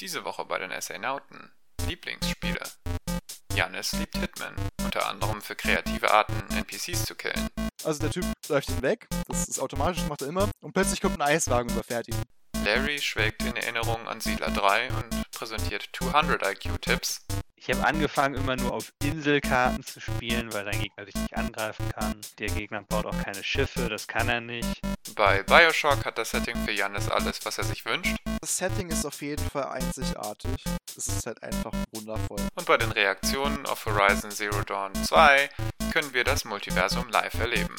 Diese Woche bei den Assainauten. Lieblingsspiele. Jannis liebt Hitman, unter anderem für kreative Arten, NPCs zu killen. Also der Typ läuft ihn weg, das ist automatisch, das macht er immer, und plötzlich kommt ein Eiswagen und überfährt ihn. Larry schwelgt in Erinnerung an Siedler 3 und präsentiert 200 IQ-Tipps. Ich habe angefangen, immer nur auf Inselkarten zu spielen, weil dein Gegner dich nicht angreifen kann. Der Gegner baut auch keine Schiffe, das kann er nicht. Bei Bioshock hat das Setting für Jannis alles, was er sich wünscht. Das Setting ist auf jeden Fall einzigartig. Es ist halt einfach wundervoll. Und bei den Reaktionen auf Horizon Zero Dawn 2 können wir das Multiversum live erleben.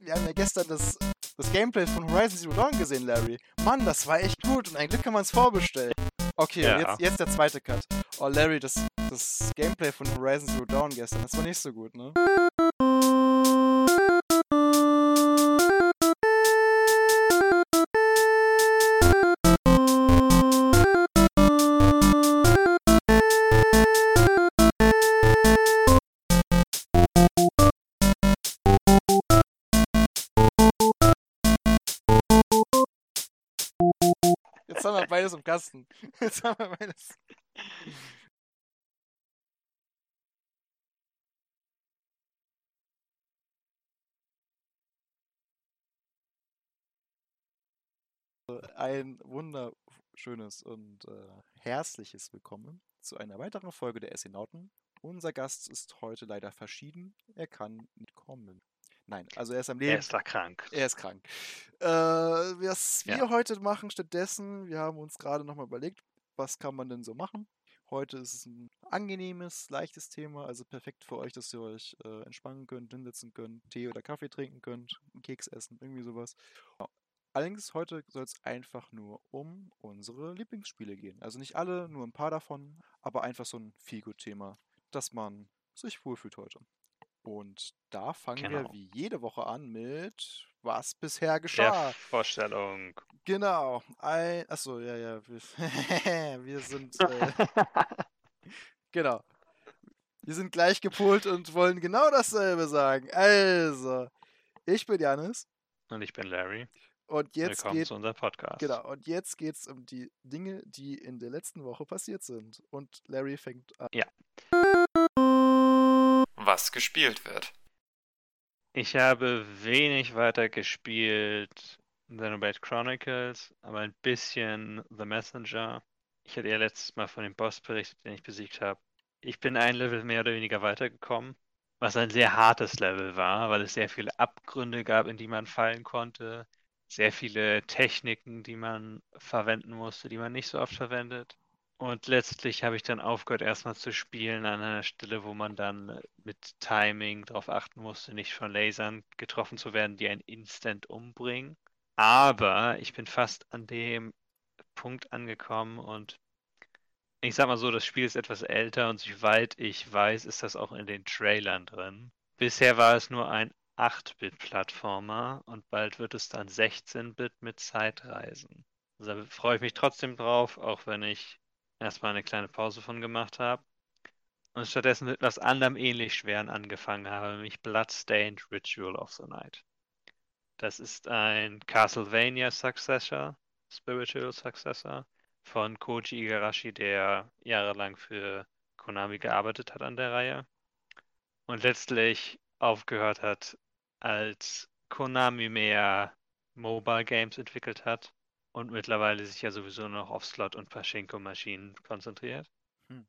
Wir haben ja gestern das, das Gameplay von Horizon Zero Dawn gesehen, Larry. Mann, das war echt gut und ein Glück kann man es vorbestellen. Okay, Ja. jetzt, jetzt der zweite Cut. Oh, Larry, das, das Gameplay von Horizon Zero Dawn gestern, das war nicht so gut, ne? Jetzt haben wir beides im Kasten. Jetzt haben wir beides. Ein wunderschönes und äh, herzliches Willkommen zu einer weiteren Folge der Essenauten. Unser Gast ist heute leider verschieden. Er kann nicht kommen. Nein, also er ist am Leben. Er ist da krank. Er ist krank. Äh, was wir Ja. heute machen stattdessen, wir haben uns gerade nochmal überlegt, was kann man denn so machen? Heute ist es ein angenehmes, leichtes Thema, also perfekt für euch, dass ihr euch äh, entspannen könnt, hinsetzen könnt, Tee oder Kaffee trinken könnt, einen Keks essen, irgendwie sowas. Allerdings heute soll es einfach nur um unsere Lieblingsspiele gehen. Also nicht alle, nur ein paar davon, aber einfach so ein Feelgood-Thema, dass man sich wohlfühlt heute. Und da fangen wir Genau. wie jede Woche an mit was bisher Der geschah. Vorstellung. Genau. Ein, achso, ja, ja. Wir, wir sind. Äh, genau. Wir sind gleich gepolt und wollen genau dasselbe sagen. Also, ich bin Janis Und ich bin Larry. Und jetzt Willkommen geht. zu unserem Podcast. Genau, und jetzt geht's um die Dinge, die in der letzten Woche passiert sind. Und Larry fängt an. Was gespielt wird. Ich habe wenig weiter gespielt Xenoblade Chronicles, aber ein bisschen The Messenger. Ich hatte ja letztes Mal von dem Boss berichtet, den ich besiegt habe. Ich bin ein Level mehr oder weniger weitergekommen, was ein sehr hartes Level war, weil es sehr viele Abgründe gab, in die man fallen konnte. Sehr viele Techniken, die man verwenden musste, die man nicht so oft verwendet. Und letztlich habe ich dann aufgehört, erstmal zu spielen an einer Stelle, wo man dann mit Timing darauf achten musste, nicht von Lasern getroffen zu werden, die einen instant umbringen. Aber ich bin fast an dem Punkt angekommen und ich sag mal so, das Spiel ist etwas älter und soweit ich weiß, ist das auch in den Trailern drin. Bisher war es nur ein 8-Bit-Plattformer und bald wird es dann 16-Bit mit Zeitreisen. Also da freue ich mich trotzdem drauf, auch wenn ich erstmal eine kleine Pause von gemacht habe. Und stattdessen mit etwas anderem ähnlich schweren angefangen habe, nämlich Bloodstained Ritual of the Night. Das ist ein Castlevania Successor, Spiritual Successor von Koji Igarashi, der jahrelang für Konami gearbeitet hat an der Reihe und letztlich aufgehört hat, als Konami mehr Mobile Games entwickelt hat und mittlerweile sich ja sowieso noch auf Slot- und Pachinko-Maschinen konzentriert. Hm.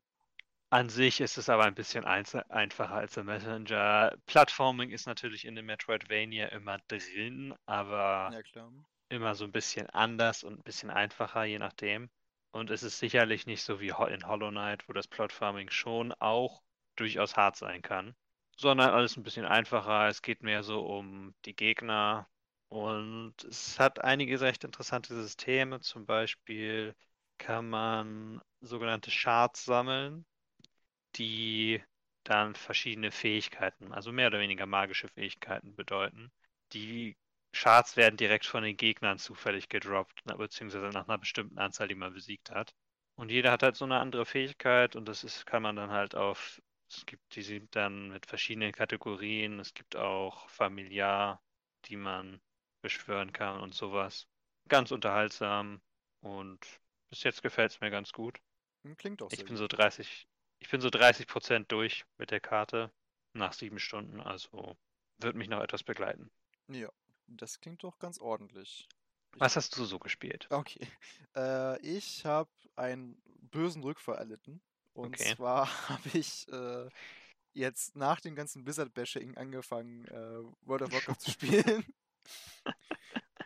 An sich ist es aber ein bisschen einfacher als der Messenger. Plattforming ist natürlich in dem Metroidvania immer drin, aber Ja, immer so ein bisschen anders und ein bisschen einfacher, je nachdem. Und es ist sicherlich nicht so wie in Hollow Knight, wo das Plotfarming schon auch durchaus hart sein kann, sondern alles ein bisschen einfacher. Es geht mehr so um die Gegner und es hat einige recht interessante Systeme. Zum Beispiel kann man sogenannte Shards sammeln, die dann verschiedene Fähigkeiten, also mehr oder weniger magische Fähigkeiten bedeuten. Die Shards werden direkt von den Gegnern zufällig gedroppt, beziehungsweise nach einer bestimmten Anzahl, die man besiegt hat. Und jeder hat halt so eine andere Fähigkeit und das ist, kann man dann halt auf, es gibt, die sind dann mit verschiedenen Kategorien, es gibt auch familiar, die man beschwören kann und sowas. Ganz unterhaltsam und bis jetzt gefällt es mir ganz gut. Hm, Klingt auch Ich bin gut. so 30, ich bin so 30 Prozent durch mit der Karte nach sieben Stunden, also wird mich noch etwas begleiten. Ja, das klingt doch ganz ordentlich. Ich- Was hast du so gespielt? Okay. Äh, ich habe einen bösen Rückfall erlitten. Und Okay. zwar habe ich äh, jetzt nach dem ganzen Blizzard-Bashing angefangen, äh, World of Warcraft zu spielen.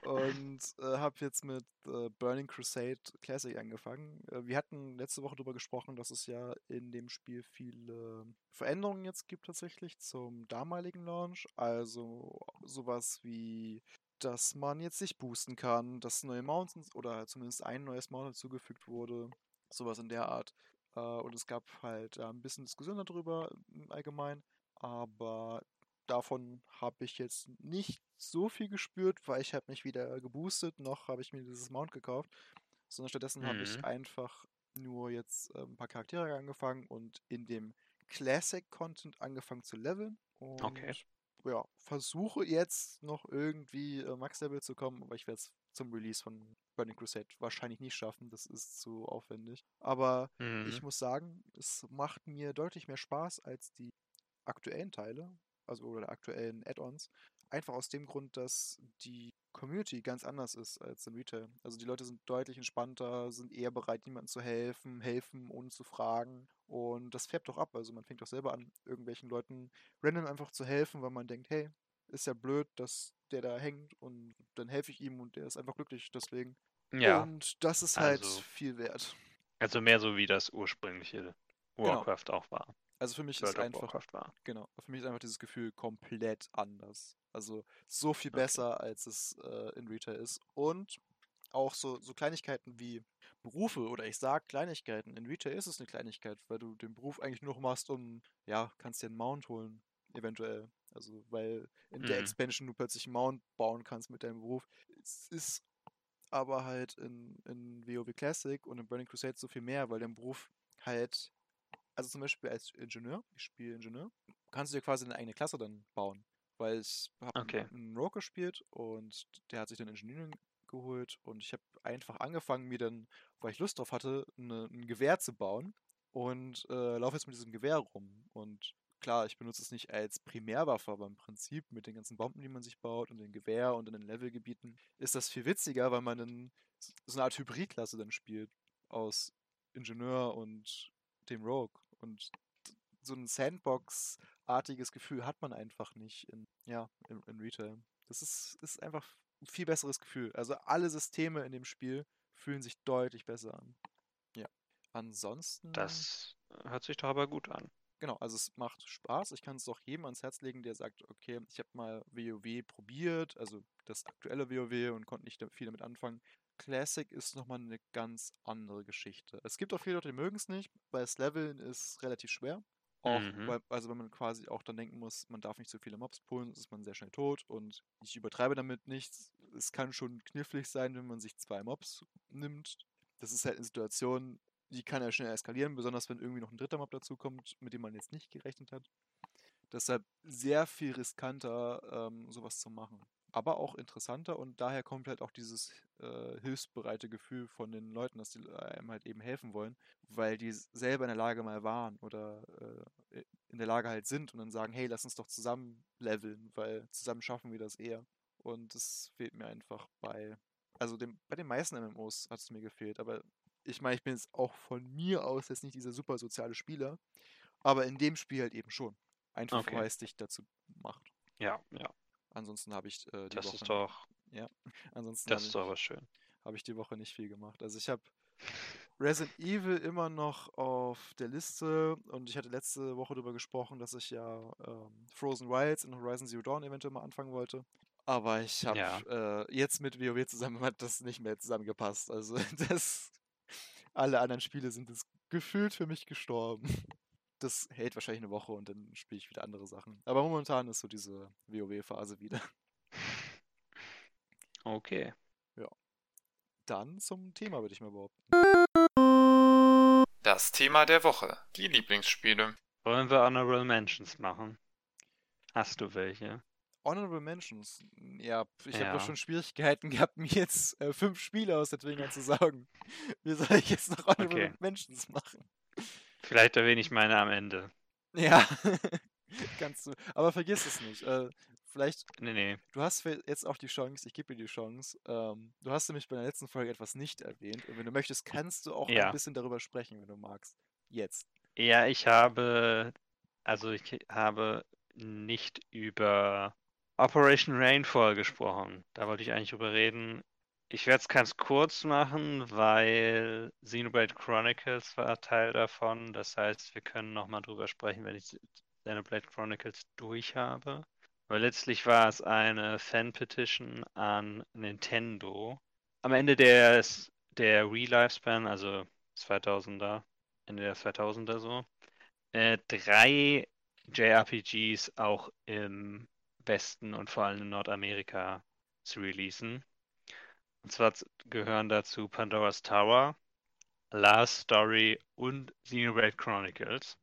Und äh, habe jetzt mit äh, Burning Crusade Classic angefangen. Äh, wir hatten letzte Woche darüber gesprochen, dass es ja in dem Spiel viele Veränderungen jetzt gibt tatsächlich zum damaligen Launch. Also sowas wie, dass man jetzt sich boosten kann, dass neue Mountains oder zumindest ein neues Mount hinzugefügt wurde. Sowas in der Art. Äh, und es gab halt äh, ein bisschen Diskussion darüber im Allgemeinen. Aber davon habe ich jetzt nicht so viel gespürt, weil ich habe mich weder geboostet, noch habe ich mir dieses Mount gekauft, sondern stattdessen habe ich Mhm. einfach nur jetzt äh, ein paar Charaktere angefangen und in dem Classic-Content angefangen zu leveln und Okay. ja, versuche jetzt noch irgendwie äh, Max-Level zu kommen, aber ich werde es zum Release von Burning Crusade wahrscheinlich nicht schaffen, das ist zu aufwendig. Aber ich Mhm. muss sagen, es macht mir deutlich mehr Spaß als die aktuellen Teile, also oder aktuellen Add-ons. Einfach aus dem Grund, dass die Community ganz anders ist als im Retail. Also die Leute sind deutlich entspannter, sind eher bereit, jemandem zu helfen, helfen ohne zu fragen. Und das färbt doch ab. Also man fängt doch selber an, irgendwelchen Leuten random einfach zu helfen, weil man denkt, hey, ist ja blöd, dass der da hängt und dann helfe ich ihm und der ist einfach glücklich deswegen. Ja, Und das ist halt also- viel wert. also mehr so wie das ursprüngliche Genau. Warcraft auch war. Also für mich World ist einfach Warcraft war. Genau, für mich ist einfach dieses Gefühl komplett anders. Also so viel Okay. besser, als es äh, in Retail ist. Und auch so, so Kleinigkeiten wie Berufe oder ich sag Kleinigkeiten. In Retail ist es eine Kleinigkeit, weil du den Beruf eigentlich nur noch machst, um, ja, kannst dir einen Mount holen, eventuell. Also, weil in der Mhm. Expansion du plötzlich einen Mount bauen kannst mit deinem Beruf. Es ist aber halt in, in WoW Classic und in Burning Crusade so viel mehr, weil dein Beruf halt also zum Beispiel als Ingenieur, ich spiele Ingenieur, kannst du dir quasi eine eigene Klasse dann bauen. Weil ich habe Okay. einen Rogue gespielt und der hat sich dann Ingenieur geholt und ich habe einfach angefangen, mir dann, weil ich Lust drauf hatte, eine, ein Gewehr zu bauen und äh, laufe jetzt mit diesem Gewehr rum. Und klar, ich benutze es nicht als Primärwaffe, aber im Prinzip mit den ganzen Bomben, die man sich baut und dem Gewehr und in den Levelgebieten ist das viel witziger, weil man dann so eine Art Hybridklasse dann spielt aus Ingenieur und dem Rogue. Und so ein Sandbox-artiges Gefühl hat man einfach nicht in, ja, in, in Retail. Das ist, ist einfach ein viel besseres Gefühl. Also alle Systeme in dem Spiel fühlen sich deutlich besser an. Ja. Ansonsten. Das hört sich doch aber gut an. Genau, also es macht Spaß. Ich kann es auch jedem ans Herz legen, der sagt, okay, ich habe mal WoW probiert, also das aktuelle WoW und konnte nicht viel damit anfangen. Classic ist nochmal eine ganz andere Geschichte. Es gibt auch viele Leute, die mögen es nicht, weil das Leveln ist relativ schwer. Auch, Mhm. weil, also wenn man quasi auch dann denken muss, man darf nicht zu viele Mobs pullen, sonst ist man sehr schnell tot. Und ich übertreibe damit nichts. Es kann schon knifflig sein, wenn man sich zwei Mobs nimmt. Das ist halt eine Situation, die kann ja schnell eskalieren, besonders wenn irgendwie noch ein dritter Mob dazukommt, mit dem man jetzt nicht gerechnet hat. Deshalb sehr viel riskanter, ähm, sowas zu machen. Aber auch interessanter und daher kommt halt auch dieses äh, hilfsbereite Gefühl von den Leuten, dass die einem halt eben helfen wollen, weil die selber in der Lage mal waren oder äh, in der Lage halt sind und dann sagen, hey, lass uns doch zusammen leveln, weil zusammen schaffen wir das eher. Und das fehlt mir einfach bei, also dem, bei den meisten MMOs hat es mir gefehlt, aber ich meine, ich bin jetzt auch von mir aus jetzt nicht dieser super soziale Spieler, aber in dem Spiel halt eben schon. Einfach Okay. weil es dich dazu macht. Ja, ja. Ansonsten habe ich äh, die Das Woche. ist doch, ansonsten das ist doch was schön. habe ich die Woche nicht viel gemacht. Also ich habe Resident Evil immer noch auf der Liste und ich hatte letzte Woche darüber gesprochen, dass ich ja ähm, Frozen Wilds und Horizon Zero Dawn eventuell mal anfangen wollte. Aber ich habe Ja. äh, jetzt mit WoW zusammen hat das nicht mehr zusammengepasst. Also das alle anderen Spiele sind jetzt gefühlt für mich gestorben. Das hält wahrscheinlich eine Woche und dann spiele ich wieder andere Sachen. Aber momentan ist so diese WoW-Phase wieder. Okay. Dann zum Thema, würde ich mal behaupten. Das Thema der Woche. Die Lieblingsspiele. Wollen wir Honorable Mentions machen? Hast du welche? Honorable Mentions. Ja, ich habe Ja. doch schon Schwierigkeiten gehabt, mir jetzt äh, fünf Spiele aus der Twinger zu sagen. Wie soll ich jetzt noch Honorable Okay. Mentions machen? Vielleicht erwähne ich meine am Ende. Ja, kannst du. Aber vergiss es nicht. Äh, vielleicht, Nee, nee. du hast jetzt auch die Chance, ich gebe dir die Chance. Ähm, du hast nämlich bei der letzten Folge etwas nicht erwähnt. Und wenn du möchtest, kannst du auch ein Ja. bisschen darüber sprechen, wenn du magst. Jetzt. Ja, ich habe, also ich habe nicht über Operation Rainfall gesprochen. Da wollte ich eigentlich drüber reden. Ich werde es ganz kurz machen, weil Xenoblade Chronicles war Teil davon. Das heißt, wir können nochmal drüber sprechen, wenn ich Xenoblade Chronicles durch habe. Weil letztlich war es eine Fan-Petition an Nintendo. Am Ende des, der Re-Lifespan, also 2000er, Ende der 2000er so, äh, drei JRPGs auch im Westen und vor allem in Nordamerika zu releasen. Und zwar gehören dazu Pandora's Tower, Last Story und Xenoblade Chronicles.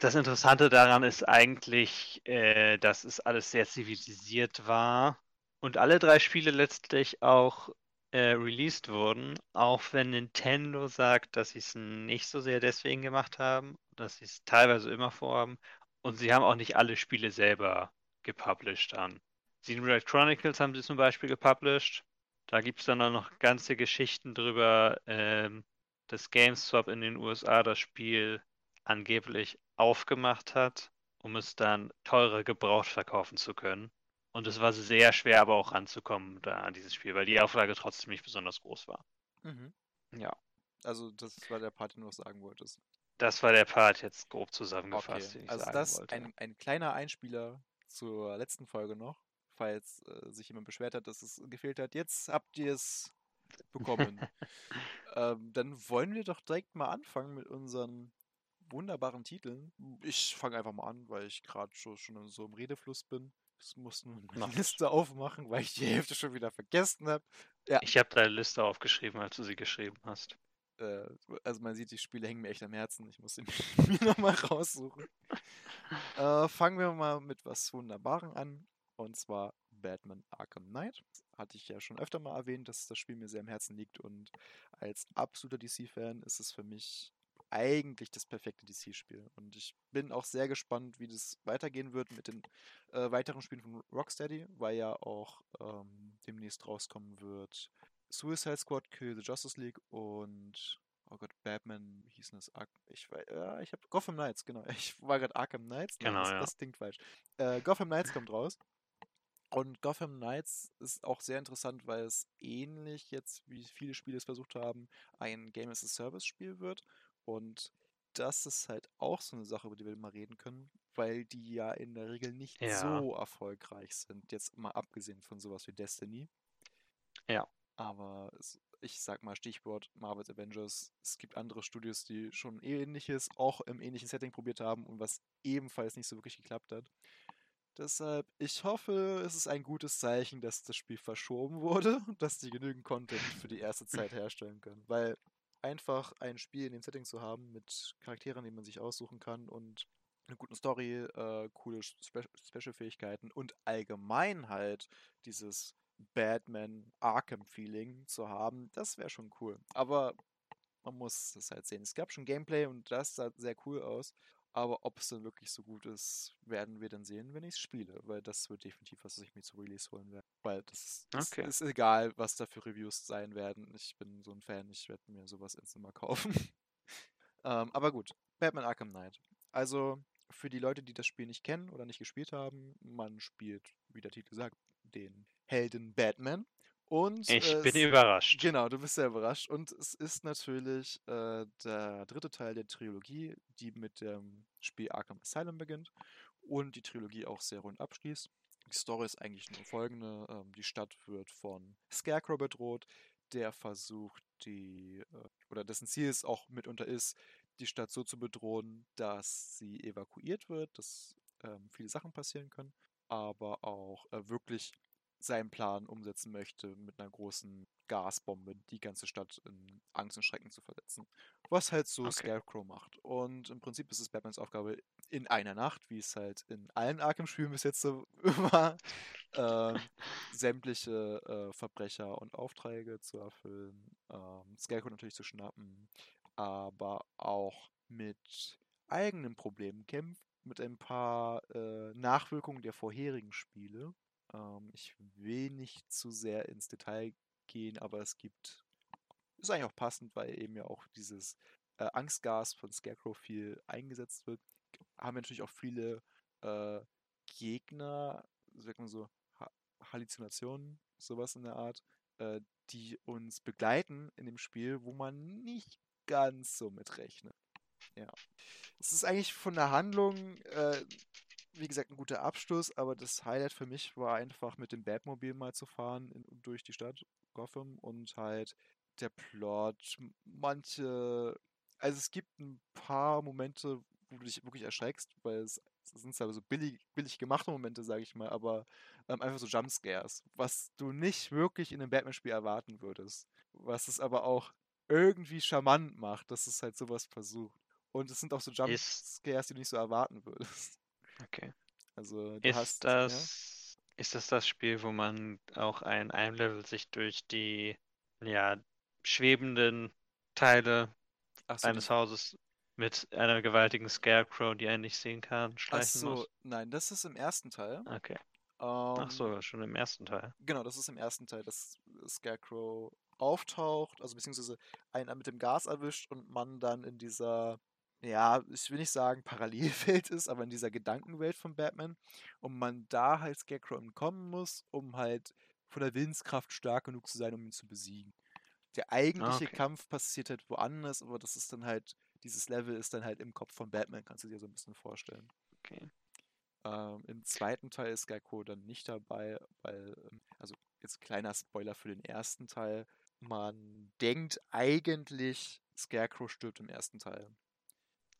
Das Interessante daran ist eigentlich, äh, dass es alles sehr zivilisiert war und alle drei Spiele letztlich auch äh, released wurden, auch wenn Nintendo sagt, dass sie es nicht so sehr deswegen gemacht haben, dass sie es teilweise immer vorhaben und sie haben auch nicht alle Spiele selber gepublished dann. Xenoblade Chronicles haben sie zum Beispiel gepublished. Da gibt es dann auch noch ganze Geschichten drüber, ähm, dass GameStop in den USA das Spiel angeblich aufgemacht hat, um es dann teurer gebraucht verkaufen zu können. Und es war sehr schwer, aber auch ranzukommen da an dieses Spiel, weil die Auflage trotzdem nicht besonders groß war. Mhm. Ja. Also, das war der Part, den du noch sagen wolltest. Das war der Part jetzt grob zusammengefasst, den ich also sagen das wollte. ein, ein kleiner Einspieler zur letzten Folge noch, falls äh, sich jemand beschwert hat, dass es gefehlt hat. Jetzt habt ihr es bekommen. ähm, dann wollen wir doch direkt mal anfangen mit unseren wunderbaren Titeln. Ich fange einfach mal an, weil ich gerade schon, schon so im Redefluss bin. Ich muss nur das. Liste aufmachen, weil ich die Hälfte schon wieder vergessen habe. Ja. Ich habe deine Liste aufgeschrieben, als du sie geschrieben hast. Äh, also man sieht, die Spiele hängen mir echt am Herzen. Ich muss sie mir nochmal raussuchen. Äh, fangen wir mal mit was Wunderbarem an. Und zwar Batman Arkham Knight. Hatte ich ja schon öfter mal erwähnt, dass das Spiel mir sehr am Herzen liegt. Und als absoluter DC-Fan ist es für mich eigentlich das perfekte DC-Spiel. Und ich bin auch sehr gespannt, wie das weitergehen wird mit den äh, weiteren Spielen von Rocksteady, weil ja auch ähm, demnächst rauskommen wird Suicide Squad, Kill the Justice League und oh Gott, Batman, wie hieß denn das? Ar ich weiß, ja, ich habe Gotham Knights, genau. Ich war gerade Arkham Knights. Genau, das, ja. das klingt falsch. Äh, Gotham Knights kommt raus. Und Gotham Knights ist auch sehr interessant, weil es ähnlich jetzt, wie viele Spiele es versucht haben, ein Game as a Service Spiel wird. Und das ist halt auch so eine Sache, über die wir mal reden können, weil die ja in der Regel nicht Ja. so erfolgreich sind. Jetzt mal abgesehen von sowas wie Destiny. Ja. Aber ich sag mal Stichwort Marvel's Avengers. Es gibt andere Studios, die schon ähnliches, auch im ähnlichen Setting probiert haben und was ebenfalls nicht so wirklich geklappt hat. Deshalb, ich hoffe, es ist ein gutes Zeichen, dass das Spiel verschoben wurde und dass die genügend Content für die erste Zeit herstellen können. Weil einfach ein Spiel in dem Setting zu haben mit Charakteren, die man sich aussuchen kann und eine gute Story, äh, coole Spe Special-Fähigkeiten und allgemein halt dieses Batman Arkham-Feeling zu haben, das wäre schon cool. Aber man muss es halt sehen. Es gab schon Gameplay und das sah sehr cool aus. Aber ob es dann wirklich so gut ist, werden wir dann sehen, wenn ich es spiele. Weil das wird definitiv was, was ich mir zu Release holen werde. Weil das ist, Okay. ist egal, was da für Reviews sein werden. Ich bin so ein Fan, ich werde mir sowas instant mal kaufen. ähm, aber gut, Batman Arkham Knight. Also für die Leute, die das Spiel nicht kennen oder nicht gespielt haben, man spielt, wie der Titel sagt, den Helden Batman. Und Ich bin es- überrascht. Genau, du bist sehr überrascht. Und es ist natürlich äh, der dritte Teil der Trilogie, die mit dem Spiel Arkham Asylum beginnt und die Trilogie auch sehr rund abschließt. Die Story ist eigentlich nur folgende. Ähm, die Stadt wird von Scarecrow bedroht, der versucht, die, äh, oder dessen Ziel es auch mitunter ist, die Stadt so zu bedrohen, dass sie evakuiert wird, dass ähm, viele Sachen passieren können, aber auch äh, wirklich seinen Plan umsetzen möchte, mit einer großen Gasbombe die ganze Stadt in Angst und Schrecken zu versetzen. Was halt so Okay. Scarecrow macht. Und im Prinzip ist es Batmans Aufgabe, in einer Nacht, wie es halt in allen Arkham-Spielen bis jetzt so war, ähm, sämtliche äh, Verbrecher und Aufträge zu erfüllen, ähm, Scarecrow natürlich zu schnappen, aber auch mit eigenen Problemen kämpft, mit ein paar äh, Nachwirkungen der vorherigen Spiele. Ähm, ich will nicht zu sehr ins Detail gehen, aber es gibt, ist eigentlich auch passend, weil eben ja auch dieses äh, Angstgas von Scarecrow viel eingesetzt wird, haben wir natürlich auch viele äh, Gegner, sagt man so, ha Halluzinationen, sowas in der Art, äh, die uns begleiten in dem Spiel, wo man nicht ganz so mitrechnet. Ja. Es ist eigentlich von der Handlung, äh, wie gesagt, ein guter Abschluss, aber das Highlight für mich war einfach mit dem Batmobil mal zu fahren in, durch die Stadt Gotham und halt der Plot, manche, also es gibt ein paar Momente, wo du dich wirklich erschreckst, weil es, es sind zwar so billig, billig gemachte Momente, sage ich mal, aber ähm, einfach so Jumpscares, was du nicht wirklich in einem Batman-Spiel erwarten würdest. Was es aber auch irgendwie charmant macht, dass es halt sowas versucht. Und es sind auch so Jumpscares, die du nicht so erwarten würdest. Okay. Also du Ist hast, ja? das, ist das das Spiel, wo man auch ein einem Level sich durch die ja, schwebenden Teile so, eines Hauses mit einer gewaltigen Scarecrow, die einen nicht sehen kann, Ach schleichen so, muss? nein, das ist im ersten Teil. Okay. Ähm, Ach so, schon im ersten Teil. Genau, das ist im ersten Teil, dass Scarecrow auftaucht, also beziehungsweise einen mit dem Gas erwischt und man dann in dieser, ja, ich will nicht sagen Parallelwelt ist, aber in dieser Gedankenwelt von Batman und man da halt Scarecrow entkommen muss, um halt von der Willenskraft stark genug zu sein, um ihn zu besiegen. Der eigentliche okay. Kampf passiert halt woanders, aber das ist dann halt, dieses Level ist dann halt im Kopf von Batman, kannst du dir so ein bisschen vorstellen. Okay. Ähm, Im zweiten Teil ist Gecko dann nicht dabei, weil, ähm, also jetzt kleiner Spoiler für den ersten Teil, man denkt eigentlich, Scarecrow stirbt im ersten Teil.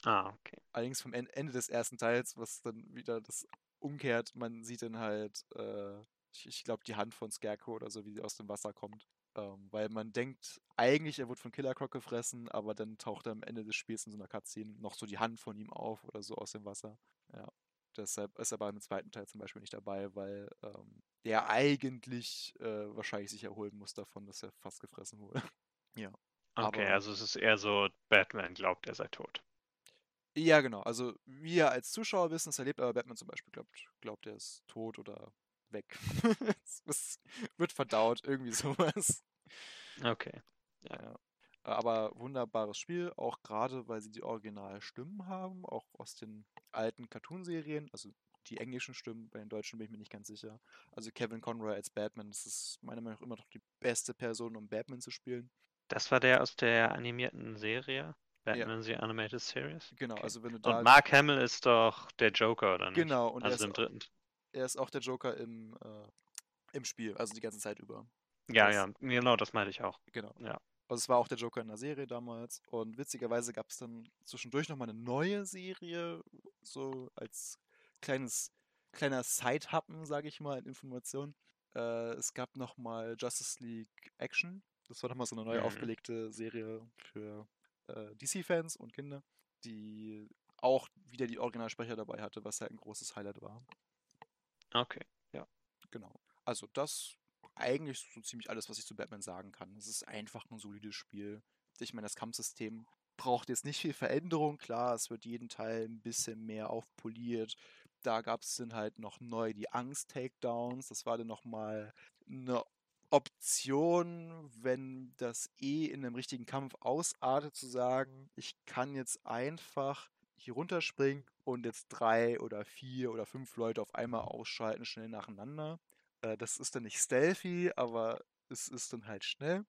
Ah, okay. Allerdings vom En- Ende des ersten Teils, was dann wieder das umkehrt, man sieht dann halt, äh, ich, ich glaube, die Hand von Scarecrow oder so, wie sie aus dem Wasser kommt. Ähm, weil man denkt, eigentlich, er wurde von Killer Croc gefressen, aber dann taucht am Ende des Spiels in so einer Cutscene noch so die Hand von ihm auf oder so aus dem Wasser. Ja. Deshalb ist er aber im zweiten Teil zum Beispiel nicht dabei, weil ähm, der eigentlich äh, wahrscheinlich sich erholen muss davon, dass er fast gefressen wurde. ja. Okay, Aber- also es ist eher so, Batman glaubt, er sei tot. Ja, genau. Also wir als Zuschauer wissen, es erlebt, aber Batman zum Beispiel glaubt, glaubt er ist tot oder weg. es wird verdaut, irgendwie sowas. Okay. Ja. Aber wunderbares Spiel, auch gerade weil sie die Originalstimmen haben, auch aus den alten Cartoonserien, also die englischen Stimmen, bei den deutschen bin ich mir nicht ganz sicher. Also Kevin Conroy als Batman, das ist meiner Meinung nach immer noch die beste Person, um Batman zu spielen. Das war der aus der animierten Serie? Batman The Animated Series? Genau, Okay. also wenn du da. Und Mark Hamill ist doch der Joker, oder nicht? genau, und er, Also ist, im dritten. er ist auch der Joker im, äh, im Spiel, also die ganze Zeit über. Ja, das- ja, genau, das meinte ich auch. Genau. Ja. Also es war auch der Joker in der Serie damals. Und witzigerweise gab es dann zwischendurch nochmal eine neue Serie, so als kleines, kleiner Side-Happen, sage ich mal, in Informationen. Äh, es gab nochmal Justice League Action. Das war nochmal so eine neu Mhm. aufgelegte Serie für äh, DC-Fans und Kinder, die auch wieder die Originalsprecher dabei hatte, was halt ein großes Highlight war. Okay. Genau. Also das eigentlich so ziemlich alles, was ich zu Batman sagen kann. Es ist einfach ein solides Spiel. Ich meine, das Kampfsystem braucht jetzt nicht viel Veränderung. Klar, es wird jeden Teil ein bisschen mehr aufpoliert. Da gab es dann halt noch neu die Angst-Takedowns. Das war dann nochmal eine Option, wenn das eh in einem richtigen Kampf ausartet, zu sagen, ich kann jetzt einfach hier runterspringen und jetzt drei oder vier oder fünf Leute auf einmal ausschalten, schnell nacheinander. Äh, das ist dann nicht stealthy, aber es ist dann halt schnell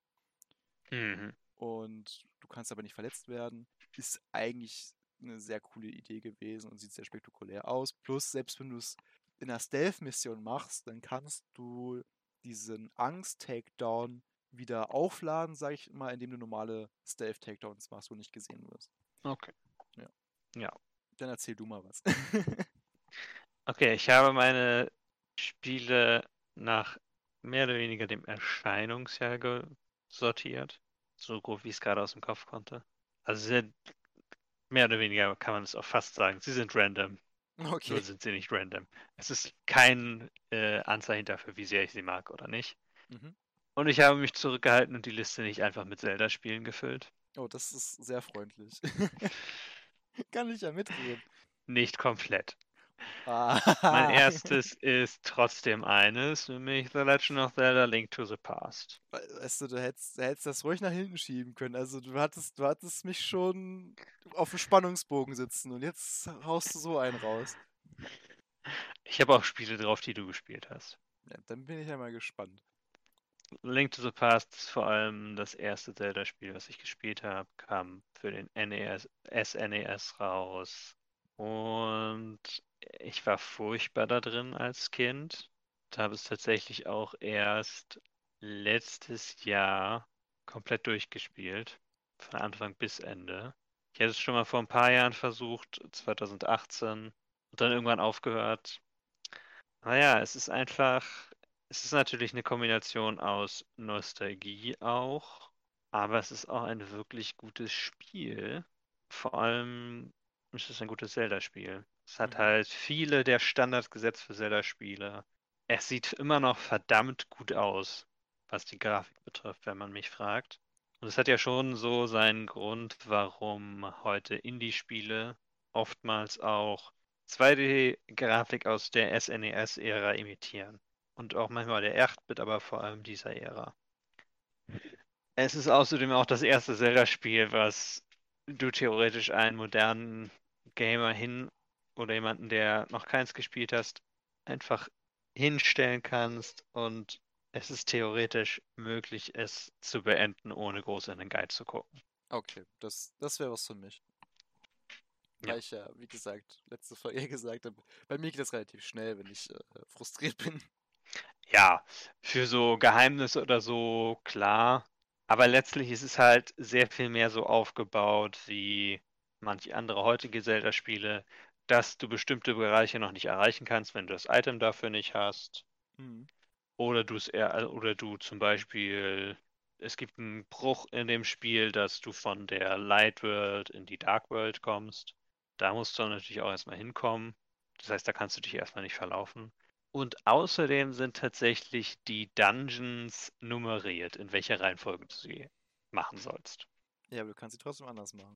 Mhm. und du kannst aber nicht verletzt werden. Ist eigentlich eine sehr coole Idee gewesen und sieht sehr spektakulär aus. Plus, selbst wenn du es in einer Stealth-Mission machst, dann kannst du diesen Angst-Takedown wieder aufladen, sag ich mal, indem du normale Stealth-Takedowns machst, wo nicht gesehen wirst. Okay. Dann erzähl du mal was. Okay, ich habe meine Spiele nach mehr oder weniger dem Erscheinungsjahr sortiert. So grob, wie ich es gerade aus dem Kopf konnte. Also sehr, Mehr oder weniger kann man es auch fast sagen. Sie sind random. Okay. Nur sind sie nicht random. Es ist kein äh, Anzeichen dafür, wie sehr ich sie mag oder nicht. Mhm. Und ich habe mich zurückgehalten und die Liste nicht einfach mit Zelda-Spielen gefüllt. Oh, das ist sehr freundlich. Kann ich ja mitgehen. Nicht komplett. Ah. Mein erstes ist trotzdem eines, nämlich The Legend of Zelda Link to the Past. Weißt du, du hättest, du hättest das ruhig nach hinten schieben können. Also du hattest, du hattest mich schon auf dem Spannungsbogen sitzen und jetzt haust du so einen raus. Ich habe auch Spiele drauf, die du gespielt hast. Ja, dann bin ich ja mal gespannt. Link to the Past ist vor allem das erste Zelda-Spiel, was ich gespielt habe, kam für den NES, SNES raus. Und ich war furchtbar da drin als Kind. Ich habe es tatsächlich auch erst letztes Jahr komplett durchgespielt. Von Anfang bis Ende. Ich hatte es schon mal vor ein paar Jahren versucht, 2018, und dann irgendwann aufgehört. Naja, es ist einfach, es ist natürlich eine Kombination aus Nostalgie auch, aber es ist auch ein wirklich gutes Spiel. Vor allem ist es ein gutes Zelda-Spiel. Es hat Mhm. halt viele der Standards gesetzt für Zelda-Spiele. Es sieht immer noch verdammt gut aus, was die Grafik betrifft, wenn man mich fragt. Und es hat ja schon so seinen Grund, warum heute Indie-Spiele oftmals auch 2D-Grafik aus der SNES-Ära imitieren. Und auch manchmal der 8-Bit, aber vor allem dieser Ära. Es ist außerdem auch das erste Zelda-Spiel, was du theoretisch einen modernen Gamer hin oder jemanden, der noch keins gespielt hast, einfach hinstellen kannst und es ist theoretisch möglich, es zu beenden, ohne groß in den Guide zu gucken. Okay, das, das wäre was für mich. Ja. Weil ich ja, wie gesagt, letzte Folge gesagt habe, bei mir geht das relativ schnell, wenn ich äh, frustriert bin. Ja, für so Geheimnisse oder so, klar. Aber letztlich ist es halt sehr viel mehr so aufgebaut wie manche andere heutige Zelda-Spiele, dass du bestimmte Bereiche noch nicht erreichen kannst, wenn du das Item dafür nicht hast. Mhm. Oder du es eher, oder du zum Beispiel, es gibt einen Bruch in dem Spiel, dass du von der Light World in die Dark World kommst. Da musst du natürlich auch erstmal hinkommen. Das heißt, da kannst du dich erstmal nicht verlaufen. Und außerdem sind tatsächlich die Dungeons nummeriert, in welcher Reihenfolge du sie machen sollst. Ja, aber du kannst sie trotzdem anders machen.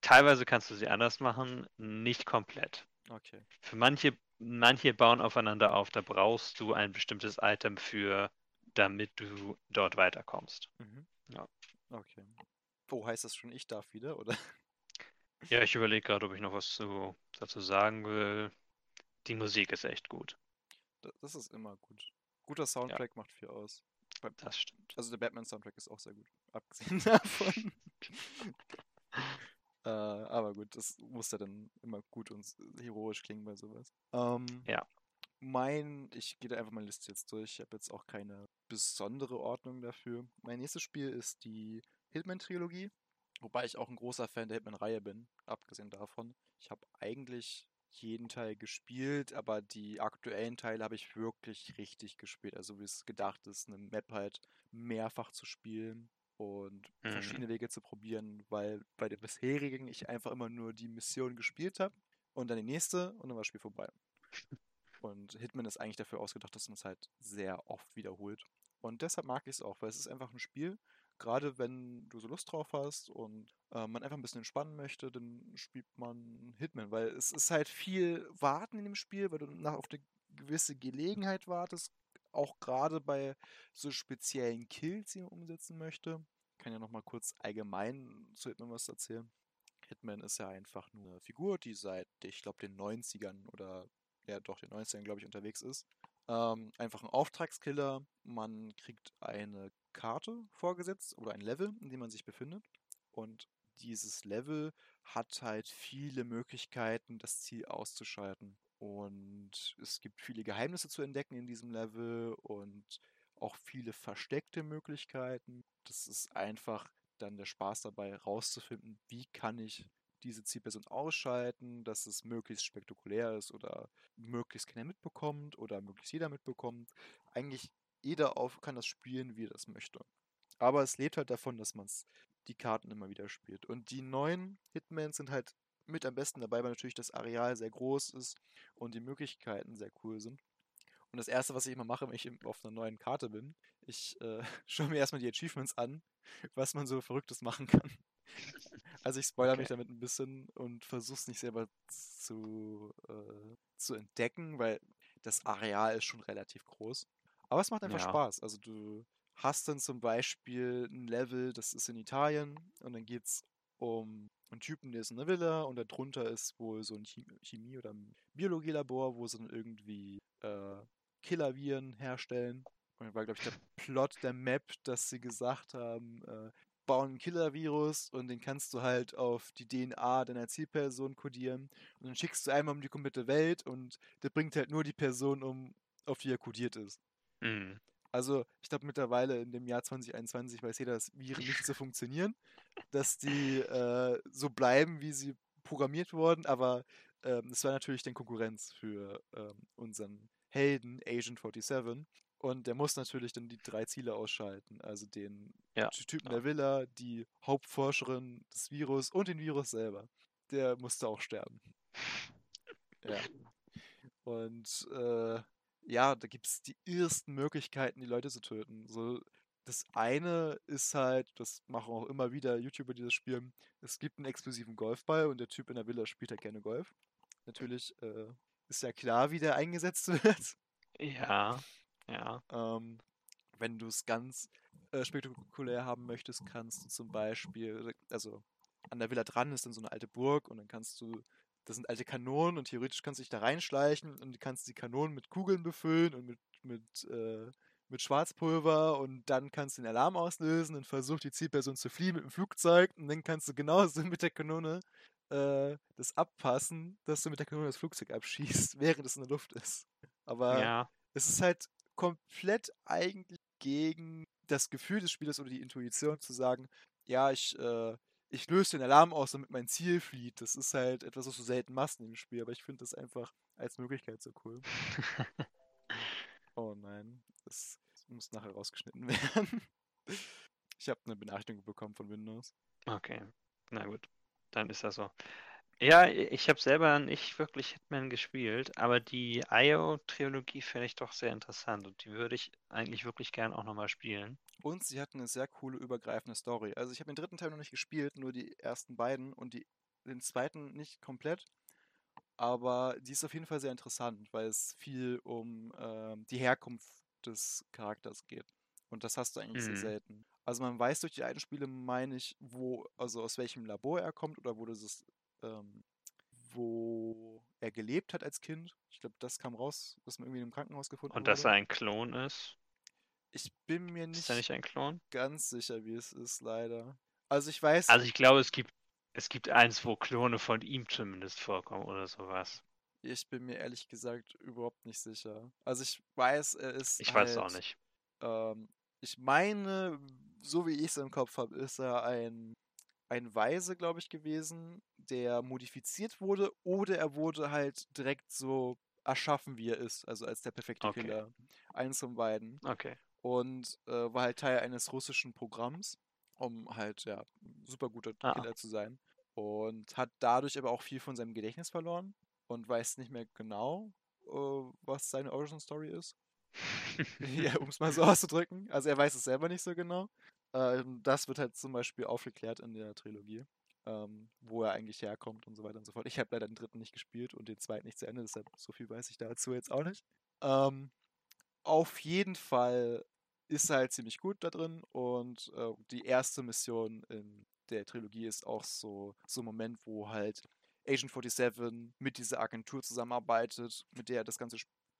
Teilweise kannst du sie anders machen, nicht komplett. Okay. Für manche, manche bauen aufeinander auf, da brauchst du ein bestimmtes Item für, damit du dort weiterkommst. Mhm. Ja. Okay. Oh, heißt das schon, ich darf wieder, oder? Ja, ich überlege gerade, ob ich noch was zu, dazu sagen will. Die Musik ist echt gut. Da- Das ist immer gut. Guter Soundtrack macht viel aus. Das stimmt. Also der Batman-Soundtrack ist auch sehr gut. Abgesehen davon. äh, aber gut, das muss ja dann immer gut und heroisch klingen bei sowas. Ähm, Ja. Mein, ich gehe da einfach meine Liste jetzt durch. Ich habe jetzt auch keine besondere Ordnung dafür. Mein nächstes Spiel ist die Hitman-Trilogie. Wobei ich auch ein großer Fan der Hitman-Reihe bin, abgesehen davon. Ich habe eigentlich jeden Teil gespielt, aber die aktuellen Teile habe ich wirklich richtig gespielt. Also wie es gedacht ist, eine Map halt mehrfach zu spielen und Mhm. verschiedene Wege zu probieren, weil bei der bisherigen ich einfach immer nur die Mission gespielt habe und dann die nächste und dann war das Spiel vorbei. Und Hitman ist eigentlich dafür ausgedacht, dass man es halt sehr oft wiederholt. Und deshalb mag ich es auch, weil es ist einfach ein Spiel, gerade wenn du so Lust drauf hast und äh, man einfach ein bisschen entspannen möchte, dann spielt man Hitman, weil es ist halt viel Warten in dem Spiel, weil du nach auf eine gewisse Gelegenheit wartest, auch gerade bei so speziellen Kills, die man umsetzen möchte. Ich kann ja nochmal kurz allgemein zu Hitman was erzählen. Hitman ist ja einfach nur eine Figur, die seit, ich glaube, den 90ern oder ja doch den 90ern, glaube ich, unterwegs ist. Ähm, einfach ein Auftragskiller. Man kriegt eine Karte vorgesetzt oder ein Level, in dem man sich befindet. Und dieses Level hat halt viele Möglichkeiten, das Ziel auszuschalten. Und es gibt viele Geheimnisse zu entdecken in diesem Level und auch viele versteckte Möglichkeiten. Das ist einfach dann der Spaß dabei, rauszufinden, wie kann ich diese Zielperson ausschalten, dass es möglichst spektakulär ist oder möglichst keiner mitbekommt oder möglichst jeder mitbekommt. Eigentlich jeder auf kann das spielen, wie er das möchte. Aber es lebt halt davon, dass man die Karten immer wieder spielt. Und die neuen Hitmans sind halt mit am besten dabei, weil natürlich das Areal sehr groß ist und die Möglichkeiten sehr cool sind. Und das erste, was ich immer mache, wenn ich auf einer neuen Karte bin, ich äh, schaue mir erstmal die Achievements an, was man so Verrücktes machen kann. Also ich spoilere okay. mich damit ein bisschen und versuche es nicht selber zu, äh, zu entdecken, weil das Areal ist schon relativ groß. Aber es macht einfach ja. Spaß. Also du hast dann zum Beispiel ein Level, das ist in Italien und dann geht es um einen Typen, der ist in einer Villa und darunter ist wohl so ein Chemie- oder Biologielabor, wo sie dann irgendwie äh, Killerviren herstellen. Und war, glaube ich, der Plot der Map, dass sie gesagt haben, äh, bauen ein Killer-Virus und den kannst du halt auf die DNA deiner Zielperson kodieren. Und dann schickst du einmal um die komplette Welt und der bringt halt nur die Person um, auf die er kodiert ist. Mhm. Also, ich glaube, mittlerweile in dem Jahr 2021 weiß jeder, dass Viren nicht so funktionieren, dass die äh, so bleiben, wie sie programmiert wurden, aber ähm, es war natürlich dann Konkurrenz für ähm, unseren Helden, Agent 47. Und der muss natürlich dann die drei Ziele ausschalten. Also den ja. Typen ja. der Villa, die Hauptforscherin des Virus und den Virus selber. Der musste auch sterben. ja. Und äh, ja, da gibt es die ersten Möglichkeiten, die Leute zu töten. So, das eine ist halt, das machen auch immer wieder YouTuber, die das spielen, es gibt einen explosiven Golfball und der Typ in der Villa spielt halt gerne Golf. Natürlich äh, ist ja klar, wie der eingesetzt wird. Ja, ja. Ähm, wenn du es ganz äh, spektakulär haben möchtest, kannst du zum Beispiel, also an der Villa dran ist dann so eine alte Burg und dann kannst du das sind alte Kanonen und theoretisch kannst du dich da reinschleichen und du kannst die Kanonen mit Kugeln befüllen und mit, mit, äh, mit Schwarzpulver und dann kannst du den Alarm auslösen und versucht die Zielperson zu fliehen mit dem Flugzeug und dann kannst du genauso mit der Kanone äh, das abpassen, dass du mit der Kanone das Flugzeug abschießt, während es in der Luft ist. Aber ja. es ist halt komplett eigentlich gegen das Gefühl des Spielers oder die Intuition zu sagen, ja, ich äh, ich löse den Alarm aus, damit mein Ziel flieht. Das ist halt etwas, was du selten machst in dem Spiel, aber ich finde das einfach als Möglichkeit so cool. oh nein, das, das muss nachher rausgeschnitten werden. ich habe eine Benachrichtigung bekommen von Windows. Okay, na gut, dann ist das so. Ja, ich habe selber nicht wirklich Hitman gespielt, aber die IO-Trilogie finde ich doch sehr interessant und die würde ich eigentlich wirklich gern auch nochmal spielen. Und sie hatten eine sehr coole, übergreifende Story. Also ich habe den dritten Teil noch nicht gespielt, nur die ersten beiden und die, den zweiten nicht komplett. Aber die ist auf jeden Fall sehr interessant, weil es viel um äh, die Herkunft des Charakters geht. Und das hast du eigentlich mhm. sehr selten. Also man weiß durch die alten Spiele, meine ich, wo, also aus welchem Labor er kommt oder wo das ähm, wo er gelebt hat als Kind. Ich glaube, das kam raus, dass man irgendwie im Krankenhaus gefunden hat. Und dass er ein Klon ist? Ich bin mir nicht, ist er nicht ein Klon? ganz sicher, wie es ist, leider. Also ich weiß. Also ich glaube, es gibt, es gibt eins, wo Klone von ihm zumindest vorkommen oder sowas. Ich bin mir ehrlich gesagt überhaupt nicht sicher. Also ich weiß, er ist. Ich halt, weiß es auch nicht. Ähm, ich meine, so wie ich es im Kopf habe, ist er ein ein Weise, glaube ich, gewesen, der modifiziert wurde, oder er wurde halt direkt so erschaffen, wie er ist, also als der perfekte okay. Killer. Eins von beiden. Okay. Und äh, war halt Teil eines russischen Programms, um halt, ja, super guter ah. Killer zu sein. Und hat dadurch aber auch viel von seinem Gedächtnis verloren und weiß nicht mehr genau, äh, was seine Origin Story ist. ja, um es mal so auszudrücken. Also er weiß es selber nicht so genau. Ähm, das wird halt zum Beispiel aufgeklärt in der Trilogie, ähm, wo er eigentlich herkommt und so weiter und so fort. Ich habe leider den dritten nicht gespielt und den zweiten nicht zu Ende, deshalb so viel weiß ich dazu jetzt auch nicht. Ähm, auf jeden Fall ist er halt ziemlich gut da drin und äh, die erste Mission in der Trilogie ist auch so, so ein Moment, wo halt Agent 47 mit dieser Agentur zusammenarbeitet, mit der das ganze,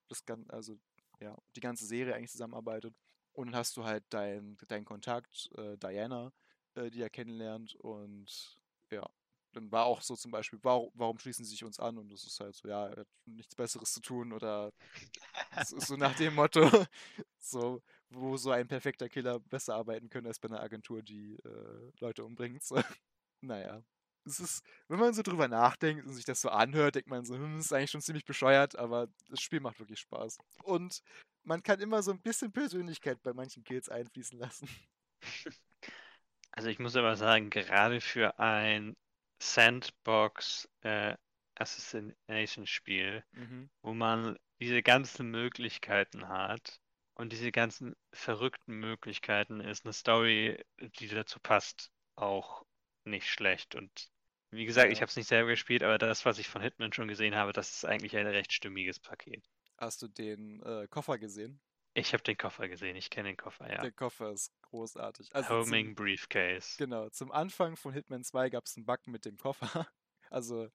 das, also ja, die ganze Serie eigentlich zusammenarbeitet und dann hast du halt deinen dein Kontakt, äh, Diana, äh, die er kennenlernt. Und ja, dann war auch so zum Beispiel, warum, warum schließen sie sich uns an? Und das ist halt so, ja, er hat nichts Besseres zu tun oder es ist so nach dem Motto, so, wo so ein perfekter Killer besser arbeiten könnte als bei einer Agentur, die äh, Leute umbringt. So. naja. Es ist, wenn man so drüber nachdenkt und sich das so anhört, denkt man so, hm, das ist eigentlich schon ziemlich bescheuert, aber das Spiel macht wirklich Spaß. Und man kann immer so ein bisschen Persönlichkeit bei manchen Kills einfließen lassen. Also ich muss aber sagen, gerade für ein Sandbox äh, Assassination-Spiel, Mhm. wo man diese ganzen Möglichkeiten hat und diese ganzen verrückten Möglichkeiten, ist eine Story, die dazu passt, auch nicht schlecht. Und wie gesagt, ich Ja. habe es nicht selber gespielt, aber das, was ich von Hitman schon gesehen habe, das ist eigentlich ein recht stimmiges Paket. Hast du den äh, Koffer gesehen? Ich habe den Koffer gesehen, ich kenne den Koffer, ja. Der Koffer ist großartig. Also Homing zum, Briefcase. genau, zum Anfang von Hitman 2 gab es einen Bug mit dem Koffer. Also,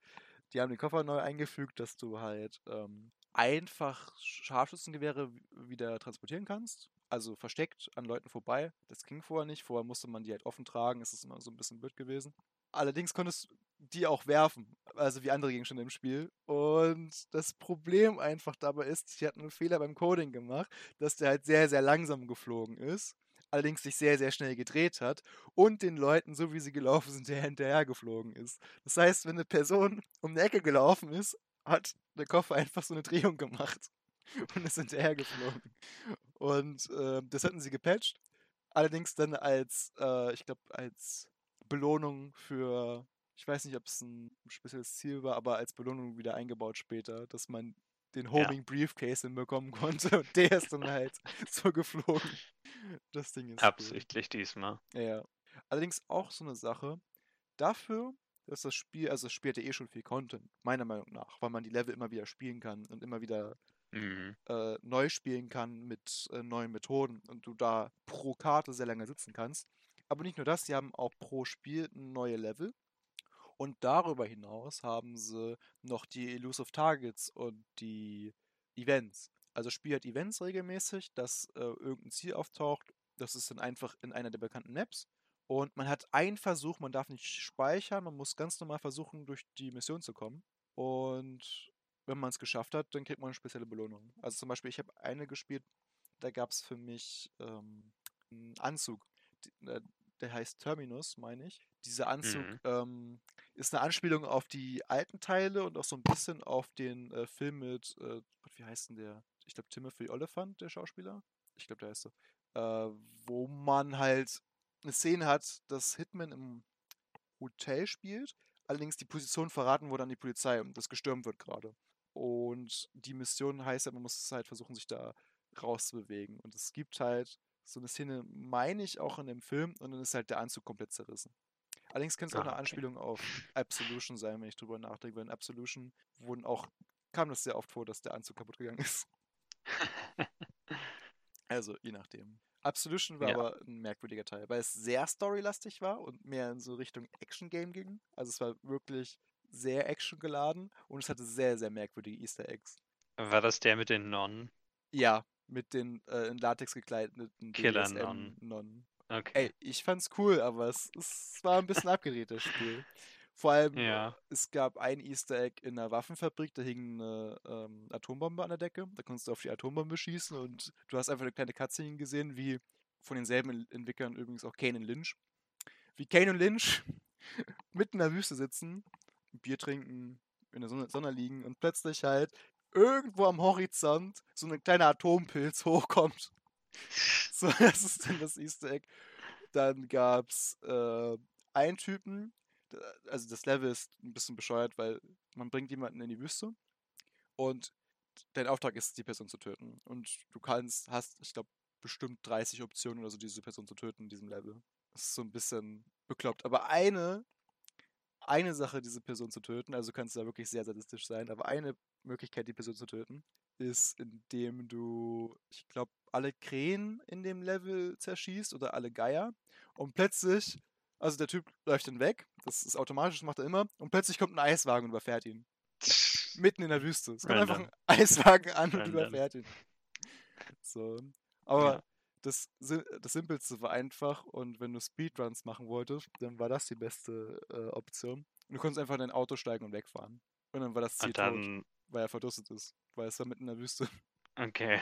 die haben den Koffer neu eingefügt, dass du halt ähm, einfach Scharfschützengewehre wieder transportieren kannst. Also versteckt an Leuten vorbei. Das ging vorher nicht. Vorher musste man die halt offen tragen. Es ist immer so ein bisschen blöd gewesen. Allerdings konntest du die auch werfen, also wie andere Gegenstände im Spiel. Und das Problem einfach dabei ist, ich hatte einen Fehler beim Coding gemacht, dass der halt sehr, sehr langsam geflogen ist. Allerdings sich sehr, sehr schnell gedreht hat und den Leuten, so wie sie gelaufen sind, der hinterher geflogen ist. Das heißt, wenn eine Person um eine Ecke gelaufen ist, hat der Koffer einfach so eine Drehung gemacht und ist hinterher geflogen. Und äh, das hatten sie gepatcht. Allerdings dann als, äh, ich glaube, als Belohnung für, ich weiß nicht, ob es ein spezielles Ziel war, aber als Belohnung wieder eingebaut später, dass man den Homing Briefcase hinbekommen konnte und der ist dann halt so geflogen. Das Ding ist cool. Absichtlich diesmal. Ja, ja. Allerdings auch so eine Sache. Dafür, dass das Spiel, also das Spiel hat ja eh schon viel Content, meiner Meinung nach, weil man die Level immer wieder spielen kann und immer wieder Mhm. äh, neu spielen kann mit äh, neuen Methoden und du da pro Karte sehr lange sitzen kannst. Aber nicht nur das, sie haben auch pro Spiel neue Level. Und darüber hinaus haben sie noch die Elusive Targets und die Events. Also das Spiel hat Events regelmäßig, dass äh, irgendein Ziel auftaucht. Das ist dann einfach in einer der bekannten Maps. Und man hat einen Versuch, man darf nicht speichern, man muss ganz normal versuchen, durch die Mission zu kommen. Und wenn man es geschafft hat, dann kriegt man eine spezielle Belohnung. Also zum Beispiel, ich habe eine gespielt, da gab es für mich ähm, einen Anzug. Äh, der heißt Terminus, meine ich. Dieser Anzug Mhm. ähm, ist eine Anspielung auf die alten Teile und auch so ein bisschen auf den äh, Film mit, äh, Gott, wie heißt denn der? Ich glaube, Timothy Oliphant, der Schauspieler. Ich glaube, der heißt so. Äh, wo man halt eine Szene hat, dass Hitman im Hotel spielt, allerdings die Position verraten wurde an die Polizei und das gestürmt wird gerade. Und die Mission heißt ja, man muss halt versuchen, sich da rauszubewegen. Und es gibt halt so eine Szene, meine ich, auch in dem Film, und dann ist halt der Anzug komplett zerrissen. Allerdings könnte es auch Ah, eine okay. Anspielung auf Absolution sein, wenn ich drüber nachdenke, weil in Absolution wurden auch, kam das sehr oft vor, dass der Anzug kaputt gegangen ist. Also, je nachdem. Absolution war Ja. aber ein merkwürdiger Teil, weil es sehr storylastig war und mehr in so Richtung Action-Game ging. Also es war wirklich sehr actiongeladen und es hatte sehr, sehr merkwürdige Easter Eggs. War das der mit den Nonnen? Ja, mit den äh, in Latex gekleideten Killer-Nonnen. BDSM-Nonnen. Okay. Ey, ich fand's cool, aber es, es war ein bisschen abgedreht, das Spiel. Vor allem, Ja. es gab ein Easter Egg in einer Waffenfabrik, da hing eine ähm, Atombombe an der Decke. Da konntest du auf die Atombombe schießen und du hast einfach eine kleine Cutscene gesehen, wie von denselben En- Entwicklern übrigens auch Kane und Lynch. Wie Kane und Lynch mitten in der Wüste sitzen, Bier trinken, in der Sonne, Sonne liegen und plötzlich halt irgendwo am Horizont so ein kleiner Atompilz hochkommt. So, das ist dann das Easter Egg. Dann gab es äh, einen Typen, also das Level ist ein bisschen bescheuert, weil man bringt jemanden in die Wüste und dein Auftrag ist, die Person zu töten. Und du kannst, hast, ich glaube, bestimmt 30 Optionen oder so, diese Person zu töten in diesem Level. Das ist so ein bisschen bekloppt. Aber eine, eine Sache, diese Person zu töten, also du kannst da wirklich sehr sadistisch sein, aber eine Möglichkeit, die Person zu töten, ist, indem du, ich glaube, alle Krähen in dem Level zerschießt oder alle Geier. Und plötzlich, also der Typ läuft dann weg, das ist automatisch, das macht er immer, und plötzlich kommt ein Eiswagen und überfährt ihn. Mitten in der Wüste. Es kommt einfach ein Eiswagen an und überfährt ihn. So. Aber Ja. das, das Simpelste war einfach und wenn du Speedruns machen wolltest, dann war das die beste äh, Option. Du konntest einfach in dein Auto steigen und wegfahren. Und dann war das Ziel Und tot, dann, weil er verdurstet ist. Weil es war mitten in der Wüste. okay.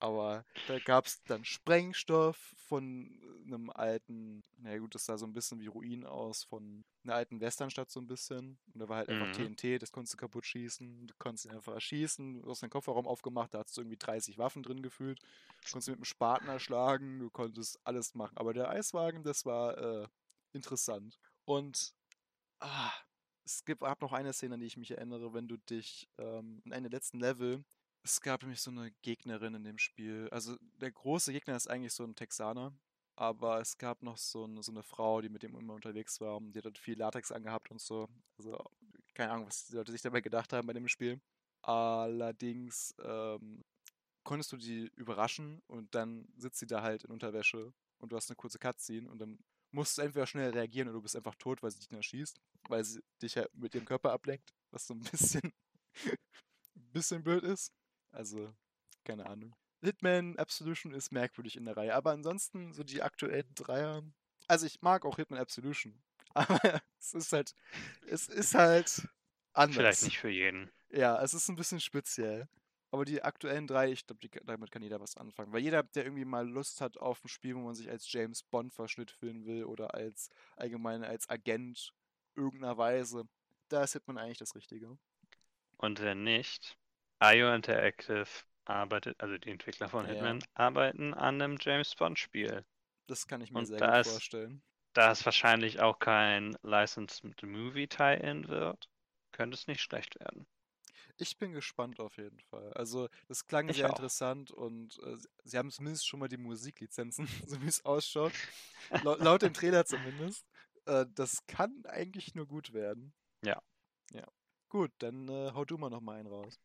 Aber da gab es dann Sprengstoff von einem alten, naja gut, das sah so ein bisschen wie Ruinen aus von einer alten Westernstadt so ein bisschen. Und da war halt einfach Mhm. TNT, das konntest du kaputt schießen. Du konntest ihn einfach erschießen. Du hast deinen Kofferraum aufgemacht, da hattest du irgendwie 30 Waffen drin gefühlt. Du konntest mit einem Spaten erschlagen, du konntest alles machen. Aber der Eiswagen, das war äh, interessant. Und ah, es gibt, gab noch eine Szene, an die ich mich erinnere, wenn du dich ähm, in einem letzten Level, es gab nämlich so eine Gegnerin in dem Spiel. Also der große Gegner ist eigentlich so ein Texaner, aber es gab noch so eine, so eine Frau, die mit dem immer unterwegs war und die hat halt viel Latex angehabt und so. Also keine Ahnung, was die Leute sich dabei gedacht haben bei dem Spiel. Allerdings ähm, konntest du die überraschen und dann sitzt sie da halt in Unterwäsche und du hast eine kurze Cutscene und dann musst du entweder schnell reagieren oder du bist einfach tot, weil sie dich nicht erschießt, weil sie dich halt mit ihrem Körper ablenkt, was so ein bisschen, ein bisschen blöd ist. Also, keine Ahnung. Hitman Absolution ist merkwürdig in der Reihe, aber ansonsten so die aktuellen Dreier. Also ich mag auch Hitman Absolution, aber es ist halt, es ist halt anders. Vielleicht nicht für jeden. Ja, es ist ein bisschen speziell. Aber die aktuellen drei, ich glaube, damit kann jeder was anfangen. Weil jeder, der irgendwie mal Lust hat auf ein Spiel, wo man sich als James Bond verschnitt fühlen will oder als allgemein als Agent irgendeiner Weise, da ist Hitman eigentlich das Richtige. Und wenn nicht, IO Interactive arbeitet, also die Entwickler von Ja. Hitman, arbeiten an einem James Bond-Spiel. Das kann ich mir Und sehr gut ist- vorstellen. Da es wahrscheinlich auch kein Licensed Movie Tie-In wird, könnte es nicht schlecht werden. Ich bin gespannt auf jeden Fall. Also, das klang Ich sehr auch. interessant und äh, sie- haben zumindest schon mal die Musiklizenzen, so wie es ausschaut. Laut, laut dem Trailer zumindest. Äh, das kann eigentlich nur gut werden. Ja. Ja. Gut, dann äh, hau du mal noch mal einen raus.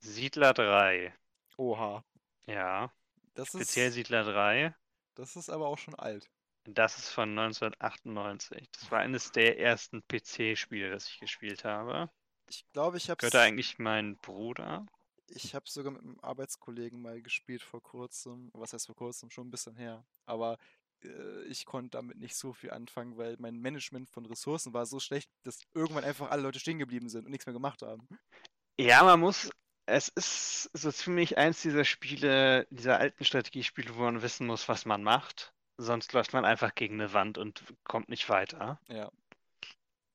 Siedler 3. Oha. Ja, Das speziell ist, Siedler 3. das ist aber auch schon alt. Das ist von 1998. Das war eines der ersten PC-Spiele, das ich gespielt habe. Ich glaube, ich habe Gehört eigentlich mein Bruder. ich habe sogar mit einem Arbeitskollegen mal gespielt vor kurzem. Was heißt vor kurzem? Schon ein bisschen her. Aber äh, ich konnte damit nicht so viel anfangen, weil mein Management von Ressourcen war so schlecht, dass irgendwann einfach alle Leute stehen geblieben sind und nichts mehr gemacht haben. Ja, man muss. Es ist so ziemlich eins dieser Spiele, dieser alten Strategiespiele, wo man wissen muss, was man macht. Sonst läuft man einfach gegen eine Wand und kommt nicht weiter. Ja.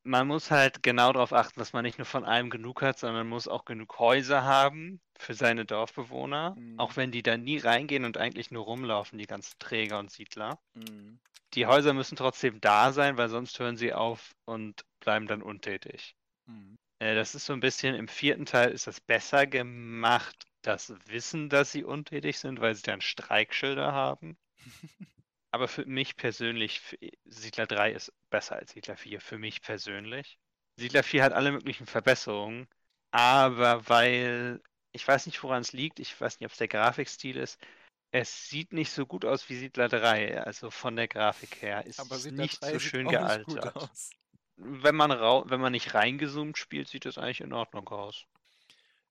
Man muss halt genau darauf achten, dass man nicht nur von allem genug hat, sondern man muss auch genug Häuser haben für seine Dorfbewohner. Mhm. Auch wenn die da nie reingehen und eigentlich nur rumlaufen, die ganzen Träger und Siedler. Mhm. Die Häuser müssen trotzdem da sein, weil sonst hören sie auf und bleiben dann untätig. Mhm. Äh, Das ist so ein bisschen, im vierten Teil ist das besser gemacht, das Wissen, dass sie untätig sind, weil sie dann Streikschilder haben. Aber für mich persönlich, für- Siedler 3 ist besser als Siedler 4, für mich persönlich. Siedler 4 hat alle möglichen Verbesserungen, aber weil, ich weiß nicht, woran es liegt, ich weiß nicht, ob es der Grafikstil ist, es sieht nicht so gut aus wie Siedler 3, also von der Grafik her ist Aber es Siedler nicht 3 so schön gealtert. Wenn man, wenn man nicht reingezoomt spielt, sieht das eigentlich in Ordnung aus.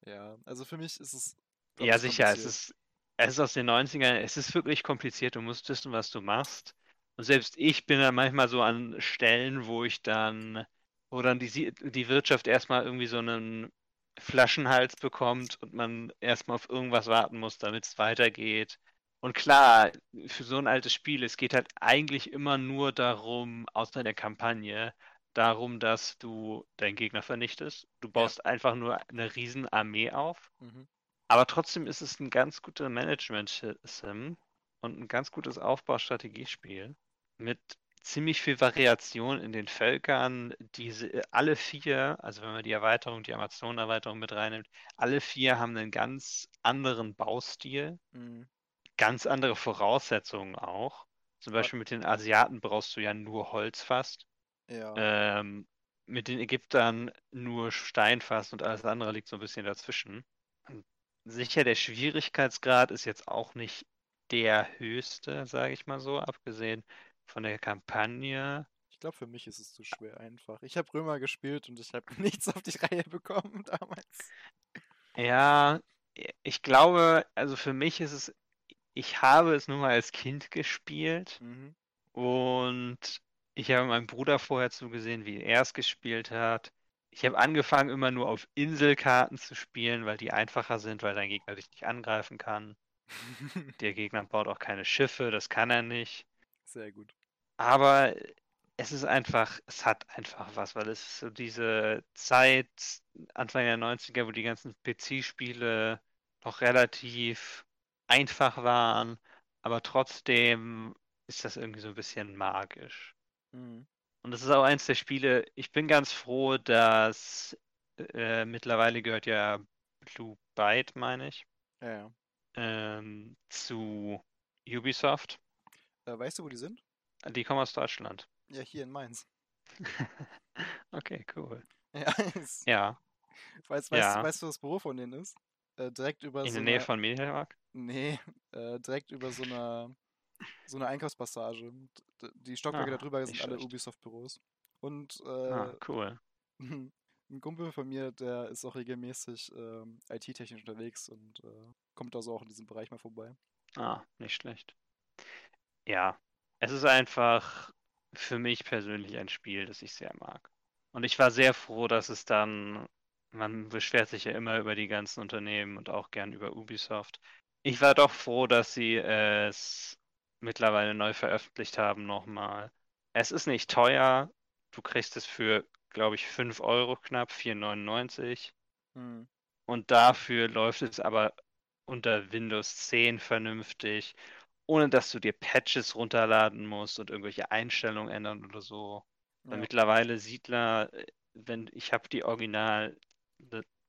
Ja, also für mich ist es. Ja, ich, sicher, es ist, es ist aus den 90ern, es ist wirklich kompliziert, du musst wissen, was du machst. Und selbst ich bin dann manchmal so an Stellen, wo ich dann, wo dann die, die Wirtschaft erstmal irgendwie so einen Flaschenhals bekommt und man erstmal auf irgendwas warten muss, damit es weitergeht. Und klar, für so ein altes Spiel, es geht halt eigentlich immer nur darum, außer der Kampagne, darum, dass du deinen Gegner vernichtest. Du baust einfach nur eine riesen Armee auf. Mhm. Aber trotzdem ist es ein ganz guter Management-Sim und ein ganz gutes Aufbaustrategiespiel mit ziemlich viel Variation in den Völkern. Diese alle vier, also wenn man die Erweiterung, die Amazon-Erweiterung mit reinnimmt, alle vier haben einen ganz anderen Baustil, Mhm. ganz andere Voraussetzungen auch. Zum Beispiel mit den Asiaten brauchst du ja nur Holz fast. Ja. Ähm, mit den Ägyptern nur Stein fast und alles andere liegt so ein bisschen dazwischen. Sicher, der Schwierigkeitsgrad ist jetzt auch nicht der höchste, sage ich mal so, abgesehen von der Kampagne. Ich glaube, für mich ist es zu schwer einfach. Ich habe Römer gespielt und ich habe nichts auf die Reihe bekommen damals. Ja, ich glaube, also für mich ist es, ich habe es nur mal als Kind gespielt Mhm. und ich habe meinem Bruder vorher zugesehen, wie er es gespielt hat. Ich habe angefangen, immer nur auf Inselkarten zu spielen, weil die einfacher sind, weil dein Gegner dich nicht angreifen kann. Der Gegner baut auch keine Schiffe, das kann er nicht. Sehr gut. Aber es ist einfach, es hat einfach was, weil es ist so diese Zeit, Anfang der 90er, wo die ganzen PC-Spiele noch relativ einfach waren, aber trotzdem ist das irgendwie so ein bisschen magisch. Mhm. Und das ist auch eins der Spiele, ich bin ganz froh, dass äh, mittlerweile gehört ja Blue Byte, meine ich, Ja, ja. ähm, zu Ubisoft. Äh, weißt du, wo die sind? Die kommen aus Deutschland. Ja, hier in Mainz. Okay, cool. Ja, es- Ja, weißt, weißt, Ja. weißt du, was das Büro von denen ist? Äh, direkt über in so der Nähe einer, von Mediamarkt. Nee, äh, direkt über so einer so eine Einkaufspassage. Die Stockwerke Ah, darüber sind alle. Ubisoft-Büros. Und Ah, äh, cool. ein Kumpel von mir, der ist auch regelmäßig ähm, IT-technisch unterwegs und äh, kommt also auch in diesem Bereich mal vorbei. Ah, nicht schlecht. Ja, es ist einfach für mich persönlich ein Spiel, das ich sehr mag. Und ich war sehr froh, dass es dann, man beschwert sich ja immer über die ganzen Unternehmen und auch gern über Ubisoft. Ich war doch froh, dass sie es mittlerweile neu veröffentlicht haben nochmal. Es ist nicht teuer. Du kriegst es für, glaube ich, 5 Euro knapp, 4,99. Hm. Und dafür läuft es aber unter Windows 10 vernünftig, ohne dass du dir Patches runterladen musst und irgendwelche Einstellungen ändern oder so. Weil Ja. mittlerweile Siedler, wenn ich habe die Original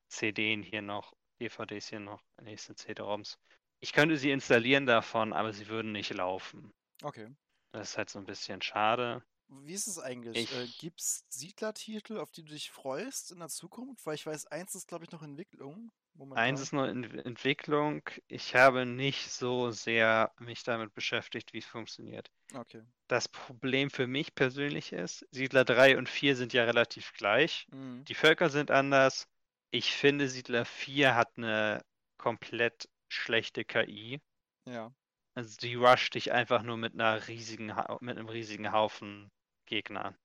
CDen hier noch, DVDs hier noch, nächste CD-ROMs. Ich könnte sie installieren davon, aber sie würden nicht laufen. Okay. Das ist halt so ein bisschen schade. Wie ist es eigentlich? Äh, Ich- Gibt es Siedlertitel, auf die du dich freust in der Zukunft? Weil ich weiß, eins ist, glaube ich, noch in Entwicklung. Momentan. Eins ist nur in Entwicklung. Ich habe nicht so sehr mich damit beschäftigt, wie es funktioniert. Okay. Das Problem für mich persönlich ist, Siedler 3 und 4 sind ja relativ gleich. Mhm. Die Völker sind anders. Ich finde, Siedler 4 hat eine komplett schlechte KI. Ja. Also die rusht dich einfach nur mit einer riesigen, mit einem riesigen Haufen Gegner.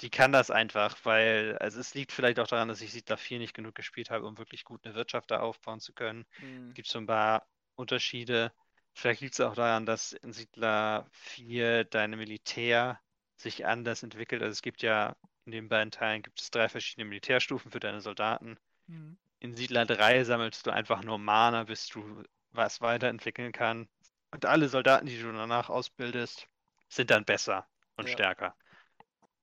Die kann das einfach, weil, also es liegt vielleicht auch daran, dass ich Siedler 4 nicht genug gespielt habe, um wirklich gut eine Wirtschaft da aufbauen zu können. Mhm. Es gibt so ein paar Unterschiede. Vielleicht liegt es auch daran, dass in Siedler 4 deine Militär sich anders entwickelt. Also es gibt ja in den beiden Teilen gibt es drei verschiedene Militärstufen für deine Soldaten. Mhm. In Siedler 3 sammelst du einfach nur Mana, bis du was weiterentwickeln kannst. Und alle Soldaten, die du danach ausbildest, sind dann besser und Ja. stärker.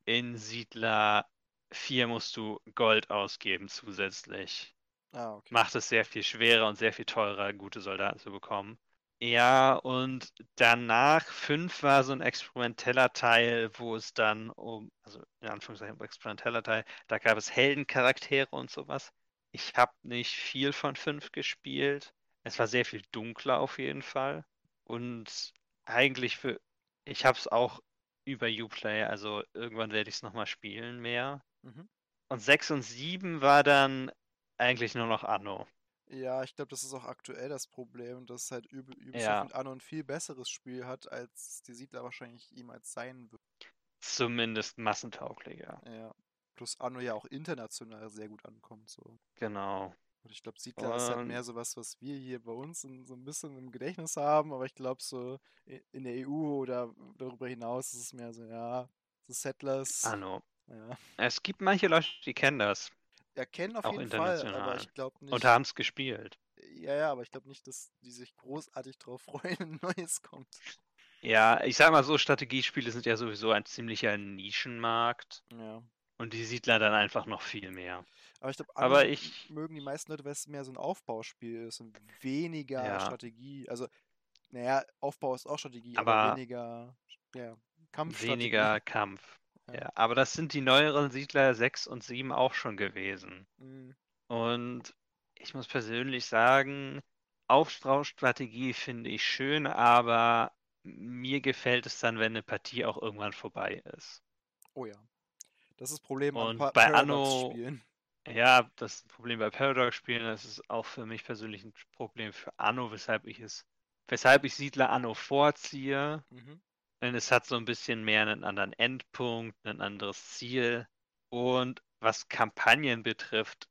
In Siedler 4 musst du Gold ausgeben zusätzlich Ah, okay. macht es sehr viel schwerer und sehr viel teurer, gute Soldaten zu bekommen. Ja, und danach 5 war so ein experimenteller Teil, wo es dann um, also in Anführungszeichen um experimenteller Teil, da gab es Heldencharaktere und sowas. Ich habe nicht viel von 5 gespielt. Es war sehr viel dunkler auf jeden Fall. Und eigentlich für, ich habe es auch über Uplay, also irgendwann werde ich es nochmal spielen mehr. Mhm. Und 6 und 7 war dann eigentlich nur noch Anno. Ja, ich glaube, das ist auch aktuell das Problem, dass halt Ubisoft Ja. mit Anno ein viel besseres Spiel hat, als die Siedler wahrscheinlich jemals sein wird. Zumindest massentauglicher. Ja. Plus Anno ja auch international sehr gut ankommt. So. Genau. Und ich glaube, Siedler ist halt mehr so was, was wir hier bei uns in, so ein bisschen im Gedächtnis haben, aber ich glaube, so in der EU oder darüber hinaus ist es mehr so, ja, so Settlers. Anno. Ja. Es gibt manche Leute, die kennen das Ja, kennen auf Auch jeden Fall, aber ich glaube nicht. und haben es gespielt. Ja, ja, aber ich glaube nicht, dass die sich großartig drauf freuen, wenn Neues kommt. Ja, ich sag mal so, Strategiespiele sind ja sowieso ein ziemlicher Nischenmarkt Ja. und die Siedler dann einfach noch viel mehr. Aber ich glaube, Aber ich- mögen die meisten Leute, weil es mehr so ein Aufbauspiel ist und weniger Ja. Strategie. Also, naja, Aufbau ist auch Strategie, aber, Aber weniger ja, Kampfstrategie. Weniger Kampf. Ja. Ja, aber das sind die neueren Siedler 6 und 7 auch schon gewesen. Mhm. Und ich muss persönlich sagen, Aufbaustrategie finde ich schön, aber mir gefällt es dann, wenn eine Partie auch irgendwann vorbei ist. Oh ja. Das ist das Problem Und bei Paradox-Spielen. Ja, das Problem bei Paradox-Spielen, das ist auch für mich persönlich ein Problem für Anno, weshalb ich es, weshalb ich Siedler Anno vorziehe. Mhm. Denn es hat so ein bisschen mehr einen anderen Endpunkt, ein anderes Ziel. Und was Kampagnen betrifft,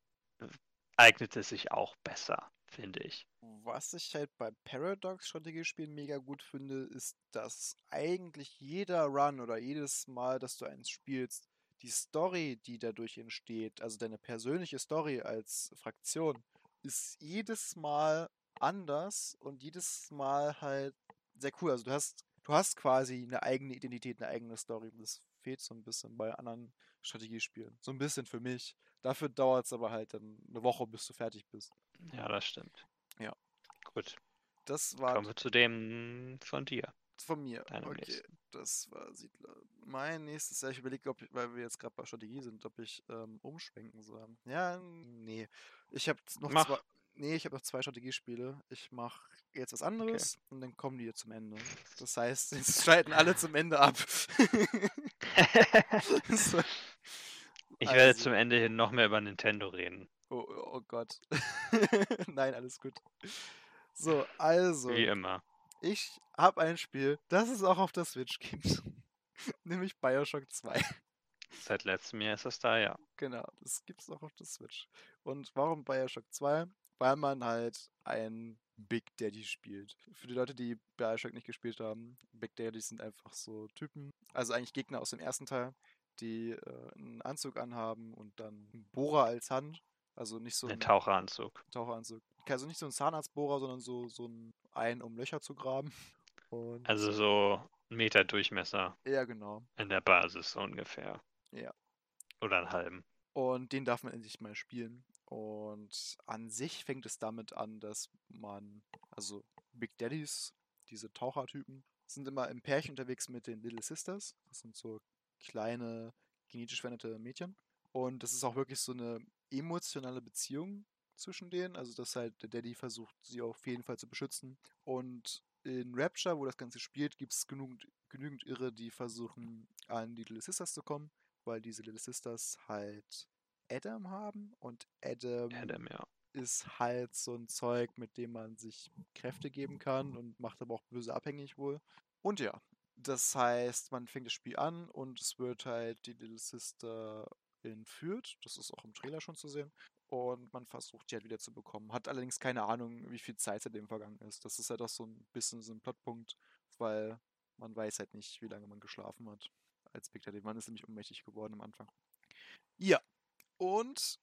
eignet es sich auch besser, finde ich. Was ich halt bei Paradox-Strategiespielen mega gut finde, ist, dass eigentlich jeder Run oder jedes Mal, dass du eins spielst, die Story, die dadurch entsteht, also deine persönliche Story als Fraktion, ist jedes Mal anders und jedes Mal halt sehr cool. Also du hast, du hast quasi eine eigene Identität, eine eigene Story. Das fehlt so ein bisschen bei anderen Strategiespielen. So ein bisschen für mich. Dafür dauert es aber halt dann eine Woche, bis du fertig bist. Ja, das stimmt. Ja. Gut. Das war Kommen wir zu dem von dir. von mir. Deinem okay, nächsten. Das war Siedler. Mein nächstes, ja, ich überlege, ob, weil wir jetzt gerade bei Strategie sind, ob ich ähm, umschwenken soll. Ja, nee. Ich habe noch Mach. zwei. Nee, ich habe noch zwei Strategiespiele. Ich mache jetzt was anderes und dann kommen die jetzt zum Ende. Das heißt, jetzt schalten alle zum Ende ab. So. ich werde Also. zum Ende hin noch mehr über Nintendo reden. oh, oh Gott. Nein, alles gut. So, also. Wie immer. Ich habe ein Spiel, das es auch auf der Switch gibt. Nämlich Bioshock 2. Seit letztem Jahr ist das da, ja. Genau, das gibt's auch auf der Switch. Und warum Bioshock 2? Weil man halt ein Big Daddy spielt. Für die Leute, die Bioshock nicht gespielt haben, Big Daddies sind einfach so Typen, also eigentlich Gegner aus dem ersten Teil, die äh, einen Anzug anhaben und dann einen Bohrer als Hand. Also nicht so Ein ein Taucheranzug. Taucheranzug. Also nicht so ein Zahnarztbohrer, sondern so, so ein ein, um Löcher zu graben. Und Also so ein Meter Durchmesser ja, genau. in der Basis so ungefähr. Ja. Oder einen halben. Und den darf man endlich mal spielen. Und an sich fängt es damit an, dass man, also Big Daddies, diese Tauchertypen, sind immer im Pärchen unterwegs mit den Little Sisters. Das sind so kleine, genetisch veränderte Mädchen. Und das ist auch wirklich so eine emotionale Beziehung zwischen denen. Also, dass halt der Daddy versucht, sie auf jeden Fall zu beschützen. Und in Rapture, wo das Ganze spielt, gibt es genügend, genügend Irre, die versuchen, an die Little Sisters zu kommen, weil diese Little Sisters halt Adam haben und Adam, Adam, ja. ist halt so ein Zeug, mit dem man sich Kräfte geben kann und macht aber auch böse abhängig wohl. Und ja, das heißt, man fängt das Spiel an und es wird halt die Little Sister entführt. Das ist auch im Trailer schon zu sehen. Und man versucht die halt wieder zu bekommen. Hat allerdings keine Ahnung, wie viel Zeit seitdem vergangen ist. Das ist halt auch so ein bisschen so ein Plotpunkt, weil man weiß halt nicht, wie lange man geschlafen hat. Als Big Daddy. Man ist nämlich ohnmächtig geworden am Anfang. Ja. Und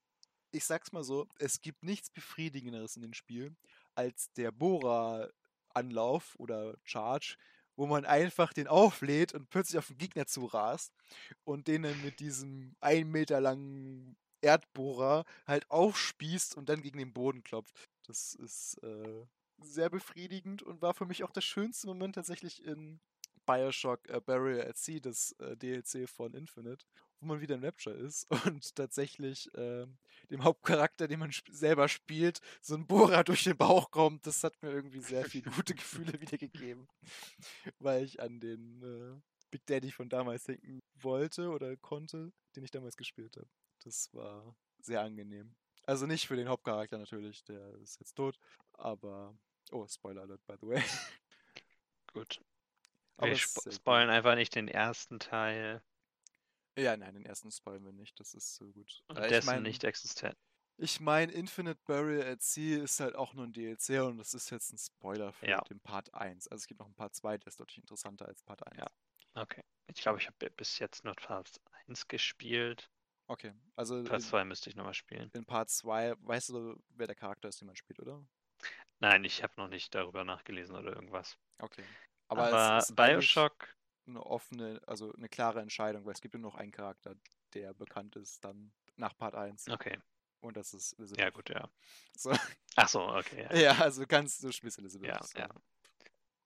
ich sag's mal so, es gibt nichts Befriedigenderes in dem Spiel als der Bohrer-Anlauf oder Charge, wo man einfach den auflädt und plötzlich auf den Gegner zurast und den dann mit diesem ein Meter langen Erdbohrer halt aufspießt und dann gegen den Boden klopft. Das ist äh, sehr befriedigend und war für mich auch der schönste Moment tatsächlich in Bioshock äh, Barrier at Sea, das äh, DLC von Infinite, wo man wieder in Rapture ist und tatsächlich ähm, dem Hauptcharakter, den man sp selber spielt, so ein Bohrer durch den Bauch kommt. Das hat mir irgendwie sehr viele gute Gefühle wiedergegeben, weil ich an den äh, Big Daddy von damals denken wollte oder konnte, den ich damals gespielt habe. Das war sehr angenehm. Also nicht für den Hauptcharakter natürlich, der ist jetzt tot, aber oh, Spoiler alert by the way. Gut. Aber Wir spo spoilern einfach nicht den ersten Teil Ja, nein, den ersten spoilern wir nicht, das ist so gut. und Äh, ich dessen mein- nicht existent. Ich meine, Infinite Burial at Sea ist halt auch nur ein DLC und das ist jetzt ein Spoiler für Ja. den Part 1. Also es gibt noch einen Part 2, der ist deutlich interessanter als Part 1. Ja. Okay. Ich glaube, ich habe bis jetzt nur Part 1 gespielt. Okay, also Part in, 2 müsste ich nochmal spielen. in Part 2, weißt du, wer der Charakter ist, den man spielt, oder? Nein, ich habe noch nicht darüber nachgelesen oder irgendwas. Okay. Aber, Aber, Bioshock, eine offene, also eine klare Entscheidung, weil es gibt ja noch einen Charakter, der bekannt ist dann nach Part 1 okay. und das ist Elizabeth. Ja, gut, ja. So. Ach so, okay. Ja, Ja, also du kannst, du spielst Elizabeth. ja. so. ja.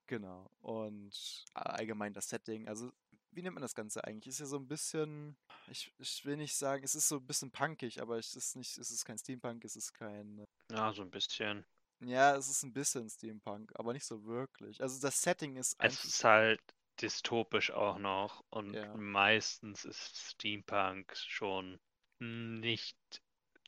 Genau. Und allgemein das Setting, also wie nennt man das Ganze eigentlich? Ist ja so ein bisschen, ich, ich will nicht sagen, es ist so ein bisschen punkig, aber es ist nicht, es ist kein Steampunk, es ist kein, Ja, so ein bisschen. ja, es ist ein bisschen Steampunk, aber nicht so wirklich. Also das Setting ist Es ist halt dystopisch auch noch und Ja. meistens ist Steampunk schon nicht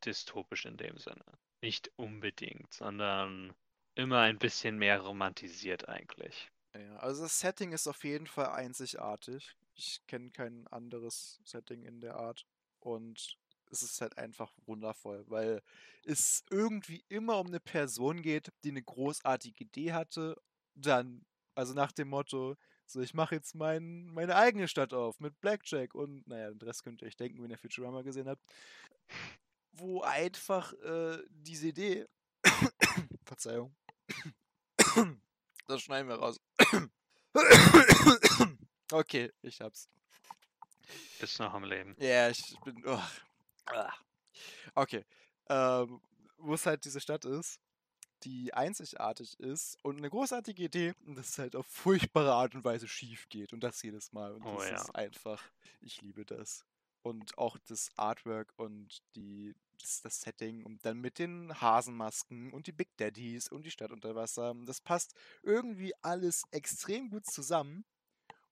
dystopisch in dem Sinne. Nicht unbedingt, sondern immer ein bisschen mehr romantisiert eigentlich. ja, also das Setting ist auf jeden Fall einzigartig. Ich kenne kein anderes Setting in der Art. Und es ist halt einfach wundervoll, weil es irgendwie immer um eine Person geht, die eine großartige Idee hatte. Dann, also nach dem Motto, so ich mache jetzt mein, meine eigene Stadt auf mit Blackjack und naja, den Rest könnt ihr euch denken, wenn ihr Futurama gesehen habt. Wo einfach äh, diese Idee, Verzeihung, das schneiden wir raus. okay, ich hab's. Bist noch am Leben. Ja, ich bin. Oh. Okay. Ähm, wo es halt diese Stadt ist, die einzigartig ist und eine großartige Idee, und das halt auf furchtbare Art und Weise schief geht. Und das jedes Mal. Und Oh das ja. ist einfach. Ich liebe das. Und auch das Artwork und die, das, das Setting und dann mit den Hasenmasken und die Big Daddies und die Stadt unter Wasser. Das passt irgendwie alles extrem gut zusammen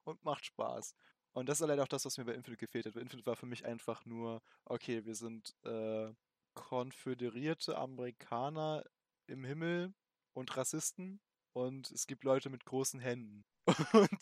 und macht Spaß. Und das ist leider auch das, was mir bei Infinite gefehlt hat. Weil Infinite war für mich einfach nur, okay, wir sind äh, konföderierte Amerikaner im Himmel und Rassisten und es gibt Leute mit großen Händen. Und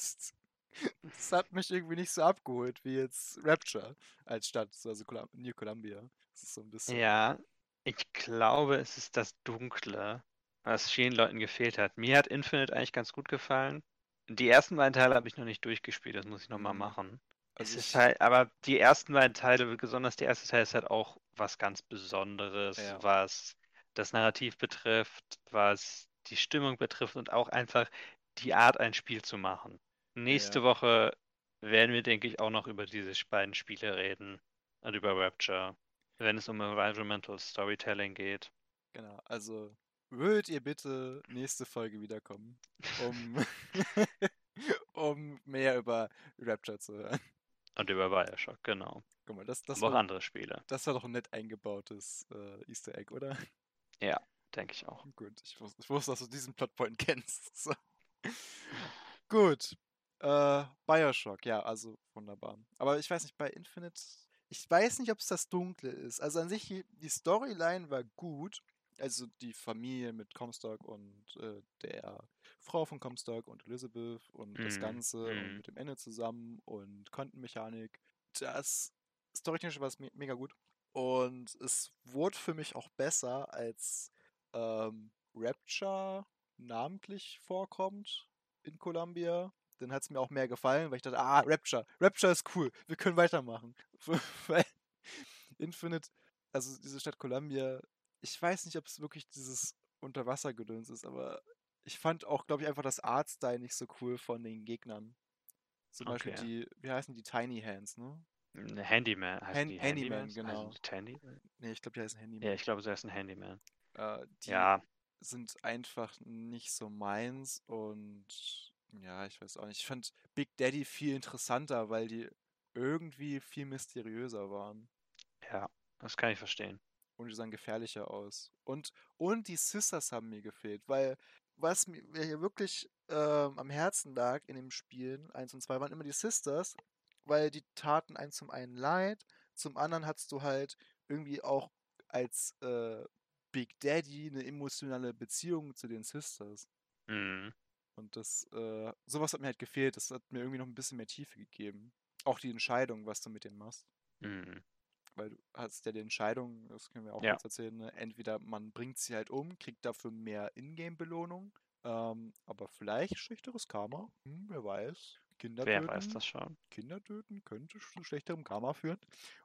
das hat mich irgendwie nicht so abgeholt wie jetzt Rapture als Stadt, also New Columbia. Das ist so ein bisschen. Ja, ich glaube, es ist das Dunkle, was vielen Leuten gefehlt hat. Mir hat Infinite eigentlich ganz gut gefallen. Die ersten beiden Teile habe ich noch nicht durchgespielt, das muss ich nochmal Mhm. machen. Also Es ist halt, aber die ersten beiden Teile, besonders der erste Teil, ist halt auch was ganz Besonderes, Ja. was das Narrativ betrifft, was die Stimmung betrifft und auch einfach die Art, ein Spiel zu machen. Nächste Ja. Woche werden wir, denke ich, auch noch über diese beiden Spiele reden und über Rapture, wenn es um Environmental Storytelling geht. Genau, also würdet ihr bitte nächste Folge wiederkommen, um, um mehr über Rapture zu hören. Und über Bioshock, genau. Guck mal, das, das, Aber auch war, andere Spiele, das war doch ein nett eingebautes äh, Easter Egg, oder? Denke ich auch. Gut, ich, wus ich wusste, dass du diesen Plotpoint kennst. So. Gut. Äh, Bioshock, ja, also wunderbar. Aber ich weiß nicht, bei Infinite, ich weiß nicht, ob es das Dunkle ist. Also an sich, die Storyline war gut. Also die Familie mit Comstock und äh, der Frau von Comstock und Elizabeth und das Mhm, Ganze und mhm. mit dem Ende zusammen und Quantenmechanik. Das Storytechnisch war es me mega gut. Und es wurde für mich auch besser, als ähm, Rapture namentlich vorkommt in Columbia. Dann hat es mir auch mehr gefallen, weil ich dachte, ah, Rapture, Rapture ist cool, wir können weitermachen. weil Infinite, also diese Stadt Columbia, ich weiß nicht, ob es wirklich dieses Unterwassergedöns ist, aber ich fand auch, glaube ich, einfach das Artstyle nicht so cool von den Gegnern. Zum Beispiel Okay. die, wie heißen die Tiny Hands, ne? Handyman, heißt Hand- die Handyman, Handymans? genau. Heißen Handy? Ne, ich glaube, die heißen Handyman. Ja, ich glaube, sie heißt ein Handyman. Äh, die Ja, sind einfach nicht so meins und ja, ich weiß auch nicht. Ich fand Big Daddy viel interessanter, weil die irgendwie viel mysteriöser waren. ja, das kann ich verstehen. Und die sahen gefährlicher aus. Und, und die Sisters haben mir gefehlt, weil was mir hier wirklich ähm, am Herzen lag in dem Spielen 1 und 2 waren immer die Sisters, weil die taten einen zum einen leid, zum anderen hattest du halt irgendwie auch als äh, Big Daddy eine emotionale Beziehung zu den Sisters. Mhm. Und das, äh, sowas hat mir halt gefehlt. Das hat mir irgendwie noch ein bisschen mehr Tiefe gegeben. Auch die Entscheidung, was du mit denen machst. Mhm. Weil du hast ja die Entscheidung, das können wir auch Ja. kurz erzählen, ne? entweder man bringt sie halt um, kriegt dafür mehr Ingame-Belohnung, ähm, aber vielleicht schlechteres Karma, hm, wer weiß. Kinder Wer töten, weiß das schon? Kinder töten könnte zu schlechterem Karma führen.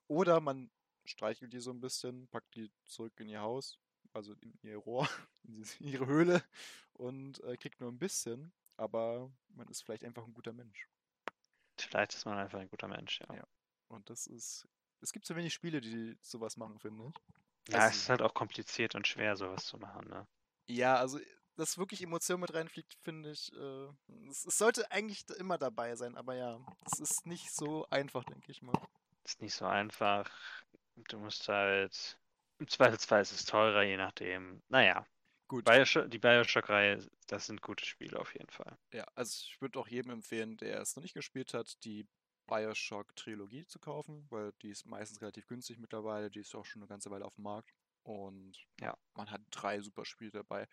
Oder man streichelt die so ein bisschen, packt die zurück in ihr Haus, also in ihr Rohr, in ihre Höhle und äh, kriegt nur ein bisschen, aber man ist vielleicht einfach ein guter Mensch. Vielleicht ist man einfach ein guter Mensch, ja. Ja. Und das ist. Es gibt so wenig Spiele, die sowas machen, finde ich. Ja, Also- es ist halt auch kompliziert und schwer, sowas zu machen, ne? Ja, also, dass wirklich Emotion mit reinfliegt, finde ich. Äh, es, es sollte eigentlich immer dabei sein, aber ja, es ist nicht so einfach, denke ich mal. Ist nicht so einfach. Du musst halt. Im Zweifelsfall ist es teurer, je nachdem. Naja, Gut. Bioshock, die Bioshock-Reihe, das sind gute Spiele auf jeden Fall. Ja, also ich würde auch jedem empfehlen, der es noch nicht gespielt hat, die Bioshock-Trilogie zu kaufen, weil die ist meistens relativ günstig mittlerweile, die ist auch schon eine ganze Weile auf dem Markt. Und Ja. man hat drei super Spiele dabei.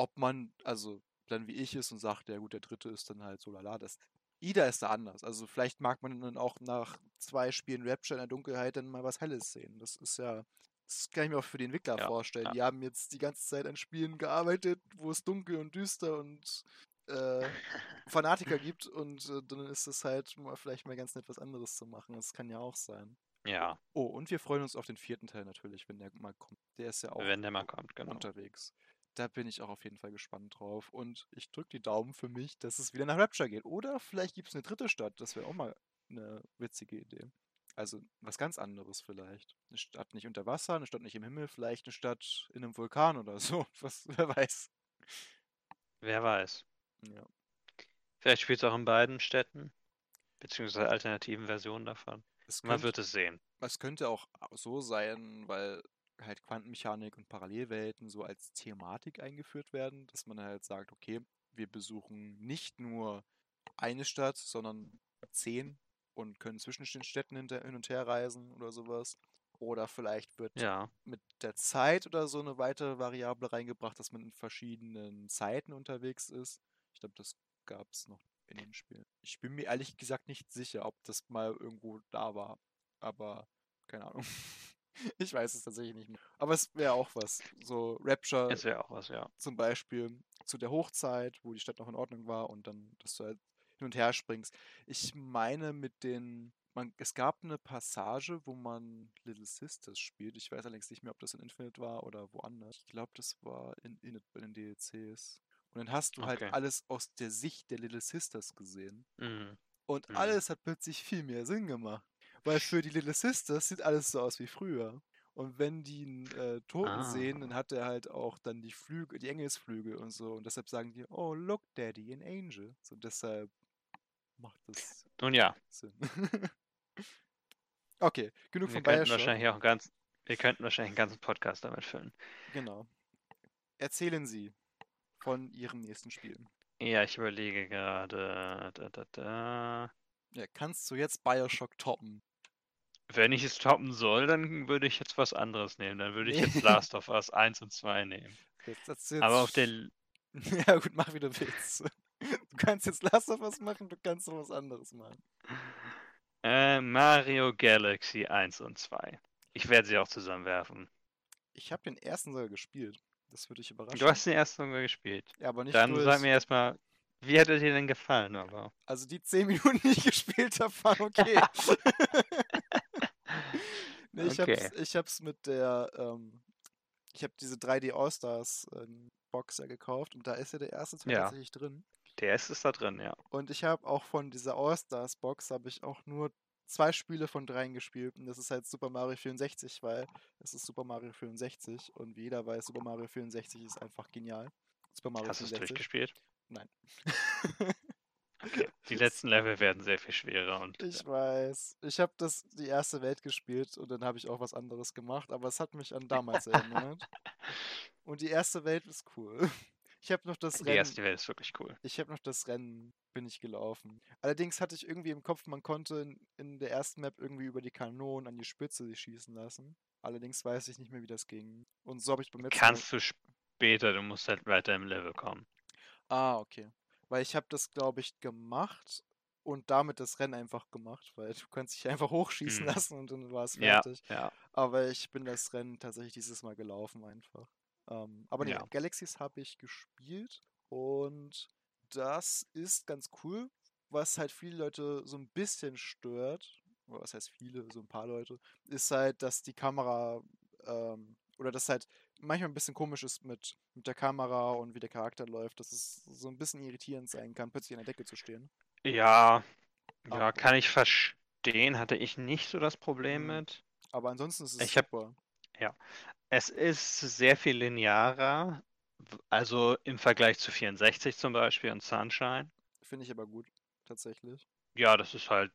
Ob man, also dann wie ich ist und sagt, ja gut, der dritte ist dann halt so lala, das Ida ist da anders. Also vielleicht mag man dann auch nach zwei Spielen Rapture in der Dunkelheit dann mal was Helles sehen. Das ist ja, das kann ich mir auch für die Entwickler Ja, vorstellen. ja. Die haben jetzt die ganze Zeit an Spielen gearbeitet, wo es dunkel und düster und äh, Fanatiker gibt und äh, dann ist es halt mal vielleicht mal ganz nett was anderes zu machen. Das kann ja auch sein. Ja, Oh, und wir freuen uns auf den vierten Teil natürlich, wenn der mal kommt. Der ist ja auch wenn der mal kommt, genau. unterwegs. Da bin ich auch auf jeden Fall gespannt drauf. Und ich drücke die Daumen für mich, dass es wieder nach Rapture geht. Oder vielleicht gibt es eine dritte Stadt. Das wäre auch mal eine witzige Idee. Also was ganz anderes vielleicht. Eine Stadt nicht unter Wasser, eine Stadt nicht im Himmel, vielleicht eine Stadt in einem Vulkan oder so. Was, wer weiß. Wer weiß. Ja. Vielleicht spielt es auch in beiden Städten, beziehungsweise alternativen Versionen davon. Es Man könnte, wird es sehen. es könnte auch so sein, weil halt Quantenmechanik und Parallelwelten so als Thematik eingeführt werden, dass man halt sagt, okay, wir besuchen nicht nur eine Stadt, sondern zehn und können zwischen den Städten hin und her reisen oder sowas. Oder vielleicht wird Ja, mit der Zeit oder so eine weitere Variable reingebracht, dass man in verschiedenen Zeiten unterwegs ist. Ich glaube, das gab es noch in den Spielen. Ich bin mir ehrlich gesagt nicht sicher, ob das mal irgendwo da war. Aber keine Ahnung. Ich weiß es tatsächlich nicht mehr. Aber es wäre auch was. So Rapture es wäre auch was, ja. zum Beispiel zu der Hochzeit, wo die Stadt noch in Ordnung war und dann, dass du halt hin und her springst. Ich meine mit den, man, es gab eine Passage, wo man Little Sisters spielt. Ich weiß allerdings nicht mehr, ob das in Infinite war oder woanders. Ich glaube, das war in, in, in den DLCs. Und dann hast du halt Okay. alles aus der Sicht der Little Sisters gesehen. Mhm. Und Mhm. alles hat plötzlich viel mehr Sinn gemacht. Weil für die Little Sisters sieht alles so aus wie früher. Und wenn die einen äh, Toten sehen, dann Ah. hat er halt auch dann die Flügel, die Engelsflügel und so. Und deshalb sagen die, oh, look, Daddy, an Angel. So deshalb macht das Nun ja, Sinn. okay, genug wir von Bioshock. wahrscheinlich auch ganz, wir könnten wahrscheinlich einen ganzen Podcast damit füllen. Genau. Erzählen Sie von Ihrem nächsten Spiel. Ja, ich überlege gerade. Da, da, da. Ja, kannst du jetzt Bioshock toppen? Wenn ich es toppen soll, dann würde ich jetzt was anderes nehmen. Dann würde ich jetzt Last of Us 1 und 2 nehmen. Jetzt, das ist Aber auf jetzt der Ja, gut, mach wie du willst. Du kannst jetzt Last of Us machen, du kannst noch was anderes machen. äh, Mario Galaxy 1 und 2. Ich werde sie auch zusammenwerfen. Ich habe den ersten sogar gespielt. Das würde ich überraschen. Du hast den ersten sogar gespielt. ja, aber nicht Dann sag mir erstmal, wie hat er dir denn gefallen, aber? Also die 10 Minuten, die ich gespielt habe, waren okay. nee, ich, Okay. hab's, ich hab's mit der, ähm, ich habe diese 3D All-Stars ähm, Box ja gekauft und da ist ja der erste Teil Ja. tatsächlich drin. Der erste ist da drin, ja. Und ich habe auch von dieser All-Stars Box habe ich auch nur zwei Spiele von dreien gespielt und das ist halt Super Mario 64, weil es ist Super Mario 64 und wie jeder weiß, Super Mario 64 ist einfach genial. Super Mario Hast du es 64. durchgespielt? Nein. Okay. Die letzten Level werden sehr viel schwerer und Ich weiß. Ich habe das die erste Welt gespielt und dann habe ich auch was anderes gemacht, aber es hat mich an damals erinnert. Und die erste Welt ist cool. Ich habe noch das die Rennen. erste Welt ist wirklich cool. Ich habe noch das Rennen, bin ich gelaufen. Allerdings hatte ich irgendwie im Kopf, man konnte in, in der ersten Map irgendwie über die Kanonen an die Spitze sich schießen lassen. Allerdings weiß ich nicht mehr, wie das ging. Und so habe ich beim letzten Kannst du später, du musst halt weiter im Level kommen. Ah, okay. Weil ich habe das, glaube ich, gemacht und damit das Rennen einfach gemacht, weil du kannst dich einfach hochschießen Mhm. lassen und dann war es Ja, fertig. ja. Aber ich bin das Rennen tatsächlich dieses Mal gelaufen einfach. Ähm, aber nee, Ja. Galaxies habe ich gespielt und das ist ganz cool, was halt viele Leute so ein bisschen stört, oder was heißt viele, so ein paar Leute, ist halt, dass die Kamera ähm, oder dass halt manchmal ein bisschen komisch ist mit, mit der Kamera und wie der Charakter läuft, dass es so ein bisschen irritierend sein kann, plötzlich an der Decke zu stehen. Ja, ja, kann ich verstehen. Hatte ich nicht so das Problem Mhm. mit. Aber ansonsten ist es Ich hab- super. Es ist sehr viel linearer, also im Vergleich zu 64 zum Beispiel und Sunshine. Finde ich aber gut, tatsächlich. Ja, das ist halt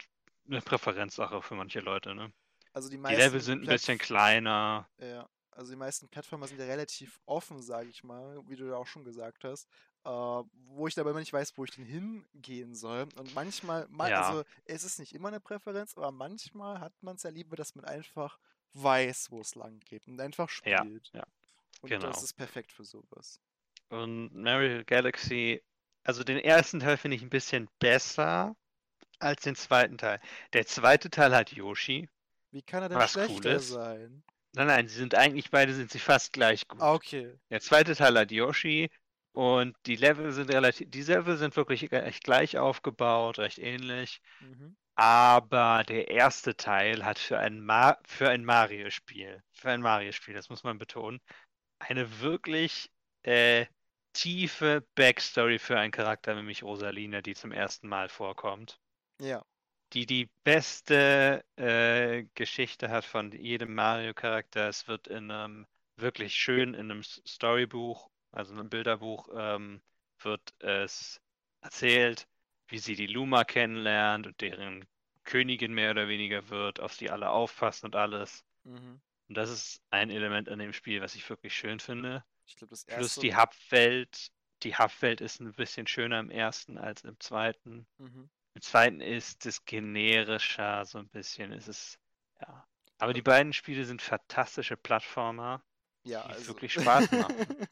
eine Präferenzsache für manche Leute, ne? Also die Die Level sind ein bisschen kleiner. Ja, also die meisten Plattformer sind ja relativ offen, sage ich mal, wie du ja auch schon gesagt hast. Äh, wo ich dabei immer nicht weiß, wo ich denn hingehen soll. Und manchmal, man, Ja. also es ist nicht immer eine Präferenz, aber manchmal hat man es ja lieber, dass man einfach weiß, wo es lang geht und einfach Ja, spielt. ja, Und genau. das ist perfekt für sowas. Und Mario Galaxy, also den ersten Teil finde ich ein bisschen besser, als den zweiten Teil. Der zweite Teil hat Yoshi. Wie kann er denn schlechter Cooles. sein? Nein, nein, sie sind eigentlich beide sind sie fast gleich gut. Ah, okay. Der zweite Teil hat Yoshi und die Level sind relativ, die Level sind wirklich recht gleich aufgebaut, recht ähnlich. Mhm. Aber der erste Teil hat für ein, Ma für ein Mario-Spiel, für ein Mario-Spiel, das muss man betonen, eine wirklich äh, tiefe Backstory für einen Charakter, nämlich Rosalina, die zum ersten Mal vorkommt. Ja. Die die beste äh, Geschichte hat von jedem Mario-Charakter. Es wird in einem wirklich schön in einem Storybuch, also einem Bilderbuch, ähm, wird es erzählt, wie sie die Luma kennenlernt und deren Königin mehr oder weniger wird, auf sie alle aufpassen und alles. Mhm. Und das ist ein Element an dem Spiel, was ich wirklich schön finde. Das Plus die Hub-Welt. Die Hub-Welt ist ein bisschen schöner im ersten als im zweiten. Mhm. Im zweiten ist es generischer, so ein bisschen. Es ist, ja. Aber die beiden Spiele sind fantastische Plattformer, Ja, die also. wirklich Spaß machen.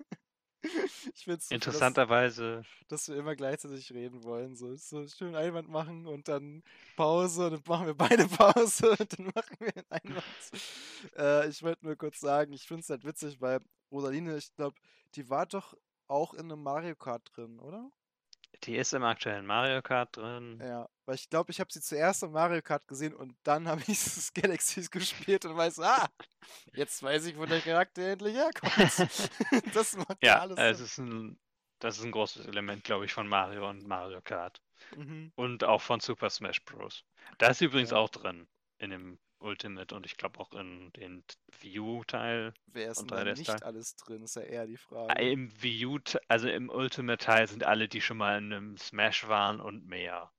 ich finde es so, Interessanterweise, dass, dass wir immer gleichzeitig reden wollen. So, so schön Einwand machen und dann Pause und dann machen wir beide Pause und dann machen wir einen Einwand. äh, ich wollte nur kurz sagen, ich finde es halt witzig, weil Rosaline, ich glaube, die war doch auch in einem Mario Kart drin, oder? Die ist im aktuellen Mario Kart drin. Ja, weil ich glaube, ich habe sie zuerst im Mario Kart gesehen und dann habe ich das Galaxies gespielt und weiß, ah, jetzt weiß ich, wo der Charakter endlich herkommt. das macht ja, alles es Sinn. ist ein, das ist ein großes Element, glaube ich, von Mario und Mario Kart. Mhm. Und auch von Super Smash Bros. Da ist übrigens Ja. auch drin in dem Ultimate und ich glaube auch in den Wii U-Teil. Wer ist denn Und da 3DS nicht Teil. alles drin, ist ja eher die Frage. Ah, Im U, also im Ultimate-Teil sind alle, die schon mal in einem Smash waren und mehr.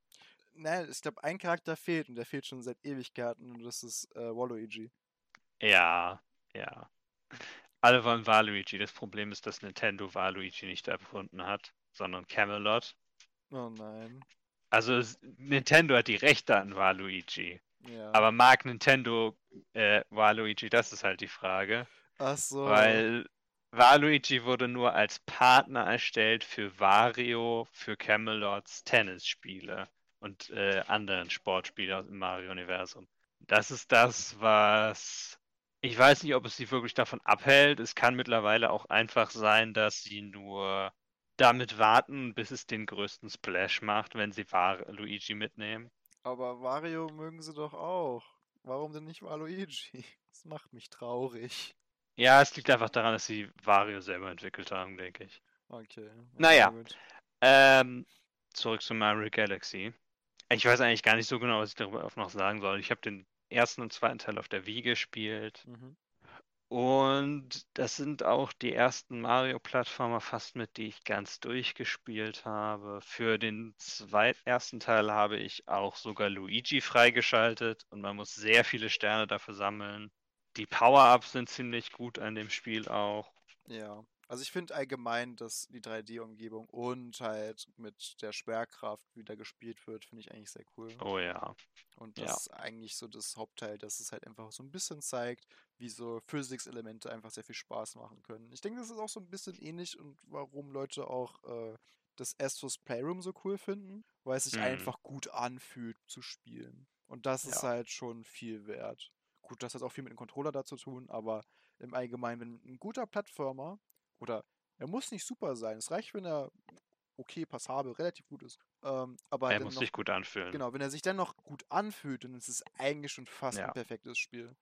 Nein, ich glaube, ein Charakter fehlt und der fehlt schon seit Ewigkeiten und das ist äh, Waluigi. Ja, ja. Alle wollen Waluigi. Das Problem ist, dass Nintendo Waluigi nicht erfunden hat, sondern Camelot. Oh nein. Also Nintendo hat die Rechte an Waluigi. Ja. Aber mag Nintendo äh, Waluigi? Das ist halt die Frage. Ach so. Weil Waluigi wurde nur als Partner erstellt für Wario, für Camelots Tennisspiele und äh, anderen Sportspiele aus dem Mario-Universum. Das ist das, was. Ich weiß nicht, ob es sie wirklich davon abhält. Es kann mittlerweile auch einfach sein, dass sie nur damit warten, bis es den größten Splash macht, wenn sie War Luigi mitnehmen. Aber Wario mögen sie doch auch. Warum denn nicht Waluigi? Das macht mich traurig. Ja, es liegt einfach daran, dass sie Wario selber entwickelt haben, denke ich. Okay. Naja. Ähm, zurück zu Mario Galaxy. Ich weiß eigentlich gar nicht so genau, was ich darüber noch sagen soll. Ich habe den ersten und zweiten Teil auf der Wii gespielt. Mhm. Und das sind auch die ersten Mario-Plattformer fast mit, die ich ganz durchgespielt habe. Für den zweit ersten Teil habe ich auch sogar Luigi freigeschaltet und man muss sehr viele Sterne dafür sammeln. Die Power-Ups sind ziemlich gut an dem Spiel auch. Ja. Also ich finde allgemein, dass die 3D-Umgebung und halt mit der Schwerkraft wieder gespielt wird, finde ich eigentlich sehr cool. Oh ja. Und Ja. das ist eigentlich so das Hauptteil, dass es halt einfach so ein bisschen zeigt, wie so Physics-Elemente einfach sehr viel Spaß machen können. Ich denke, das ist auch so ein bisschen ähnlich und warum Leute auch äh, das Astros Playroom so cool finden, weil es sich Mhm. einfach gut anfühlt zu spielen. Und das ist Ja. halt schon viel wert. Gut, das hat auch viel mit dem Controller da zu tun, aber im Allgemeinen, wenn ein guter Plattformer oder er muss nicht super sein, es reicht, wenn er okay, passabel, relativ gut ist. Ähm, aber Er muss noch sich gut anfühlen. Genau, wenn er sich dann noch gut anfühlt, dann ist es eigentlich schon fast Ja. ein perfektes Spiel.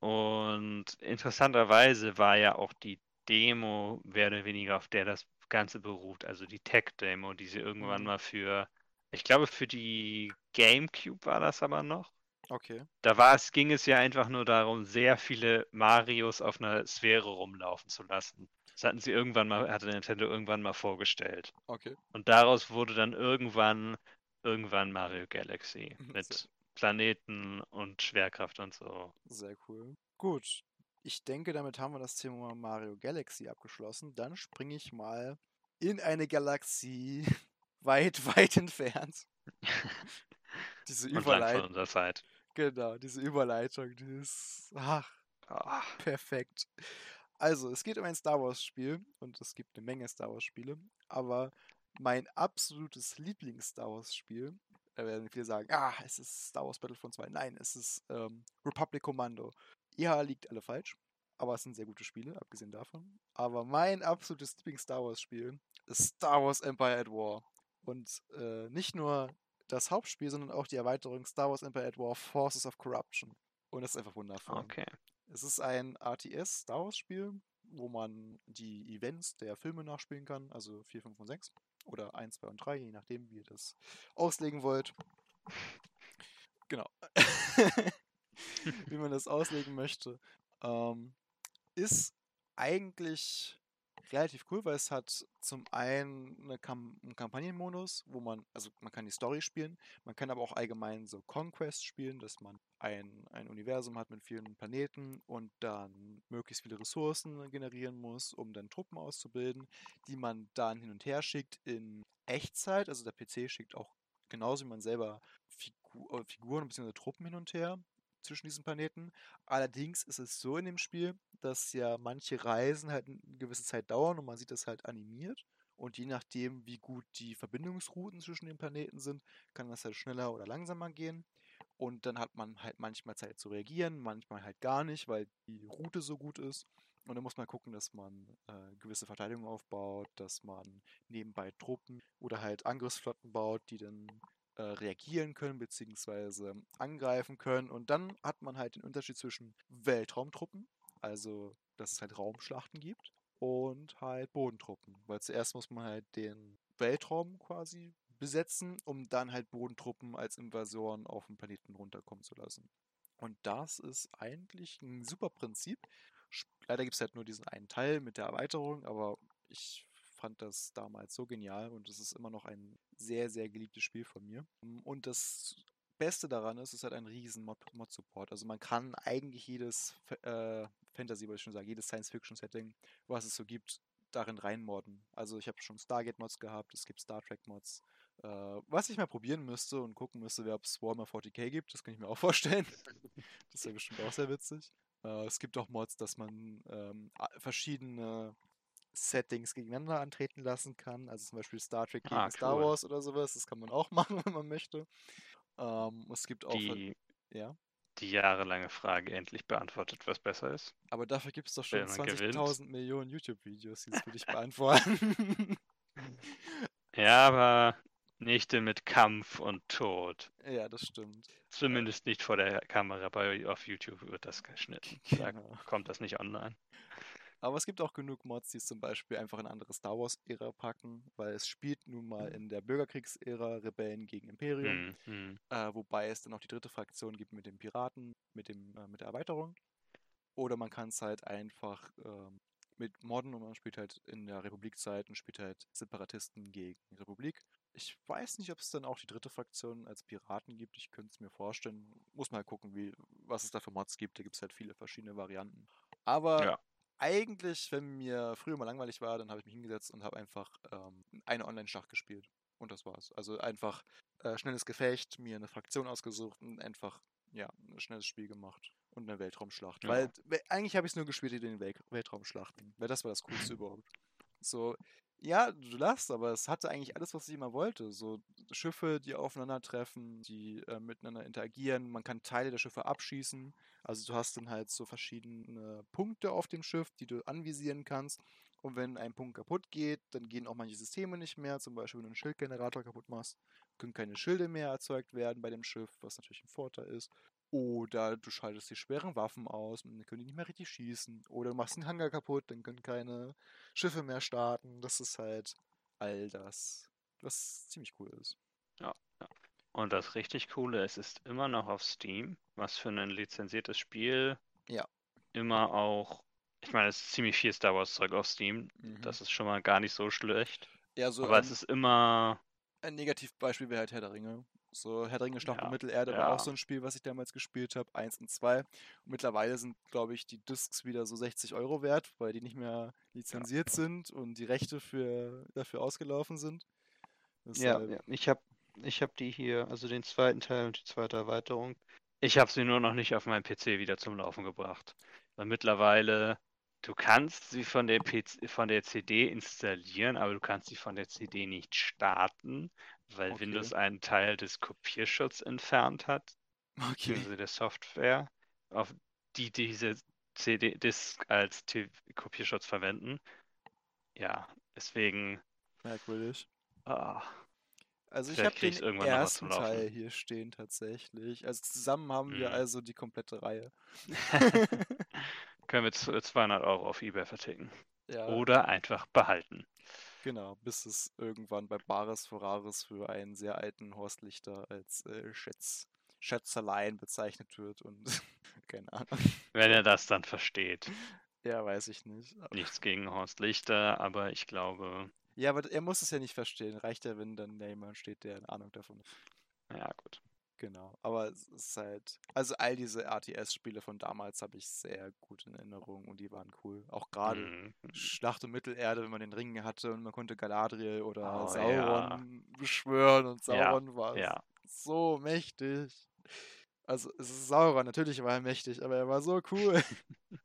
Und interessanterweise war ja auch die Demo mehr oder weniger, auf der das Ganze beruht, also die Tech-Demo, die sie irgendwann Mhm. mal für, ich glaube für die GameCube war das aber noch. Okay. Da war es, ging es ja einfach nur darum, sehr viele Marios auf einer Sphäre rumlaufen zu lassen. Das hatten sie irgendwann mal, hatte Nintendo irgendwann mal vorgestellt. Okay. Und daraus wurde dann irgendwann, irgendwann Mario Galaxy Mhm, mit Planeten und Schwerkraft und so. Sehr cool. Gut. Ich denke, damit haben wir das Thema Mario Galaxy abgeschlossen. Dann springe ich mal in eine Galaxie weit, weit entfernt. Diese Und lang Überleitung. Genau, diese Überleitung, die ist ach, Ah, perfekt. Also, es geht um ein Star Wars Spiel und es gibt eine Menge Star Wars Spiele, aber mein absolutes Lieblings-Star Wars-Spiel. Da werden viele sagen, ah, es ist Star Wars Battlefront 2. Nein, es ist ähm, Republic Commando. Ja, liegt alle falsch. Aber es sind sehr gute Spiele, abgesehen davon. Aber mein absolutes Lieblings-Star Wars-Spiel ist Star Wars Empire at War. Und äh, nicht nur das Hauptspiel, sondern auch die Erweiterung Star Wars Empire at War Forces of Corruption. Und das ist einfach wundervoll. Okay. Es ist ein RTS Star Wars Spiel, wo man die Events der Filme nachspielen kann, also 4, 5 und 6 oder 1, 2 und 3, je nachdem, wie ihr das auslegen wollt. Genau. wie man das auslegen möchte. Ähm, ist eigentlich relativ cool, weil es hat zum einen eine Kam einen Kampagnenmodus, wo man, also man kann die Story spielen, man kann aber auch allgemein so Conquest spielen, dass man ein, ein Universum hat mit vielen Planeten und dann möglichst viele Ressourcen generieren muss, um dann Truppen auszubilden, die man dann hin und her schickt in Echtzeit. Also der PC schickt auch genauso wie man selber Figur, Figuren bzw. Truppen hin und her zwischen diesen Planeten. Allerdings ist es so in dem Spiel, dass ja manche Reisen halt eine gewisse Zeit dauern und man sieht das halt animiert. Und je nachdem, wie gut die Verbindungsrouten zwischen den Planeten sind, kann das halt schneller oder langsamer gehen. Und dann hat man halt manchmal Zeit zu reagieren, manchmal halt gar nicht, weil die Route so gut ist. Und dann muss man gucken, dass man äh, gewisse Verteidigung aufbaut, dass man nebenbei Truppen oder halt Angriffsflotten baut, die dann äh, reagieren können bzw. angreifen können. Und dann hat man halt den Unterschied zwischen Weltraumtruppen, also dass es halt Raumschlachten gibt, und halt Bodentruppen. Weil zuerst muss man halt den Weltraum quasi besetzen, um dann halt Bodentruppen als Invasoren auf den Planeten runterkommen zu lassen. Und das ist eigentlich ein super Prinzip. Leider gibt es halt nur diesen einen Teil mit der Erweiterung, aber ich fand das damals so genial und es ist immer noch ein sehr, sehr geliebtes Spiel von mir. Und das Beste daran ist, es ist halt ein riesen Mod-Support. also man kann eigentlich jedes äh, Fantasy, wollte ich schon sagen, jedes Science-Fiction-Setting, was es so gibt, darin reinmodden. Also ich habe schon Stargate-Mods gehabt, es gibt Star Trek-Mods. Äh, was ich mal probieren müsste und gucken müsste, ob es Warhammer 40k gibt, das kann ich mir auch vorstellen. das wäre bestimmt auch sehr witzig. Äh, es gibt auch Mods, dass man ähm, verschiedene Settings gegeneinander antreten lassen kann. Also zum Beispiel Star Trek gegen ah, Star Wars oder sowas. Das kann man auch machen, wenn man möchte. Ähm, es gibt auch. Die, ja? die jahrelange Frage endlich beantwortet, was besser ist. Aber dafür gibt es doch schon 20.000 Millionen YouTube-Videos, die es für dich beantworten. ja, aber nicht mit Kampf und Tod. Ja, das stimmt. Zumindest nicht vor der Kamera. Bei auf YouTube wird das geschnitten. Genau. Da kommt das nicht online. Aber es gibt auch genug Mods, die es zum Beispiel einfach in andere Star Wars-Ära packen, weil es spielt nun mal in der Bürgerkriegsära Rebellen gegen Imperium. Mhm. Äh, wobei es dann auch die dritte Fraktion gibt mit den Piraten, mit, dem, äh, mit der Erweiterung. Oder man kann es halt einfach ähm, mit Modden und man spielt halt in der Republikzeit und spielt halt Separatisten gegen die Republik. Ich weiß nicht, ob es dann auch die dritte Fraktion als Piraten gibt. Ich könnte es mir vorstellen. Muss mal gucken, wie, was es da für Mods gibt. Da gibt es halt viele verschiedene Varianten. Aber ja eigentlich, wenn mir früher mal langweilig war, dann habe ich mich hingesetzt und habe einfach ähm, eine Online-Schlacht gespielt. Und das war's. Also einfach äh, schnelles Gefecht, mir eine Fraktion ausgesucht und einfach, ja, ein schnelles Spiel gemacht. Und eine Weltraumschlacht. Ja. Weil eigentlich habe ich es nur gespielt in den Wel Weltraumschlachten. Weil das war das Coolste überhaupt. So, ja, du lachst, aber es hatte eigentlich alles, was ich immer wollte. So Schiffe, die aufeinandertreffen, die äh, miteinander interagieren. Man kann Teile der Schiffe abschießen. Also du hast dann halt so verschiedene Punkte auf dem Schiff, die du anvisieren kannst. Und wenn ein Punkt kaputt geht, dann gehen auch manche Systeme nicht mehr. Zum Beispiel, wenn du einen Schildgenerator kaputt machst, können keine Schilde mehr erzeugt werden bei dem Schiff, was natürlich ein Vorteil ist. Oder du schaltest die schweren Waffen aus, dann können die nicht mehr richtig schießen. Oder du machst einen Hangar kaputt, dann können keine Schiffe mehr starten. Das ist halt all das, was ziemlich cool ist. Ja, ja. Und das richtig Coole, es ist immer noch auf Steam, was für ein lizenziertes Spiel ja. immer auch, ich meine, es ist ziemlich viel Star Wars Zeug auf Steam. Mhm. Das ist schon mal gar nicht so schlecht. Ja, so Aber es ist immer. Ein Negativbeispiel wäre halt Herr der Ringe. So, Herr Schlacht ja, um Mittelerde ja. war auch so ein Spiel, was ich damals gespielt habe, 1 und 2. Und mittlerweile sind, glaube ich, die Discs wieder so 60 Euro wert, weil die nicht mehr lizenziert ja. sind und die Rechte für, dafür ausgelaufen sind. Ja, ja, ich habe ich hab die hier, also den zweiten Teil und die zweite Erweiterung. Ich habe sie nur noch nicht auf meinem PC wieder zum Laufen gebracht. Weil mittlerweile Du kannst sie von der, PC, von der CD installieren, aber du kannst sie von der CD nicht starten, weil Okay. Windows einen Teil des Kopierschutzes entfernt hat, Okay. beziehungsweise der Software, auf die diese CD-Disk als T- Kopierschutz verwenden. Ja, deswegen, Merkwürdig. ah, Also ich habe den ersten. Teil hier stehen tatsächlich. Also zusammen haben wir Mhm. also die komplette Reihe. können wir z- 200 Euro auf eBay verticken. Ja, Oder einfach behalten. genau, bis es irgendwann bei Bares Ferraris für einen sehr alten Horst Lichter als äh, Schätz, Schätzeleien bezeichnet wird und keine Ahnung. Wenn er das dann versteht. Ja, weiß ich nicht. Nichts gegen Horst Lichter, aber ich glaube, Ja, aber er muss es ja nicht verstehen. Reicht ja, wenn dann da jemand steht, der eine Ahnung davon hat. ja gut. Genau. Aber es ist halt. Also all diese RTS-Spiele von damals habe ich sehr gut in Erinnerung und die waren cool. Auch gerade Mhm. Schlacht um Mittelerde, wenn man den Ring hatte und man konnte Galadriel oder Oh, Sauron beschwören und Ja, Sauron war Ja, so mächtig. Also es ist Sauron, natürlich war er mächtig, aber er war so cool.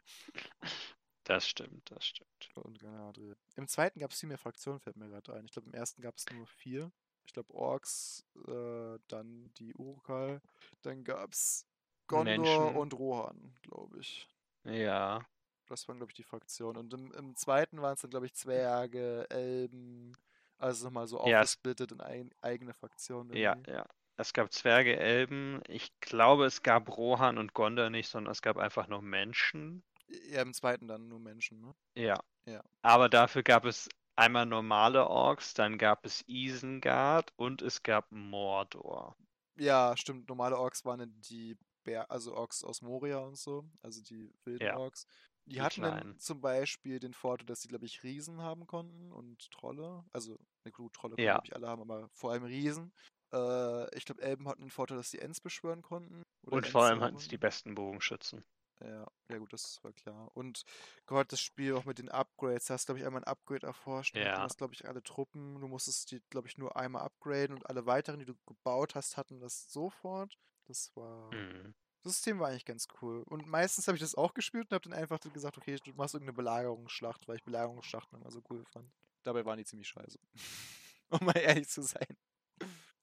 das stimmt, das stimmt. Und Galadriel. Im zweiten gab es viel mehr Fraktionen, fällt mir gerade ein. Ich glaube, im ersten gab es nur vier. Ich glaube, Orks, äh, dann die Urukal, dann gab es Gondor Menschen. und Rohan, glaube ich. Ja, Das waren, glaube ich, die Fraktionen. Und im, im zweiten waren es dann, glaube ich, Zwerge, Elben, also nochmal so Ja, es- aufgesplittet in ein, eigene Fraktionen. ja, ja. Es gab Zwerge, Elben. Ich glaube, es gab Rohan und Gondor nicht, sondern es gab einfach nur Menschen. Ja, im zweiten dann nur Menschen, ne? Ja. Ja. Aber dafür gab es einmal normale Orks, dann gab es Isengard und es gab Mordor. Ja, stimmt. Normale Orks waren die Bär, also Orks aus Moria und so, also die wilden Ja, Orks. Die, die hatten dann zum Beispiel den Vorteil, dass sie, glaube ich, Riesen haben konnten und Trolle. Also, na gut, Trolle Ja. glaube ich, alle haben, aber vor allem Riesen. Äh, ich glaube, Elben hatten den Vorteil, dass sie Ents beschwören konnten. Und Ents vor allem hatten sie die besten Bogenschützen. Ja, ja gut, das war klar. Und Gott, das Spiel auch mit den Upgrades. Du hast, glaube ich, einmal ein Upgrade erforscht. und Du Ja. hast, glaube ich, alle Truppen. Du musstest die, glaube ich, nur einmal upgraden und alle weiteren, die du gebaut hast, hatten das sofort. Das war. Mhm. Das System war eigentlich ganz cool. Und meistens habe ich das auch gespielt und habe dann einfach gesagt, okay, du machst irgendeine Belagerungsschlacht, weil ich Belagerungsschlachten immer so cool fand. Dabei waren die ziemlich scheiße. um mal ehrlich zu sein.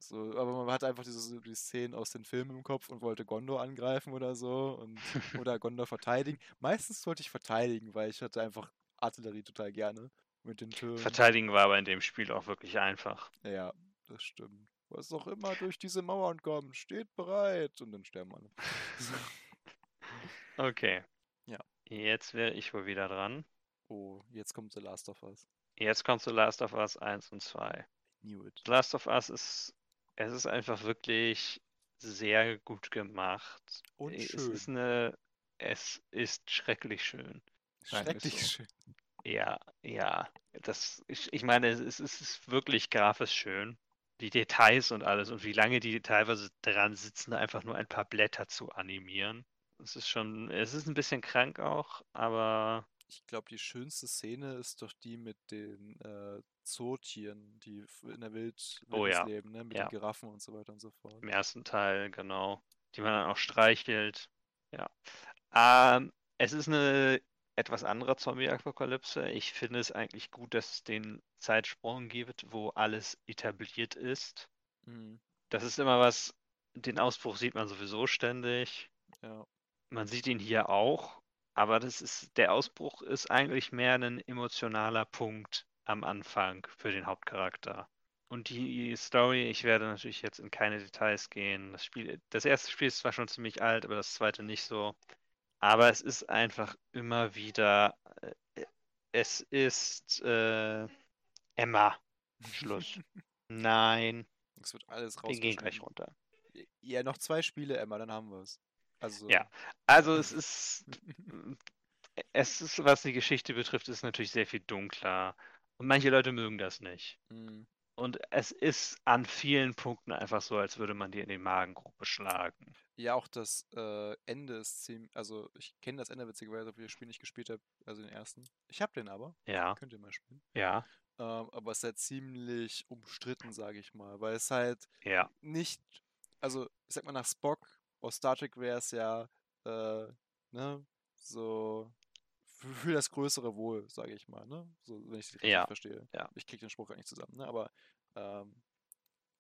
So, aber man hatte einfach diese, die Szenen aus den Filmen im Kopf und wollte Gondor angreifen oder so und oder Gondor verteidigen. Meistens wollte ich verteidigen, weil ich hatte einfach Artillerie total gerne mit den Türmen. Verteidigen war aber in dem Spiel auch wirklich einfach. Ja, das stimmt. Was auch immer durch diese Mauern kommt, steht bereit. Und dann sterben alle. Okay. Ja. Jetzt wäre ich wohl wieder dran. Oh, jetzt kommt The Last of Us. Jetzt kommt The Last of Us 1 und 2. Knew it. The Last of Us ist, es ist einfach wirklich sehr gut gemacht. Und Es schön. ist eine, es ist schrecklich schön. Schrecklich so. schön. Ja, ja. Das, ich, ich meine, es ist, es ist wirklich grafisch schön. Die Details und alles und wie lange die teilweise dran sitzen, einfach nur ein paar Blätter zu animieren. Es ist schon, es ist ein bisschen krank auch, aber Ich glaube, die schönste Szene ist doch die mit den äh, Zootieren, die in der Wild Oh ja, leben, ne? Mit ja. den Giraffen und so weiter und so fort. im ersten Teil, genau, die man dann auch streichelt. Ja. Ähm, es ist eine etwas andere Zombie-Apokalypse. Ich finde es eigentlich gut, dass es den Zeitsprung gibt, wo alles etabliert ist. Mhm. Das ist immer was, den Ausbruch sieht man sowieso ständig. Ja. Man sieht ihn hier auch, aber das ist, der Ausbruch ist eigentlich mehr ein emotionaler Punkt am Anfang für den Hauptcharakter. Und die Story, ich werde natürlich jetzt in keine Details gehen. Das Spiel, das erste Spiel ist zwar schon ziemlich alt, aber das zweite nicht so. Aber es ist einfach immer wieder, äh, es ist äh, Emma. Schluss. Nein, Es wird alles wir gehen gleich runter. Ja, noch zwei Spiele, Emma, dann haben wir es. Also. Ja. Also es ist, es ist, was die Geschichte betrifft, ist natürlich sehr viel dunkler. Und manche Leute mögen das nicht. Mhm. Und es ist an vielen Punkten einfach so, als würde man dir in die Magengrube schlagen. Ja, auch das äh, Ende ist ziemlich. Also, ich kenne das Ende witzigerweise, obwohl ich das Spiel nicht gespielt habe. Also den ersten. Ich habe den aber. Ja, Könnt ihr mal spielen. ja, Ähm, aber es ist halt ziemlich umstritten, sage ich mal. Weil es halt ja. nicht. Also, ich sag mal, nach Spock aus Star Trek wäre es ja. Äh, ne? So. Für, das größere Wohl, sage ich mal, ne? So, wenn ich es richtig Ja, verstehe. ja. Ich kriege den Spruch gar nicht zusammen, ne? Aber ähm,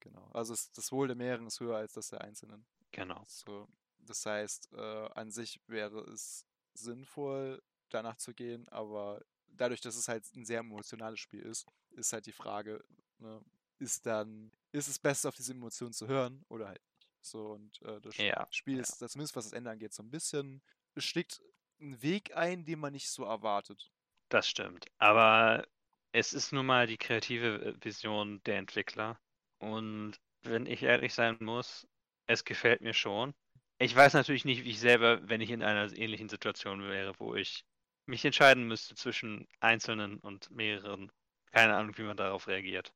genau. Also es, das Wohl der mehreren ist höher als das der Einzelnen. Genau. So, das heißt, äh, an sich wäre es sinnvoll, danach zu gehen, aber dadurch, dass es halt ein sehr emotionales Spiel ist, ist halt die Frage, ne, ist dann, ist es besser, auf diese Emotionen zu hören oder halt nicht. So, und äh, das Ja, Spiel ist, das zumindest was das Ende angeht, so ein bisschen, es schlägt einen Weg ein, den man nicht so erwartet. Das stimmt. Aber es ist nun mal die kreative äh, Vision der Entwickler. Und wenn ich ehrlich sein muss, es gefällt mir schon. Ich weiß natürlich nicht, wie ich selber, wenn ich in einer ähnlichen Situation wäre, wo ich mich entscheiden müsste zwischen einzelnen und mehreren. Keine Ahnung, wie man darauf reagiert.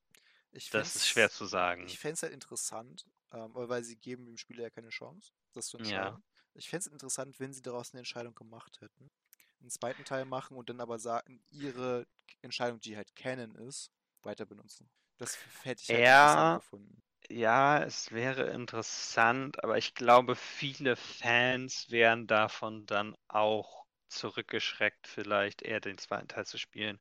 Ich Das ist schwer zu sagen. Ich fände es halt interessant, ähm, weil sie geben dem Spieler ja keine Chance, das zu Ja. Ich fände es interessant, wenn sie daraus eine Entscheidung gemacht hätten. Einen zweiten Teil machen und dann aber sagen, ihre Entscheidung, die halt Canon ist, weiter benutzen. Das hätte ich halt Ja. interessant gefunden. Ja, es wäre interessant, aber ich glaube, viele Fans wären davon dann auch zurückgeschreckt, vielleicht eher den zweiten Teil zu spielen.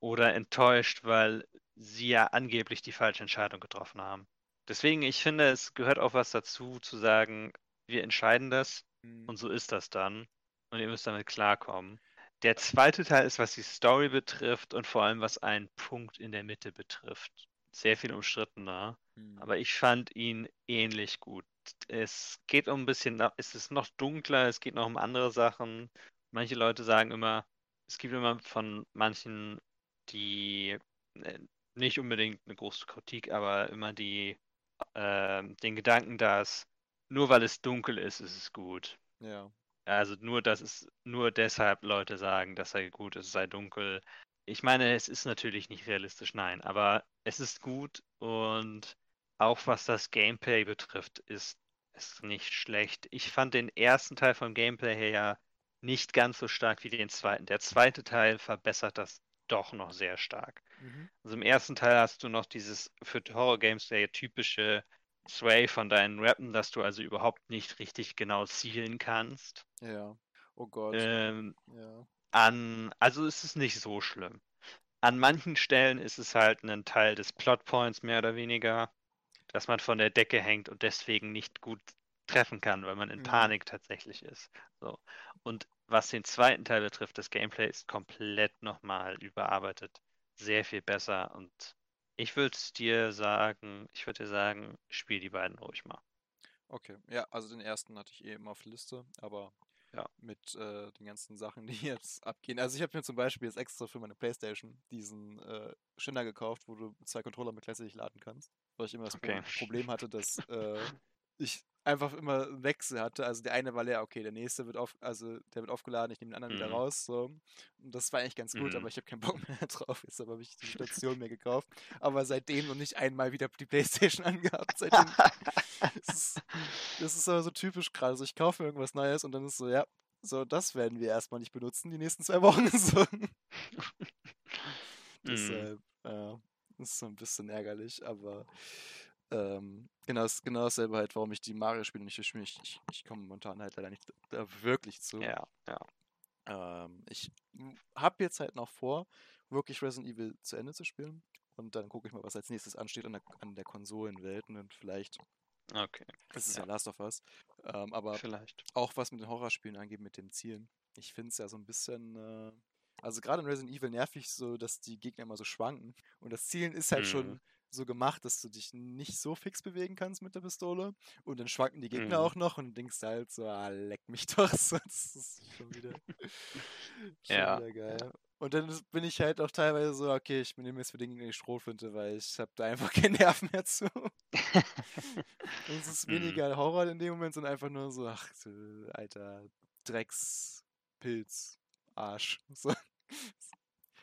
Oder enttäuscht, weil sie ja angeblich die falsche Entscheidung getroffen haben. Deswegen, ich finde, es gehört auch was dazu, zu sagen, wir entscheiden das Mhm. und so ist das dann. Und ihr müsst damit klarkommen. Der zweite Teil ist, was die Story betrifft und vor allem, was einen Punkt in der Mitte betrifft. Sehr viel umstrittener. Mhm. Aber ich fand ihn ähnlich gut. Es geht um ein bisschen, es ist noch dunkler, es geht noch um andere Sachen. Manche Leute sagen immer, es gibt immer von manchen, die äh, nicht unbedingt eine große Kritik, aber immer die ähm, den Gedanken, dass nur weil es dunkel ist, ist es gut. ja. Also nur, dass es nur deshalb Leute sagen, das sei gut, es sei dunkel. Ich meine, es ist natürlich nicht realistisch, nein, aber es ist gut und auch was das Gameplay betrifft, ist es nicht schlecht. Ich fand den ersten Teil vom Gameplay her ja nicht ganz so stark wie den zweiten. Der zweite Teil verbessert das doch noch sehr stark. Mhm. Also im ersten Teil hast du noch dieses für Horror-Games sehr typische Sway von deinen Rappen, dass du also überhaupt nicht richtig genau zielen kannst. Ja. Oh Gott. Ähm, Ja. an, also ist es nicht so schlimm. An manchen Stellen ist es halt ein Teil des Plotpoints mehr oder weniger, dass man von der Decke hängt und deswegen nicht gut treffen kann, weil man in Mhm. Panik tatsächlich ist. So. Und was den zweiten Teil betrifft, das Gameplay ist komplett nochmal überarbeitet. Sehr viel besser und ich würde dir sagen, ich würde dir sagen, spiel die beiden ruhig mal. Okay. Ja, also den ersten hatte ich eh immer auf der Liste, aber Ja. mit äh, den ganzen Sachen, die jetzt abgehen. Also ich habe mir zum Beispiel jetzt extra für meine Playstation diesen äh, Ständer gekauft, wo du zwei Controller mit gleichzeitig laden kannst. Weil ich immer das Okay. Problem hatte, dass äh, ich einfach immer einen Wechsel hatte. Also der eine war leer, okay, der nächste wird auf, also der wird aufgeladen, ich nehme den anderen wieder Mhm. raus. So. Und das war eigentlich ganz gut, Mhm. aber ich habe keinen Bock mehr drauf. Jetzt habe ich die Station mir gekauft. Aber seitdem noch nicht einmal wieder die Playstation angehabt. Seitdem das ist, das ist aber so typisch gerade. So, ich kaufe mir irgendwas Neues und dann ist so, ja, so, das werden wir erstmal nicht benutzen die nächsten zwei Wochen. So. Mhm. Deshalb, äh, ist so ein bisschen ärgerlich, aber ähm, genau, das, genau dasselbe halt, warum ich die Mario-Spiele nicht spiele. Ich, ich, ich komme momentan halt leider nicht da wirklich zu. Ja, ja. Ähm, ich habe jetzt halt noch vor, wirklich Resident Evil zu Ende zu spielen. Und dann gucke ich mal, was als nächstes ansteht an der, an der Konsolenwelt. Und dann vielleicht, Okay, das ist ja, Ja. Last of Us. Ähm, aber vielleicht. auch was mit den Horrorspielen angeht, mit dem Zielen. Ich finde es ja so ein bisschen, äh, also gerade in Resident Evil nervig so, dass die Gegner immer so schwanken. Und das Zielen ist halt Mhm. schon so gemacht, dass du dich nicht so fix bewegen kannst mit der Pistole. Und dann schwanken die Gegner Mhm. auch noch und denkst halt so, ah, leck mich doch. So, das ist schon wieder, schon Ja, wieder geil. Und dann bin ich halt auch teilweise so, okay, ich nehme jetzt für den Gegner die Strohflinte, weil ich habe da einfach keinen Nerv mehr zu. Und es ist Mhm. weniger Horror in dem Moment, sondern einfach nur so, ach alter Dreckspilz, Arsch. So.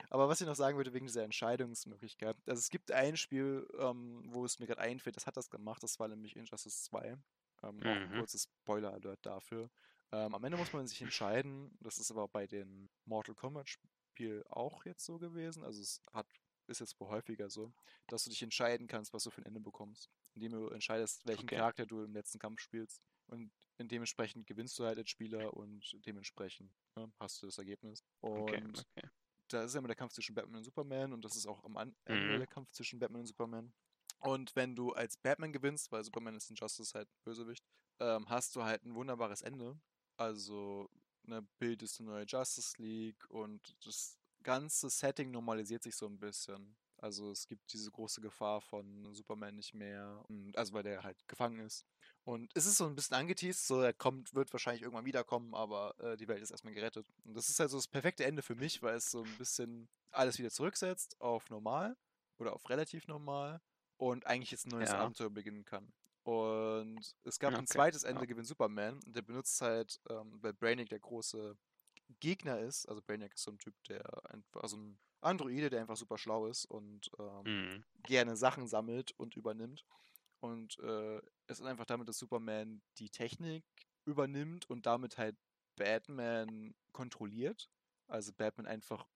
Aber was ich noch sagen würde, wegen dieser Entscheidungsmöglichkeit. Also es gibt ein Spiel, ähm, wo es mir gerade einfällt, das hat das gemacht, das war nämlich Injustice 2. Ähm, Mhm. kurzes Spoiler-Alert dafür. Ähm, am Ende muss man sich entscheiden, das ist aber bei den Mortal Kombat Spiel auch jetzt so gewesen. Also es hat, ist jetzt wohl häufiger so, dass du dich entscheiden kannst, was du für ein Ende bekommst. Indem du entscheidest, welchen Okay. Charakter du im letzten Kampf spielst. Und dementsprechend gewinnst du halt als Spieler und dementsprechend ne, hast du das Ergebnis. Und Okay, okay. Da ist ja immer der Kampf zwischen Batman und Superman und das ist auch am Ende Mhm. der Kampf zwischen Batman und Superman. Und wenn du als Batman gewinnst, weil Superman ist in Justice halt ein Bösewicht, ähm, hast du halt ein wunderbares Ende. Also ne, bildest eine neue Justice League und das ganze Setting normalisiert sich so ein bisschen. Also es gibt diese große Gefahr von Superman nicht mehr, und- also weil der halt gefangen ist. Und es ist so ein bisschen angeteased, so er kommt, wird wahrscheinlich irgendwann wiederkommen, aber äh, die Welt ist erstmal gerettet. Und das ist halt so das perfekte Ende für mich, weil es so ein bisschen alles wieder zurücksetzt auf normal oder auf relativ normal und eigentlich jetzt ein neues Ja. Abenteuer beginnen kann. Und es gab ein Okay, zweites Ende, ja. gewinnt Superman. Der benutzt halt, ähm, weil Brainiac der große Gegner ist. Also Brainiac ist so ein Typ, der einfach, also ein Androide, der einfach super schlau ist und ähm, Mhm. gerne Sachen sammelt und übernimmt. Und äh, es ist einfach damit, dass Superman die Technik übernimmt und damit halt Batman kontrolliert. Also Batman einfach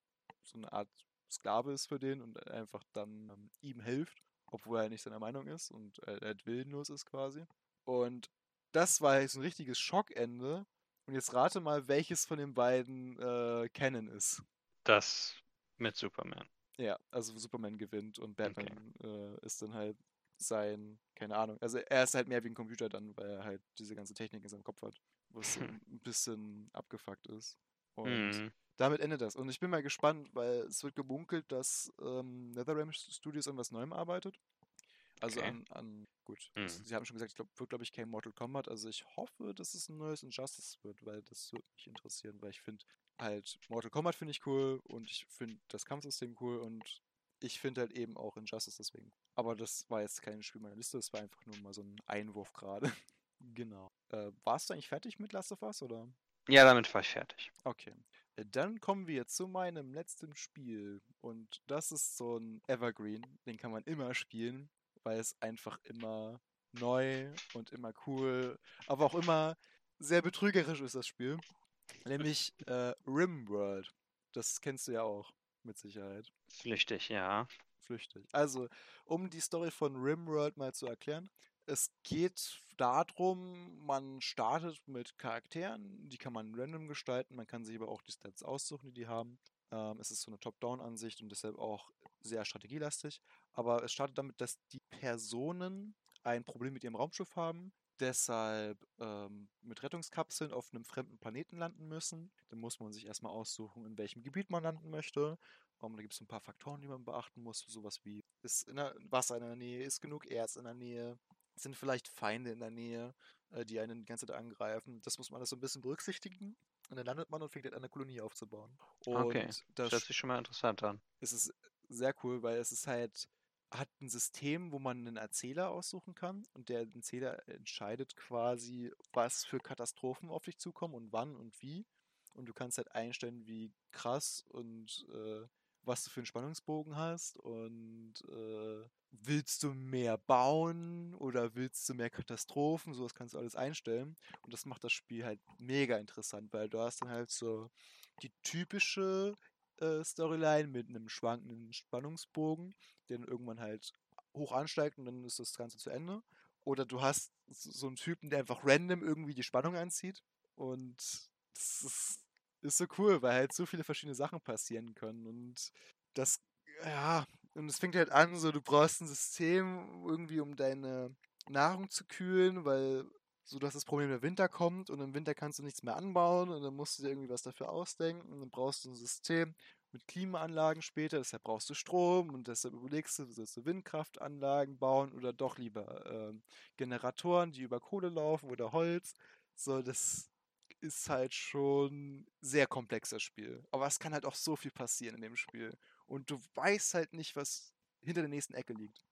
so eine Art Sklave ist für den und einfach dann ähm, ihm hilft, obwohl er nicht seiner Meinung ist und er halt willenlos ist quasi. Und das war jetzt ein richtiges Schockende. Und jetzt rate mal, welches von den beiden äh, Canon ist. Das mit Superman. Ja, also Superman gewinnt und Batman äh, ist dann halt sein, keine Ahnung, also er ist halt mehr wie ein Computer dann, weil er halt diese ganze Technik in seinem Kopf hat, was so ein bisschen abgefuckt ist. Und Mhm. damit endet das. Und ich bin mal gespannt, weil es wird gemunkelt, dass ähm, NetherRealm Studios an was Neuem arbeitet. Also Okay. an, an, gut, Mhm. Sie haben schon gesagt, ich glaube, wird, glaube ich, kein Mortal Kombat. Also ich hoffe, dass es ein neues Injustice wird, weil das würde mich interessieren, weil ich finde halt, Mortal Kombat finde ich cool und ich finde das Kampfsystem cool und ich finde halt eben auch Injustice deswegen. Aber das war jetzt kein Spiel meiner Liste, das war einfach nur mal so ein Einwurf gerade. genau. Äh, warst du eigentlich fertig mit Last of Us, oder? Ja, damit war ich fertig. Okay. Äh, Dann kommen wir zu meinem letzten Spiel. Und das ist so ein Evergreen. Den kann man immer spielen, weil es einfach immer neu und immer cool, aber auch immer sehr betrügerisch ist, das Spiel. Nämlich äh, Rimworld. Das kennst du ja auch, mit Sicherheit. Flüchtig, ja. Flüchtig. Also, um die Story von Rimworld mal zu erklären. Es geht darum, man startet mit Charakteren, die kann man random gestalten, man kann sich aber auch die Stats aussuchen, die die haben. Ähm, es ist so eine Top-Down-Ansicht und deshalb auch sehr strategielastig. Aber es startet damit, dass die Personen ein Problem mit ihrem Raumschiff haben, deshalb ähm, mit Rettungskapseln auf einem fremden Planeten landen müssen. Dann muss man sich erstmal aussuchen, in welchem Gebiet man landen möchte. Um, da gibt es ein paar Faktoren, die man beachten muss. Sowas wie, ist in der, Wasser in der Nähe, ist genug Erz in der Nähe, sind vielleicht Feinde in der Nähe, äh, die einen die ganze Zeit angreifen. Das muss man alles so ein bisschen berücksichtigen. Und dann landet man und fängt halt an, eine Kolonie aufzubauen. Und Okay, das Das hört sich schon mal interessant an. es ist sehr cool, weil es ist halt, hat ein System, wo man einen Erzähler aussuchen kann und der Erzähler entscheidet quasi, was für Katastrophen auf dich zukommen und wann und wie. Und du kannst halt einstellen, wie krass und äh, was du für einen Spannungsbogen hast und äh, willst du mehr bauen oder willst du mehr Katastrophen, sowas kannst du alles einstellen. Und das macht das Spiel halt mega interessant, weil du hast dann halt so die typische äh, Storyline mit einem schwankenden Spannungsbogen, der dann irgendwann halt hoch ansteigt und dann ist das Ganze zu Ende. Oder du hast so einen Typen, der einfach random irgendwie die Spannung anzieht. Und das ist, ist so cool, weil halt so viele verschiedene Sachen passieren können. Und das, ja, und es fängt halt an, so du brauchst ein System irgendwie, um deine Nahrung zu kühlen, weil so dass das Problem der Winter kommt und im Winter kannst du nichts mehr anbauen und dann musst du dir irgendwie was dafür ausdenken und dann brauchst du ein System mit Klimaanlagen später, deshalb brauchst du Strom und deshalb überlegst du, sollst du Windkraftanlagen bauen oder doch lieber ähm, Generatoren, die über Kohle laufen oder Holz. So, das ist halt schon sehr komplexes Spiel. Aber es kann halt auch so viel passieren in dem Spiel. Und du weißt halt nicht, was hinter der nächsten Ecke liegt.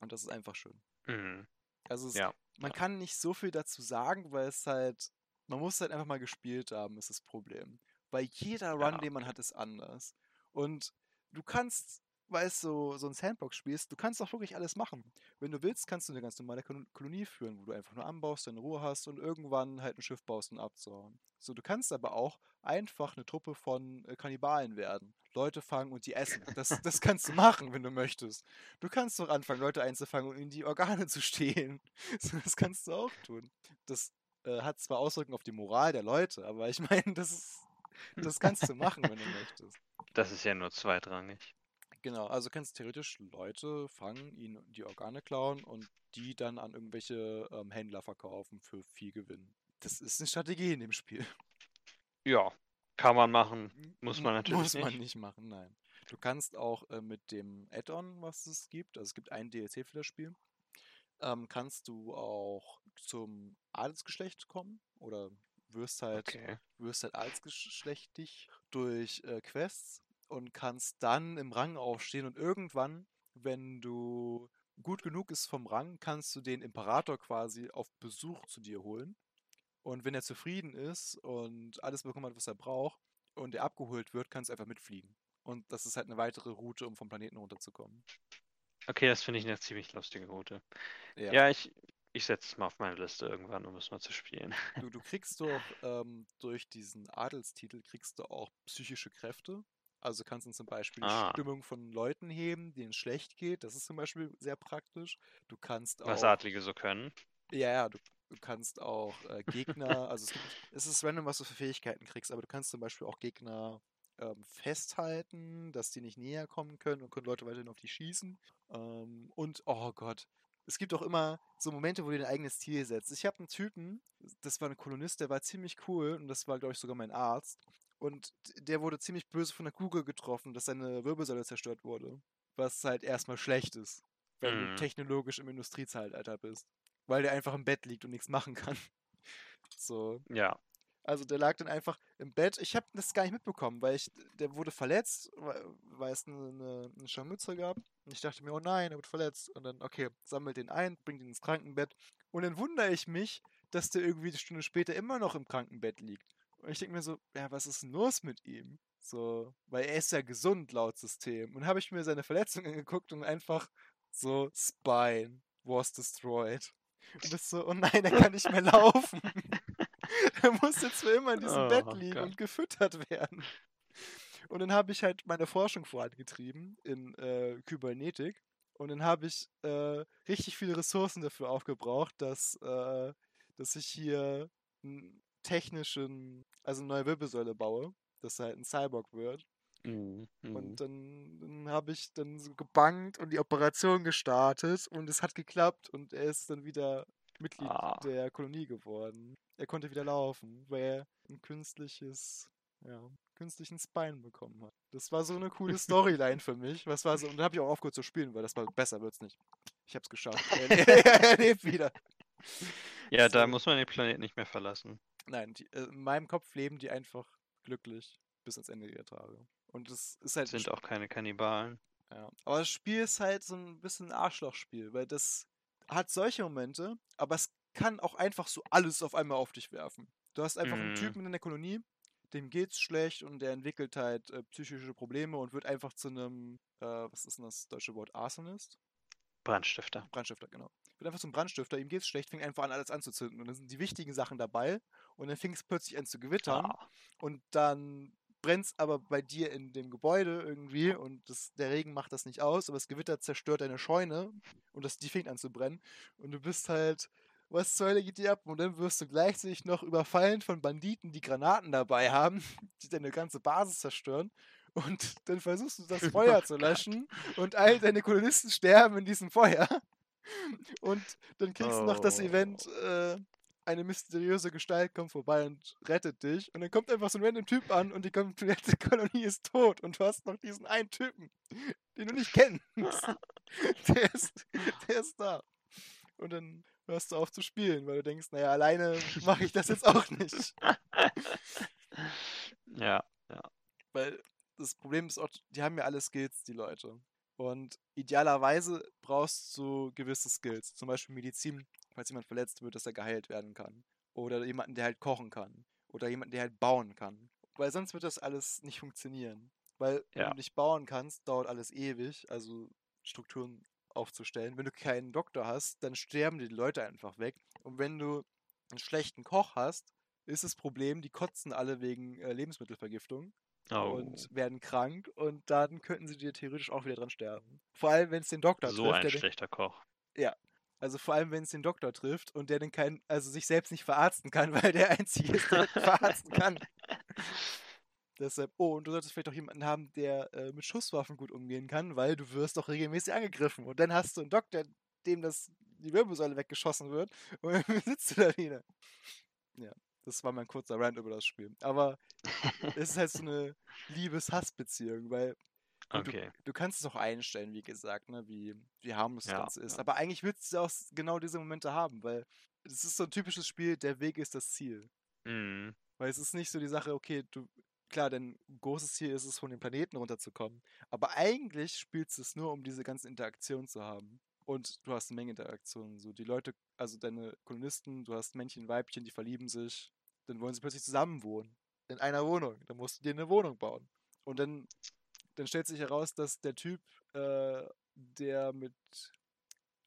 Und das ist einfach schön. Mhm. Also es, Ja, man kann nicht so viel dazu sagen, weil es halt, man muss halt einfach mal gespielt haben, ist das Problem. Weil jeder Run, Ja, den man hat, ist anders. Und du kannst, es so, so ein Sandbox spielst, du kannst auch wirklich alles machen. Wenn du willst, kannst du eine ganz normale Kolon- Kolonie führen, wo du einfach nur anbaust, deine Ruhe hast und irgendwann halt ein Schiff baust und abzuhauen. So, du kannst aber auch einfach eine Truppe von äh, Kannibalen werden. Leute fangen und die essen. Das, das kannst du machen, wenn du möchtest. Du kannst doch anfangen, Leute einzufangen und ihnen die Organe zu stehlen. So, das kannst du auch tun. Das äh, hat zwar Auswirkungen auf die Moral der Leute, aber ich meine, das ist, das kannst du machen, wenn du möchtest. Das ist ja nur zweitrangig. Genau, also kannst theoretisch Leute fangen, ihnen die Organe klauen und die dann an irgendwelche ähm, Händler verkaufen für viel Gewinn. Das ist eine Strategie in dem Spiel. Ja, kann man machen. Muss man natürlich Muss man nicht. nicht machen, nein. Du kannst auch äh, mit dem Add-on, was es gibt, also es gibt ein DLC für das Spiel, ähm, kannst du auch zum Adelsgeschlecht kommen oder wirst halt Okay. wirst halt adelsgeschlechtig durch äh, Quests und kannst dann im Rang aufstehen und irgendwann, wenn du gut genug ist vom Rang, kannst du den Imperator quasi auf Besuch zu dir holen. Und wenn er zufrieden ist und alles bekommen hat, was er braucht, und er abgeholt wird, kannst du einfach mitfliegen. Und das ist halt eine weitere Route, um vom Planeten runterzukommen. Okay, das finde ich eine ziemlich lustige Route. Ja. Ja, ich, ich setze es mal auf meine Liste irgendwann, um es mal zu spielen. Du, du kriegst doch ähm, durch diesen Adelstitel kriegst du auch psychische Kräfte. Also kannst du zum Beispiel die Ah. Stimmung von Leuten heben, denen es schlecht geht. Das ist zum Beispiel sehr praktisch. Du kannst auch. Was Adlige so können. Ja, ja, du, du kannst auch äh, Gegner, also es, gibt, es ist random, was du für Fähigkeiten kriegst, aber du kannst zum Beispiel auch Gegner ähm, festhalten, dass die nicht näher kommen können und können Leute weiterhin auf die schießen. Ähm, und, oh Gott, es gibt auch immer so Momente, wo du dein eigenes Ziel setzt. Ich habe einen Typen, das war ein Kolonist, der war ziemlich cool und das war, glaube ich, sogar mein Arzt. Und der wurde ziemlich böse von der Kugel getroffen, dass seine Wirbelsäule zerstört wurde. Was halt erstmal schlecht ist, wenn du Mhm. technologisch im Industriezeitalter bist weil der einfach im Bett liegt und nichts machen kann. So. Ja. Also der lag dann einfach im Bett. Ich habe das gar nicht mitbekommen, weil ich, der wurde verletzt, weil, es eine, eine, Scharmützel gab. Und ich dachte mir, oh nein, er wird verletzt. Und dann, okay, sammelt den ein, bringt ihn ins Krankenbett. Und dann wundere ich mich, dass der irgendwie eine Stunde später immer noch im Krankenbett liegt. Und ich denke mir so, ja, was ist denn los mit ihm? So, weil er ist ja gesund laut System. Und habe ich mir seine Verletzung angeguckt und einfach so, Spine was destroyed. Und das so, oh nein, er kann nicht mehr laufen. er muss jetzt für immer in diesem Bett Oh liegen Gott. und gefüttert werden. Und dann habe ich halt meine Forschung vorangetrieben in äh, Kybernetik. Und dann habe ich äh, richtig viele Ressourcen dafür aufgebraucht, dass, äh, dass ich hier einen technischen, also eine neue Wirbelsäule baue, dass er halt ein Cyborg wird. Mhm. mhm. Und dann, dann habe ich dann so gebankt und die Operation gestartet und es hat geklappt und er ist dann wieder Mitglied Ah. der Kolonie geworden. Er konnte wieder laufen, weil er ein künstliches, ja, künstlichen Spine bekommen hat. Das war so eine coole Storyline für mich. Was war so, und dann habe ich auch aufgehört zu spielen, weil das war besser wird's nicht. Ich hab's geschafft. Er, lebt wieder. Ja, da So. muss man den Planeten nicht mehr verlassen. Nein, die, äh, in meinem Kopf leben die einfach glücklich bis ans Ende ihrer Tage. Und es ist halt Sind auch keine Kannibalen. Ja. Aber das Spiel ist halt so ein bisschen ein Arschlochspiel, weil das hat solche Momente, aber es kann auch einfach so alles auf einmal auf dich werfen. Du hast einfach einen Mhm. Typen in der Kolonie, dem geht's schlecht und der entwickelt halt äh, psychische Probleme und wird einfach zu einem, äh, was ist denn das deutsche Wort, Arsonist? Brandstifter. Brandstifter, genau. Wird einfach zum Brandstifter, ihm geht's schlecht, fängt einfach an, alles anzuzünden. Und dann sind die wichtigen Sachen dabei und dann fing es plötzlich an zu gewittern Ah. und dann brennt es aber bei dir in dem Gebäude irgendwie und das, der Regen macht das nicht aus, aber das Gewitter zerstört deine Scheune und das, die fängt an zu brennen und du bist halt, was zur Hölle geht dir ab? Und dann wirst du gleichzeitig noch überfallen von Banditen, die Granaten dabei haben, die deine ganze Basis zerstören. Und dann versuchst du das Feuer zu löschen und all deine Kolonisten sterben in diesem Feuer. Und dann kriegst du noch das Event, äh, eine mysteriöse Gestalt kommt vorbei und rettet dich. Und dann kommt einfach so ein random Typ an und die komplette Kolonie ist tot. Und du hast noch diesen einen Typen, den du nicht kennst. Der ist, der ist da. Und dann hörst du auf zu spielen, weil du denkst, naja, alleine mache ich das jetzt auch nicht. Ja. Weil das Problem ist auch, die haben ja alle Skills, die Leute. Und idealerweise brauchst du gewisse Skills. Zum Beispiel Medizin, falls jemand verletzt wird, dass er geheilt werden kann. Oder jemanden, der halt kochen kann. Oder jemanden, der halt bauen kann. Weil sonst wird das alles nicht funktionieren. Weil wenn Ja. du nicht bauen kannst, dauert alles ewig, also Strukturen aufzustellen. Wenn du keinen Doktor hast, dann sterben die Leute einfach weg. Und wenn du einen schlechten Koch hast, ist das Problem, die kotzen alle wegen äh, Lebensmittelvergiftung Oh. und werden krank und dann könnten sie dir theoretisch auch wieder dran sterben. Vor allem, wenn es den Doktor so trifft. ein der den- schlechter Koch. Also vor allem, wenn es den Doktor trifft und der dann kein, also sich selbst nicht verarzten kann, weil der einzige ist, der verarzten kann. Deshalb, oh, und du solltest vielleicht auch jemanden haben, der äh, mit Schusswaffen gut umgehen kann, weil du wirst doch regelmäßig angegriffen. Und dann hast du einen Doktor, dem das die Wirbelsäule weggeschossen wird und dann sitzt du da wieder. Ja, das war mein kurzer Rant über das Spiel. Aber es ist halt so eine Liebes-Hass-Beziehung, weil Okay. Du, du kannst es auch einstellen, wie gesagt, ne, wie, wie harmlos das Ja, Ganze ist. ja. Aber eigentlich willst du auch genau diese Momente haben, weil es ist so ein typisches Spiel, der Weg ist das Ziel. Mhm. Weil es ist nicht so die Sache, okay, du, klar, dein großes Ziel ist es, von dem Planeten runterzukommen. Aber eigentlich spielst du es nur, um diese ganze Interaktion zu haben. Und du hast eine Menge Interaktionen. So, die Leute, also deine Kolonisten, du hast Männchen, Weibchen, die verlieben sich. Dann wollen sie plötzlich zusammen wohnen. In einer Wohnung. Dann musst du dir eine Wohnung bauen. Und dann, dann stellt sich heraus, dass der Typ, äh, der mit,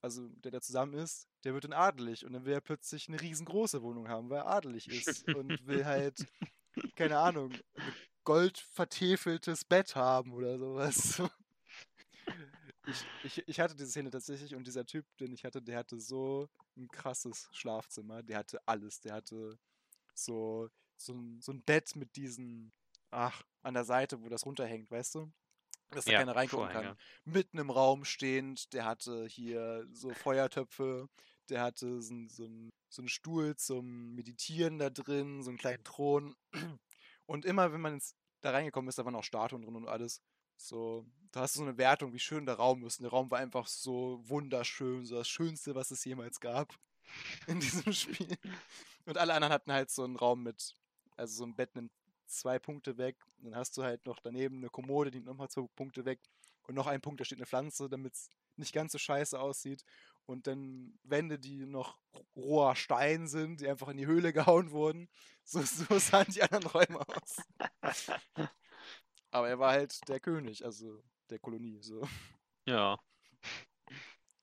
also der da zusammen ist, der wird dann adelig. Und dann will er plötzlich eine riesengroße Wohnung haben, weil er adelig ist. und will halt, keine Ahnung, ein goldvertäfeltes Bett haben oder sowas. Ich, ich, ich hatte diese Szene tatsächlich und dieser Typ, den ich hatte, der hatte so ein krasses Schlafzimmer. Der hatte alles. Der hatte so, so, ein, so ein Bett mit diesen, ach, an der Seite, wo das runterhängt, weißt du? Dass da Ja, keiner reingucken kann. Mitten im Raum stehend. Der hatte hier so Feuertöpfe. Der hatte so, so, so einen Stuhl zum Meditieren da drin, so einen kleinen Thron. Und immer, wenn man ins, da reingekommen ist, da waren auch Statuen drin und alles. So, da hast du so eine Wertung, wie schön der Raum ist. Und der Raum war einfach so wunderschön, so das Schönste, was es jemals gab in diesem Spiel. Und alle anderen hatten halt so einen Raum mit, also so ein Bett nimmt zwei Punkte weg. Und dann hast du halt noch daneben eine Kommode, die nimmt nochmal zwei Punkte weg. Und noch ein Punkt, da steht eine Pflanze, damit es nicht ganz so scheiße aussieht. Und dann Wände, die noch roher Stein sind, die einfach in die Höhle gehauen wurden. So, so sahen die anderen Räume aus. Aber er war halt der König, also der Kolonie. So. Ja.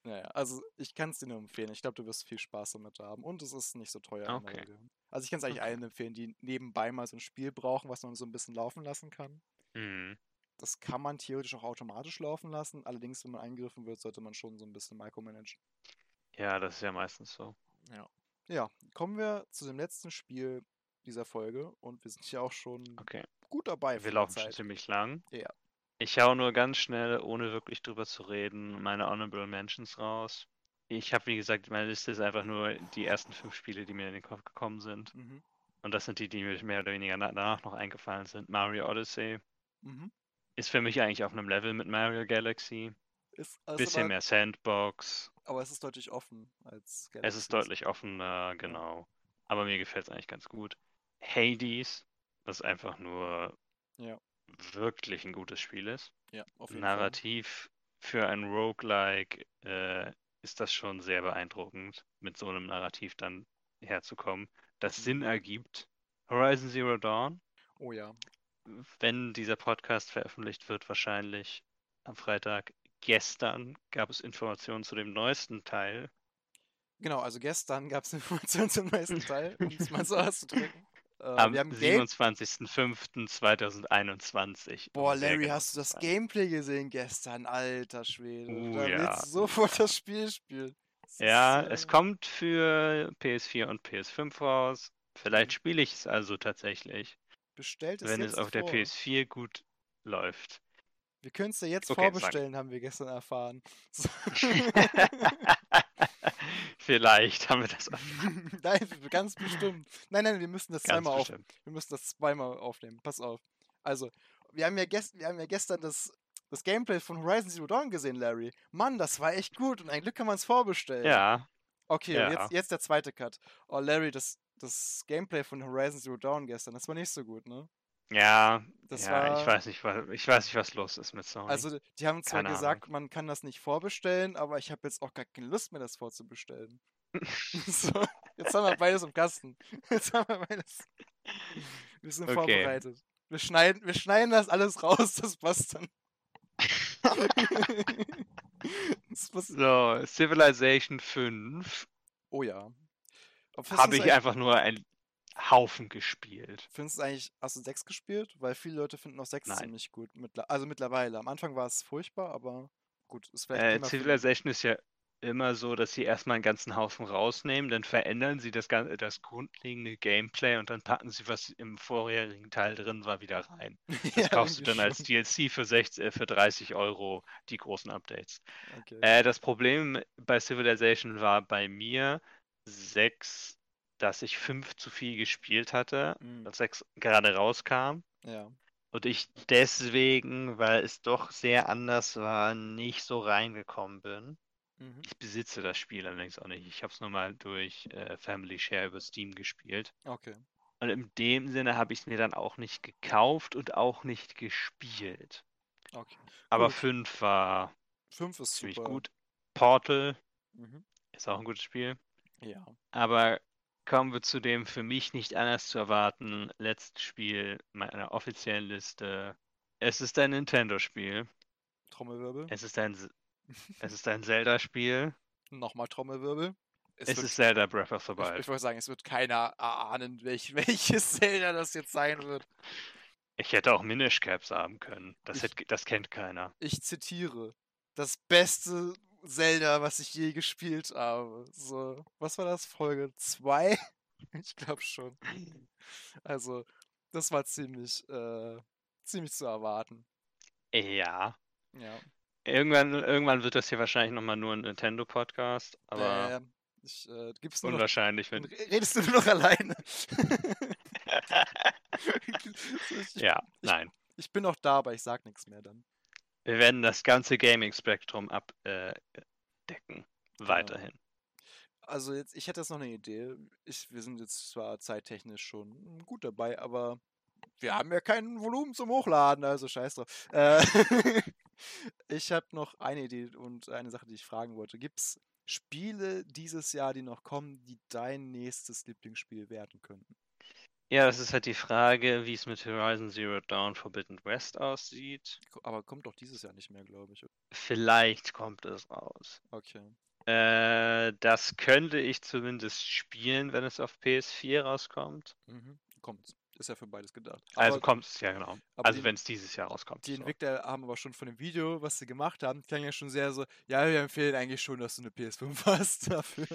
Naja, also ich kann es dir nur empfehlen. Ich glaube, du wirst viel Spaß damit haben. Und es ist nicht so teuer. Okay. Also ich kann es eigentlich Okay. allen empfehlen, die nebenbei mal so ein Spiel brauchen, was man so ein bisschen laufen lassen kann. Mhm. Das kann man theoretisch auch automatisch laufen lassen. Allerdings, wenn man eingegriffen wird, sollte man schon so ein bisschen micromanagen. Ja, das ist ja meistens so. Ja, kommen wir zu dem letzten Spiel dieser Folge. Und wir sind hier auch schon Okay. Gut dabei. Wir laufen schon ziemlich lang. Ja. Ich hau nur ganz schnell, ohne wirklich drüber zu reden, meine Honorable Mentions raus. Ich habe, wie gesagt, meine Liste ist einfach nur die ersten fünf Spiele, die mir in den Kopf gekommen sind. Mhm. Und das sind die, die mir mehr oder weniger na- danach noch eingefallen sind. Mario Odyssey Mhm. ist für mich eigentlich auf einem Level mit Mario Galaxy. Ist, ist Bisschen aber, mehr Sandbox. aber es ist deutlich offen als Es Galaxy. ist deutlich offener, genau. Aber mir gefällt es eigentlich ganz gut. Hades, das einfach nur Ja. wirklich ein gutes Spiel ist. Ja, jeden Fall. Narrativ für ein Roguelike äh, ist das schon sehr beeindruckend, mit so einem Narrativ dann herzukommen, das Mhm. Sinn ergibt. Horizon Zero Dawn, Oh ja. wenn dieser Podcast veröffentlicht wird, wahrscheinlich am Freitag. Gestern gab es Informationen zu dem neuesten Teil. Genau, also gestern gab es Informationen zum neuesten Teil, um es mal so auszudrücken. Äh, Am wir haben Game 27.05.2021. um Boah, Larry, hast du das. Gameplay gesehen gestern? Alter Schwede. Uh, da ja. willst du sofort das Spiel spielen. Das Ja, ist, es äh, kommt für PS4 und PS5 raus. Vielleicht Mhm. spiele ich es also tatsächlich, Bestellt es wenn es auf der vor. PS4 gut läuft. Wir können es ja jetzt Okay, vorbestellen, haben wir gestern erfahren. Vielleicht haben wir das Nein, ganz bestimmt. Nein, nein, wir müssen das ganz zweimal auf, bestimmt. wir müssen das zweimal aufnehmen. Pass auf. Also, wir haben ja, gest wir haben ja gestern das, das Gameplay von Horizon Zero Dawn gesehen, Larry. Mann, das war echt gut und ein Glück kann man es vorbestellen. Ja, Okay, Ja. jetzt, jetzt der zweite Cut. Oh, Larry, das, das Gameplay von Horizon Zero Dawn gestern, das war nicht so gut, ne? Ja, Das ja, war. ich weiß nicht, was, ich weiß nicht, was los ist mit Sony. Also, die haben zwar Keine Ahnung. gesagt, man kann das nicht vorbestellen, aber ich habe jetzt auch gar keine Lust mehr, das vorzubestellen. so, jetzt haben wir beides im Kasten. Jetzt haben wir beides. Wir sind Okay. vorbereitet. Wir schneiden, wir schneiden das alles raus, das passt dann. das passt, so, Civilization 5 oh ja. Habe ich einfach nur einen Haufen gespielt. Findest du eigentlich, hast du 6 gespielt? Weil viele Leute finden auch 6 Nein. ziemlich gut. Mittler also mittlerweile. Am Anfang war es furchtbar, aber gut, ist vielleicht Äh, Civilization ist ja immer so, dass sie erstmal einen ganzen Haufen rausnehmen, dann verändern sie das, das grundlegende Gameplay und dann packen sie, was im vorherigen Teil drin war, wieder rein. Das kaufst du dann als DLC für, 60, äh, für 30 Euro die großen Updates. Okay. Äh, das Problem bei Civilization war bei mir 6, dass ich 5 zu viel gespielt hatte, Mhm. als 6 gerade rauskam. Ja. Und ich deswegen, weil es doch sehr anders war, nicht so reingekommen bin. Mhm. Ich besitze das Spiel allerdings auch nicht. Ich habe es nur mal durch äh, Family Share über Steam gespielt. Okay. Und in dem Sinne habe ich es mir dann auch nicht gekauft und auch nicht gespielt. Okay. Aber. 5 war Fünf ist ziemlich super. gut. Portal Mhm. ist auch ein gutes Spiel. Ja. Aber kommen wir zu dem für mich nicht anders zu erwarten letzten Spiel meiner offiziellen Liste. Es ist ein Nintendo-Spiel. Trommelwirbel. Es ist ein, es ist ein Zelda-Spiel. Nochmal Trommelwirbel. Es, wird- ist Zelda Breath of the ich, Wild. ich wollte sagen, es wird keiner erahnen, welch, welches Zelda das jetzt sein wird. Ich hätte auch Minish Caps haben können. Das, Ich- hätte, das kennt keiner. Ich zitiere. Das beste Zelda, was ich je gespielt habe. So, was war das? Folge 2? Ich glaube schon. Also, das war ziemlich, äh, ziemlich zu erwarten. Ja. Ja. Irgendwann, irgendwann wird das hier wahrscheinlich nochmal nur ein Nintendo-Podcast, aber äh, ich, äh, noch, unwahrscheinlich, dann wenn. re- redest du nur noch alleine. Ich, ja, ich- nein. ich bin noch da, aber ich sag nichts mehr dann. Wir werden das ganze Gaming-Spektrum abdecken. Weiterhin. Also jetzt, ich hätte jetzt noch eine Idee. Ich, wir sind jetzt zwar zeittechnisch schon gut dabei, aber wir haben ja kein Volumen zum Hochladen, also scheiß drauf. Äh, ich habe noch eine Idee und eine Sache, die ich fragen wollte. Gibt es Spiele dieses Jahr, die noch kommen, die dein nächstes Lieblingsspiel werden könnten? Ja, das ist halt die Frage, wie es mit Horizon Zero Dawn Forbidden West aussieht. Aber kommt doch dieses Jahr nicht mehr, glaube ich. Vielleicht kommt es raus. Okay. Äh, das könnte ich zumindest spielen, wenn es auf PS4 rauskommt. Mhm. Kommt. Ist ja für beides gedacht. Also Aber kommt es, ja genau. Also wenn es dieses Jahr rauskommt. Die so. Entwickler haben aber schon von dem Video, was sie gemacht haben, klang ja schon sehr so, ja, wir empfehlen eigentlich schon, dass du eine PS5 hast dafür.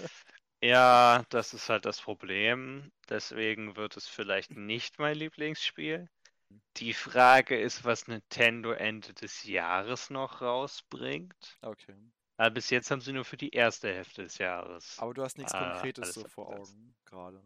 Ja, das ist halt das Problem. Deswegen wird es vielleicht nicht mein Lieblingsspiel. Die Frage ist, was Nintendo Ende des Jahres noch rausbringt. Okay. Aber bis jetzt haben sie nur für die erste Hälfte des Jahres. Aber du hast nichts Ah, Konkretes so vor. Augen gerade.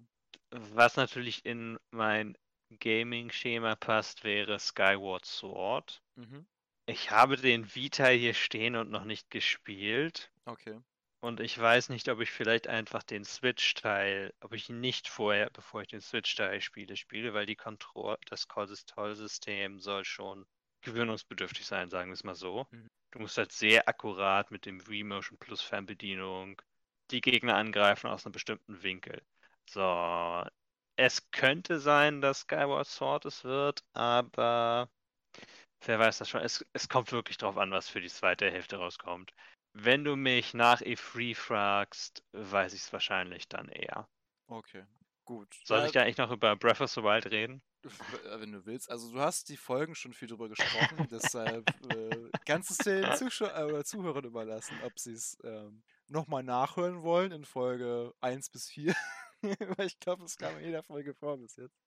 Was natürlich in mein Gaming-Schema passt, wäre Skyward Sword. Mhm. Ich habe den Vita hier stehen und noch nicht gespielt. Okay. Und ich weiß nicht, ob ich vielleicht einfach den Switch-Teil, ob ich ihn nicht vorher, bevor ich den Switch-Teil spiele, spiele, weil die Kontrolle, das Control-System soll schon gewöhnungsbedürftig sein, sagen wir es mal so. Mhm. Du musst halt sehr akkurat mit dem Wii-Motion plus Fernbedienung die Gegner angreifen aus einem bestimmten Winkel. So, es könnte sein, dass Skyward Sword es wird, aber wer weiß das schon. Es, es kommt wirklich drauf an, was für die zweite Hälfte rauskommt. Wenn du mich nach E3 fragst, weiß ich es wahrscheinlich dann eher. Okay. Gut. Soll ich da eigentlich noch über Breath of the Wild reden? w- Wenn du willst. Also du hast die Folgen schon viel drüber gesprochen, deshalb äh, kannst du es den Zuschau äh, Zuhörern überlassen, ob sie es ähm, nochmal nachhören wollen in Folge 1 bis 4. Weil ich glaube, es kam in jeder Folge vor bis jetzt.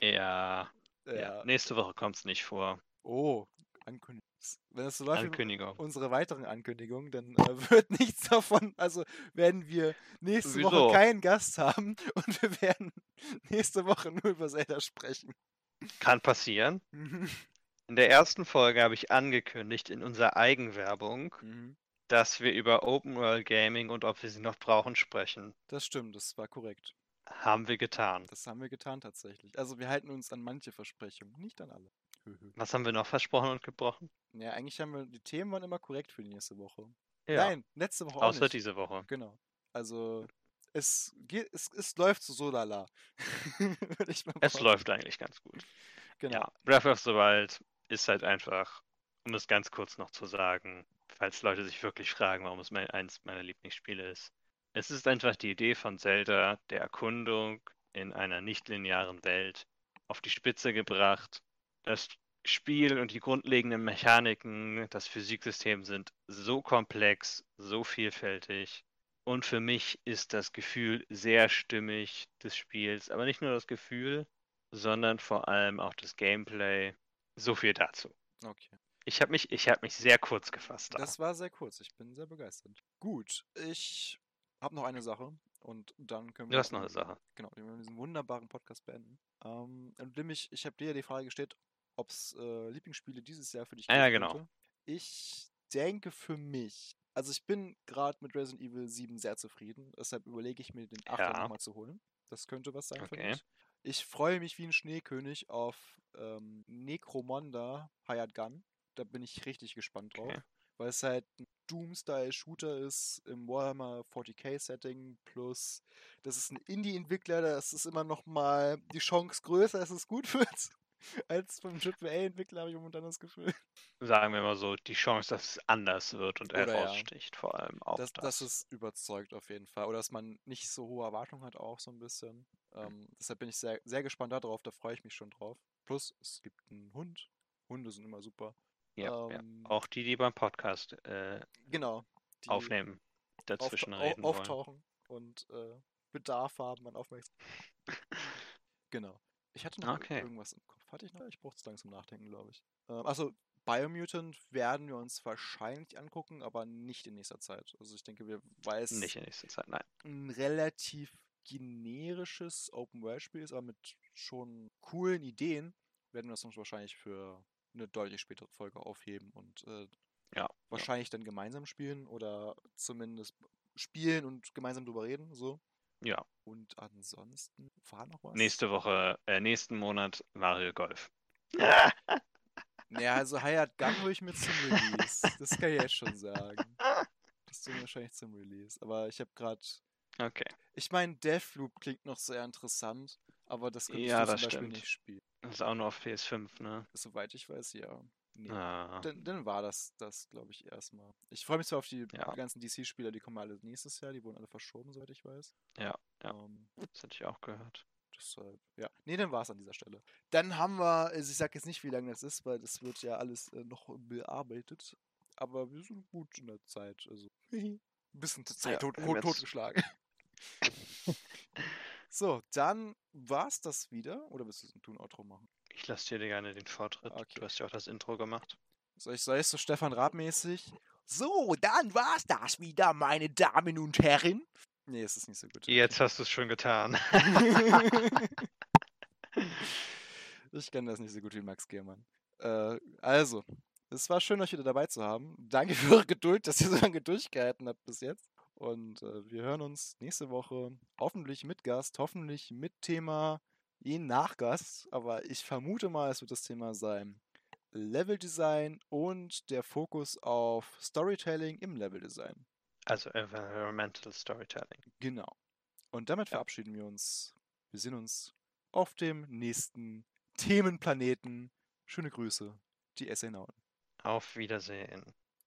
Ja, ja. Ja. Nächste Woche kommt es nicht vor. Oh, Ankündigung. Wenn es so läuft unsere weiteren Ankündigungen, dann äh, wird nichts davon, also werden wir nächste Wieso? Woche keinen Gast haben und wir werden nächste Woche nur über Zelda sprechen. Kann passieren. Mhm. In der ersten Folge habe ich angekündigt in unserer Eigenwerbung, Mhm. dass wir über Open World Gaming und ob wir sie noch brauchen sprechen. Das stimmt, das war korrekt. Haben wir getan. Das haben wir getan tatsächlich. Also wir halten uns an manche Versprechungen, nicht an alle. Was haben wir noch versprochen und gebrochen? ja, eigentlich haben wir, die Themen waren immer korrekt für die nächste Woche. Ja, Nein, letzte Woche auch außer nicht. diese Woche. Genau. Also es geht, es, es läuft so lala. Würde ich mal Es läuft eigentlich ganz gut. Genau. Ja, Breath of the Wild ist halt einfach, um es ganz kurz noch zu sagen, falls Leute sich wirklich fragen, warum es mein, eins meiner Lieblingsspiele ist. Es ist einfach die Idee von Zelda, der Erkundung in einer nichtlinearen Welt, auf die Spitze gebracht. Es Spiel und die grundlegenden Mechaniken, das Physiksystem sind so komplex, so vielfältig. Und für mich ist das Gefühl sehr stimmig des Spiels. Aber nicht nur das Gefühl, sondern vor allem auch das Gameplay. So viel dazu. Okay. Ich habe mich, ich hab mich sehr kurz gefasst. Da. Das war sehr kurz. Ich bin sehr begeistert. Gut, ich habe noch eine Sache und dann können wir. Du hast noch eine Sache. Genau, wir diesen wunderbaren Podcast beenden. Ähm, nämlich, ich habe dir ja die Frage gestellt, ob es äh, Lieblingsspiele dieses Jahr für dich Ah, ja, genau. könnte. Ich denke für mich, also ich bin gerade mit Resident Evil 7 sehr zufrieden, deshalb überlege ich mir den 8 Ja. nochmal zu holen. Das könnte was sein für Okay. mich. Ich freue mich wie ein Schneekönig auf ähm, Necromonda Hired Gun. Da bin ich richtig gespannt drauf. Okay. Weil es halt ein Doom-Style-Shooter ist im Warhammer 40k-Setting plus das ist ein Indie-Entwickler, das ist immer noch mal die Chance größer, dass es gut wird, als vom AAA-Entwickler, habe ich momentan das Gefühl. Sagen wir mal so, die Chance, dass es anders wird und Oder ja. heraussticht, vor allem auch Das, das. das ist überzeugt auf jeden Fall. Oder dass man nicht so hohe Erwartungen hat, auch so ein bisschen. Ähm, deshalb bin ich sehr, sehr gespannt darauf, da freue ich mich schon drauf. Plus, es gibt einen Hund. Hunde sind immer super. ja, ähm, ja. Auch die, die beim Podcast äh, Genau. aufnehmen, dazwischen auftau- au- reden wollen. auftauchen und äh, Bedarf haben an Aufmerksamkeit. genau. Ich hatte noch Okay. irgendwas im. Hatte ich noch? Ich brauche zu lange zum Nachdenken, glaube ich. Ähm, also Biomutant werden wir uns wahrscheinlich angucken, aber nicht in nächster Zeit. Also ich denke, wir, weil es Nicht in nächster Zeit, nein. ein relativ generisches Open-World-Spiel ist, aber mit schon coolen Ideen, werden wir das uns wahrscheinlich für eine deutlich spätere Folge aufheben und äh, Ja, wahrscheinlich dann gemeinsam spielen oder zumindest spielen und gemeinsam drüber reden, so. Ja, Und ansonsten war noch was? nächste Woche, äh, nächsten Monat Mario Golf. Naja, also Hired Gun hole ich mir zum Release. Das kann ich jetzt schon sagen. Das tun wir wahrscheinlich zum Release. Aber ich habe gerade. Okay, Ich meine, Deathloop klingt noch sehr interessant, aber das könntest Ja, zum das Beispiel stimmt. nicht spielen. das ist auch nur auf PS5, ne? Soweit ich weiß, ja. Nee. Ah, Dann, dann war das das, glaube ich, erstmal. Ich freue mich zwar auf die Ja. ganzen DC-Spieler, die kommen alle nächstes Jahr, die wurden alle verschoben, soweit ich weiß. Ja, ja. Ähm, das hatte ich auch gehört. deshalb, ja. Nee, dann war es an dieser Stelle. Dann haben wir, also ich sage jetzt nicht, wie lange das ist, weil das wird ja alles äh, noch bearbeitet. Aber wir sind gut in der Zeit. Also, ein bisschen Zeit Ja, tot, tot, totgeschlagen. so, dann war's das wieder. Oder willst du ein Outro machen? Ich lasse dir gerne den Vortritt. Okay. Du hast ja auch das Intro gemacht. Soll ich, soll ich so Stefan Raab-mäßig? So, dann war's das wieder, meine Damen und Herren. Nee, es ist nicht so gut. Jetzt hast du es schon getan. ich kenne das nicht so gut wie Max Giermann. Äh, also, es war schön, euch wieder dabei zu haben. Danke für eure Geduld, dass ihr so lange durchgehalten habt bis jetzt. Und äh, wir hören uns nächste Woche hoffentlich mit Gast, hoffentlich mit Thema, je nach Gast. Aber ich vermute mal, es wird das Thema sein Leveldesign und der Fokus auf Storytelling im Leveldesign. Also Environmental Storytelling. Genau. Und damit Ja. verabschieden wir uns. Wir sehen uns auf dem nächsten Themenplaneten. Schöne Grüße, die Essenauten. Auf Wiedersehen.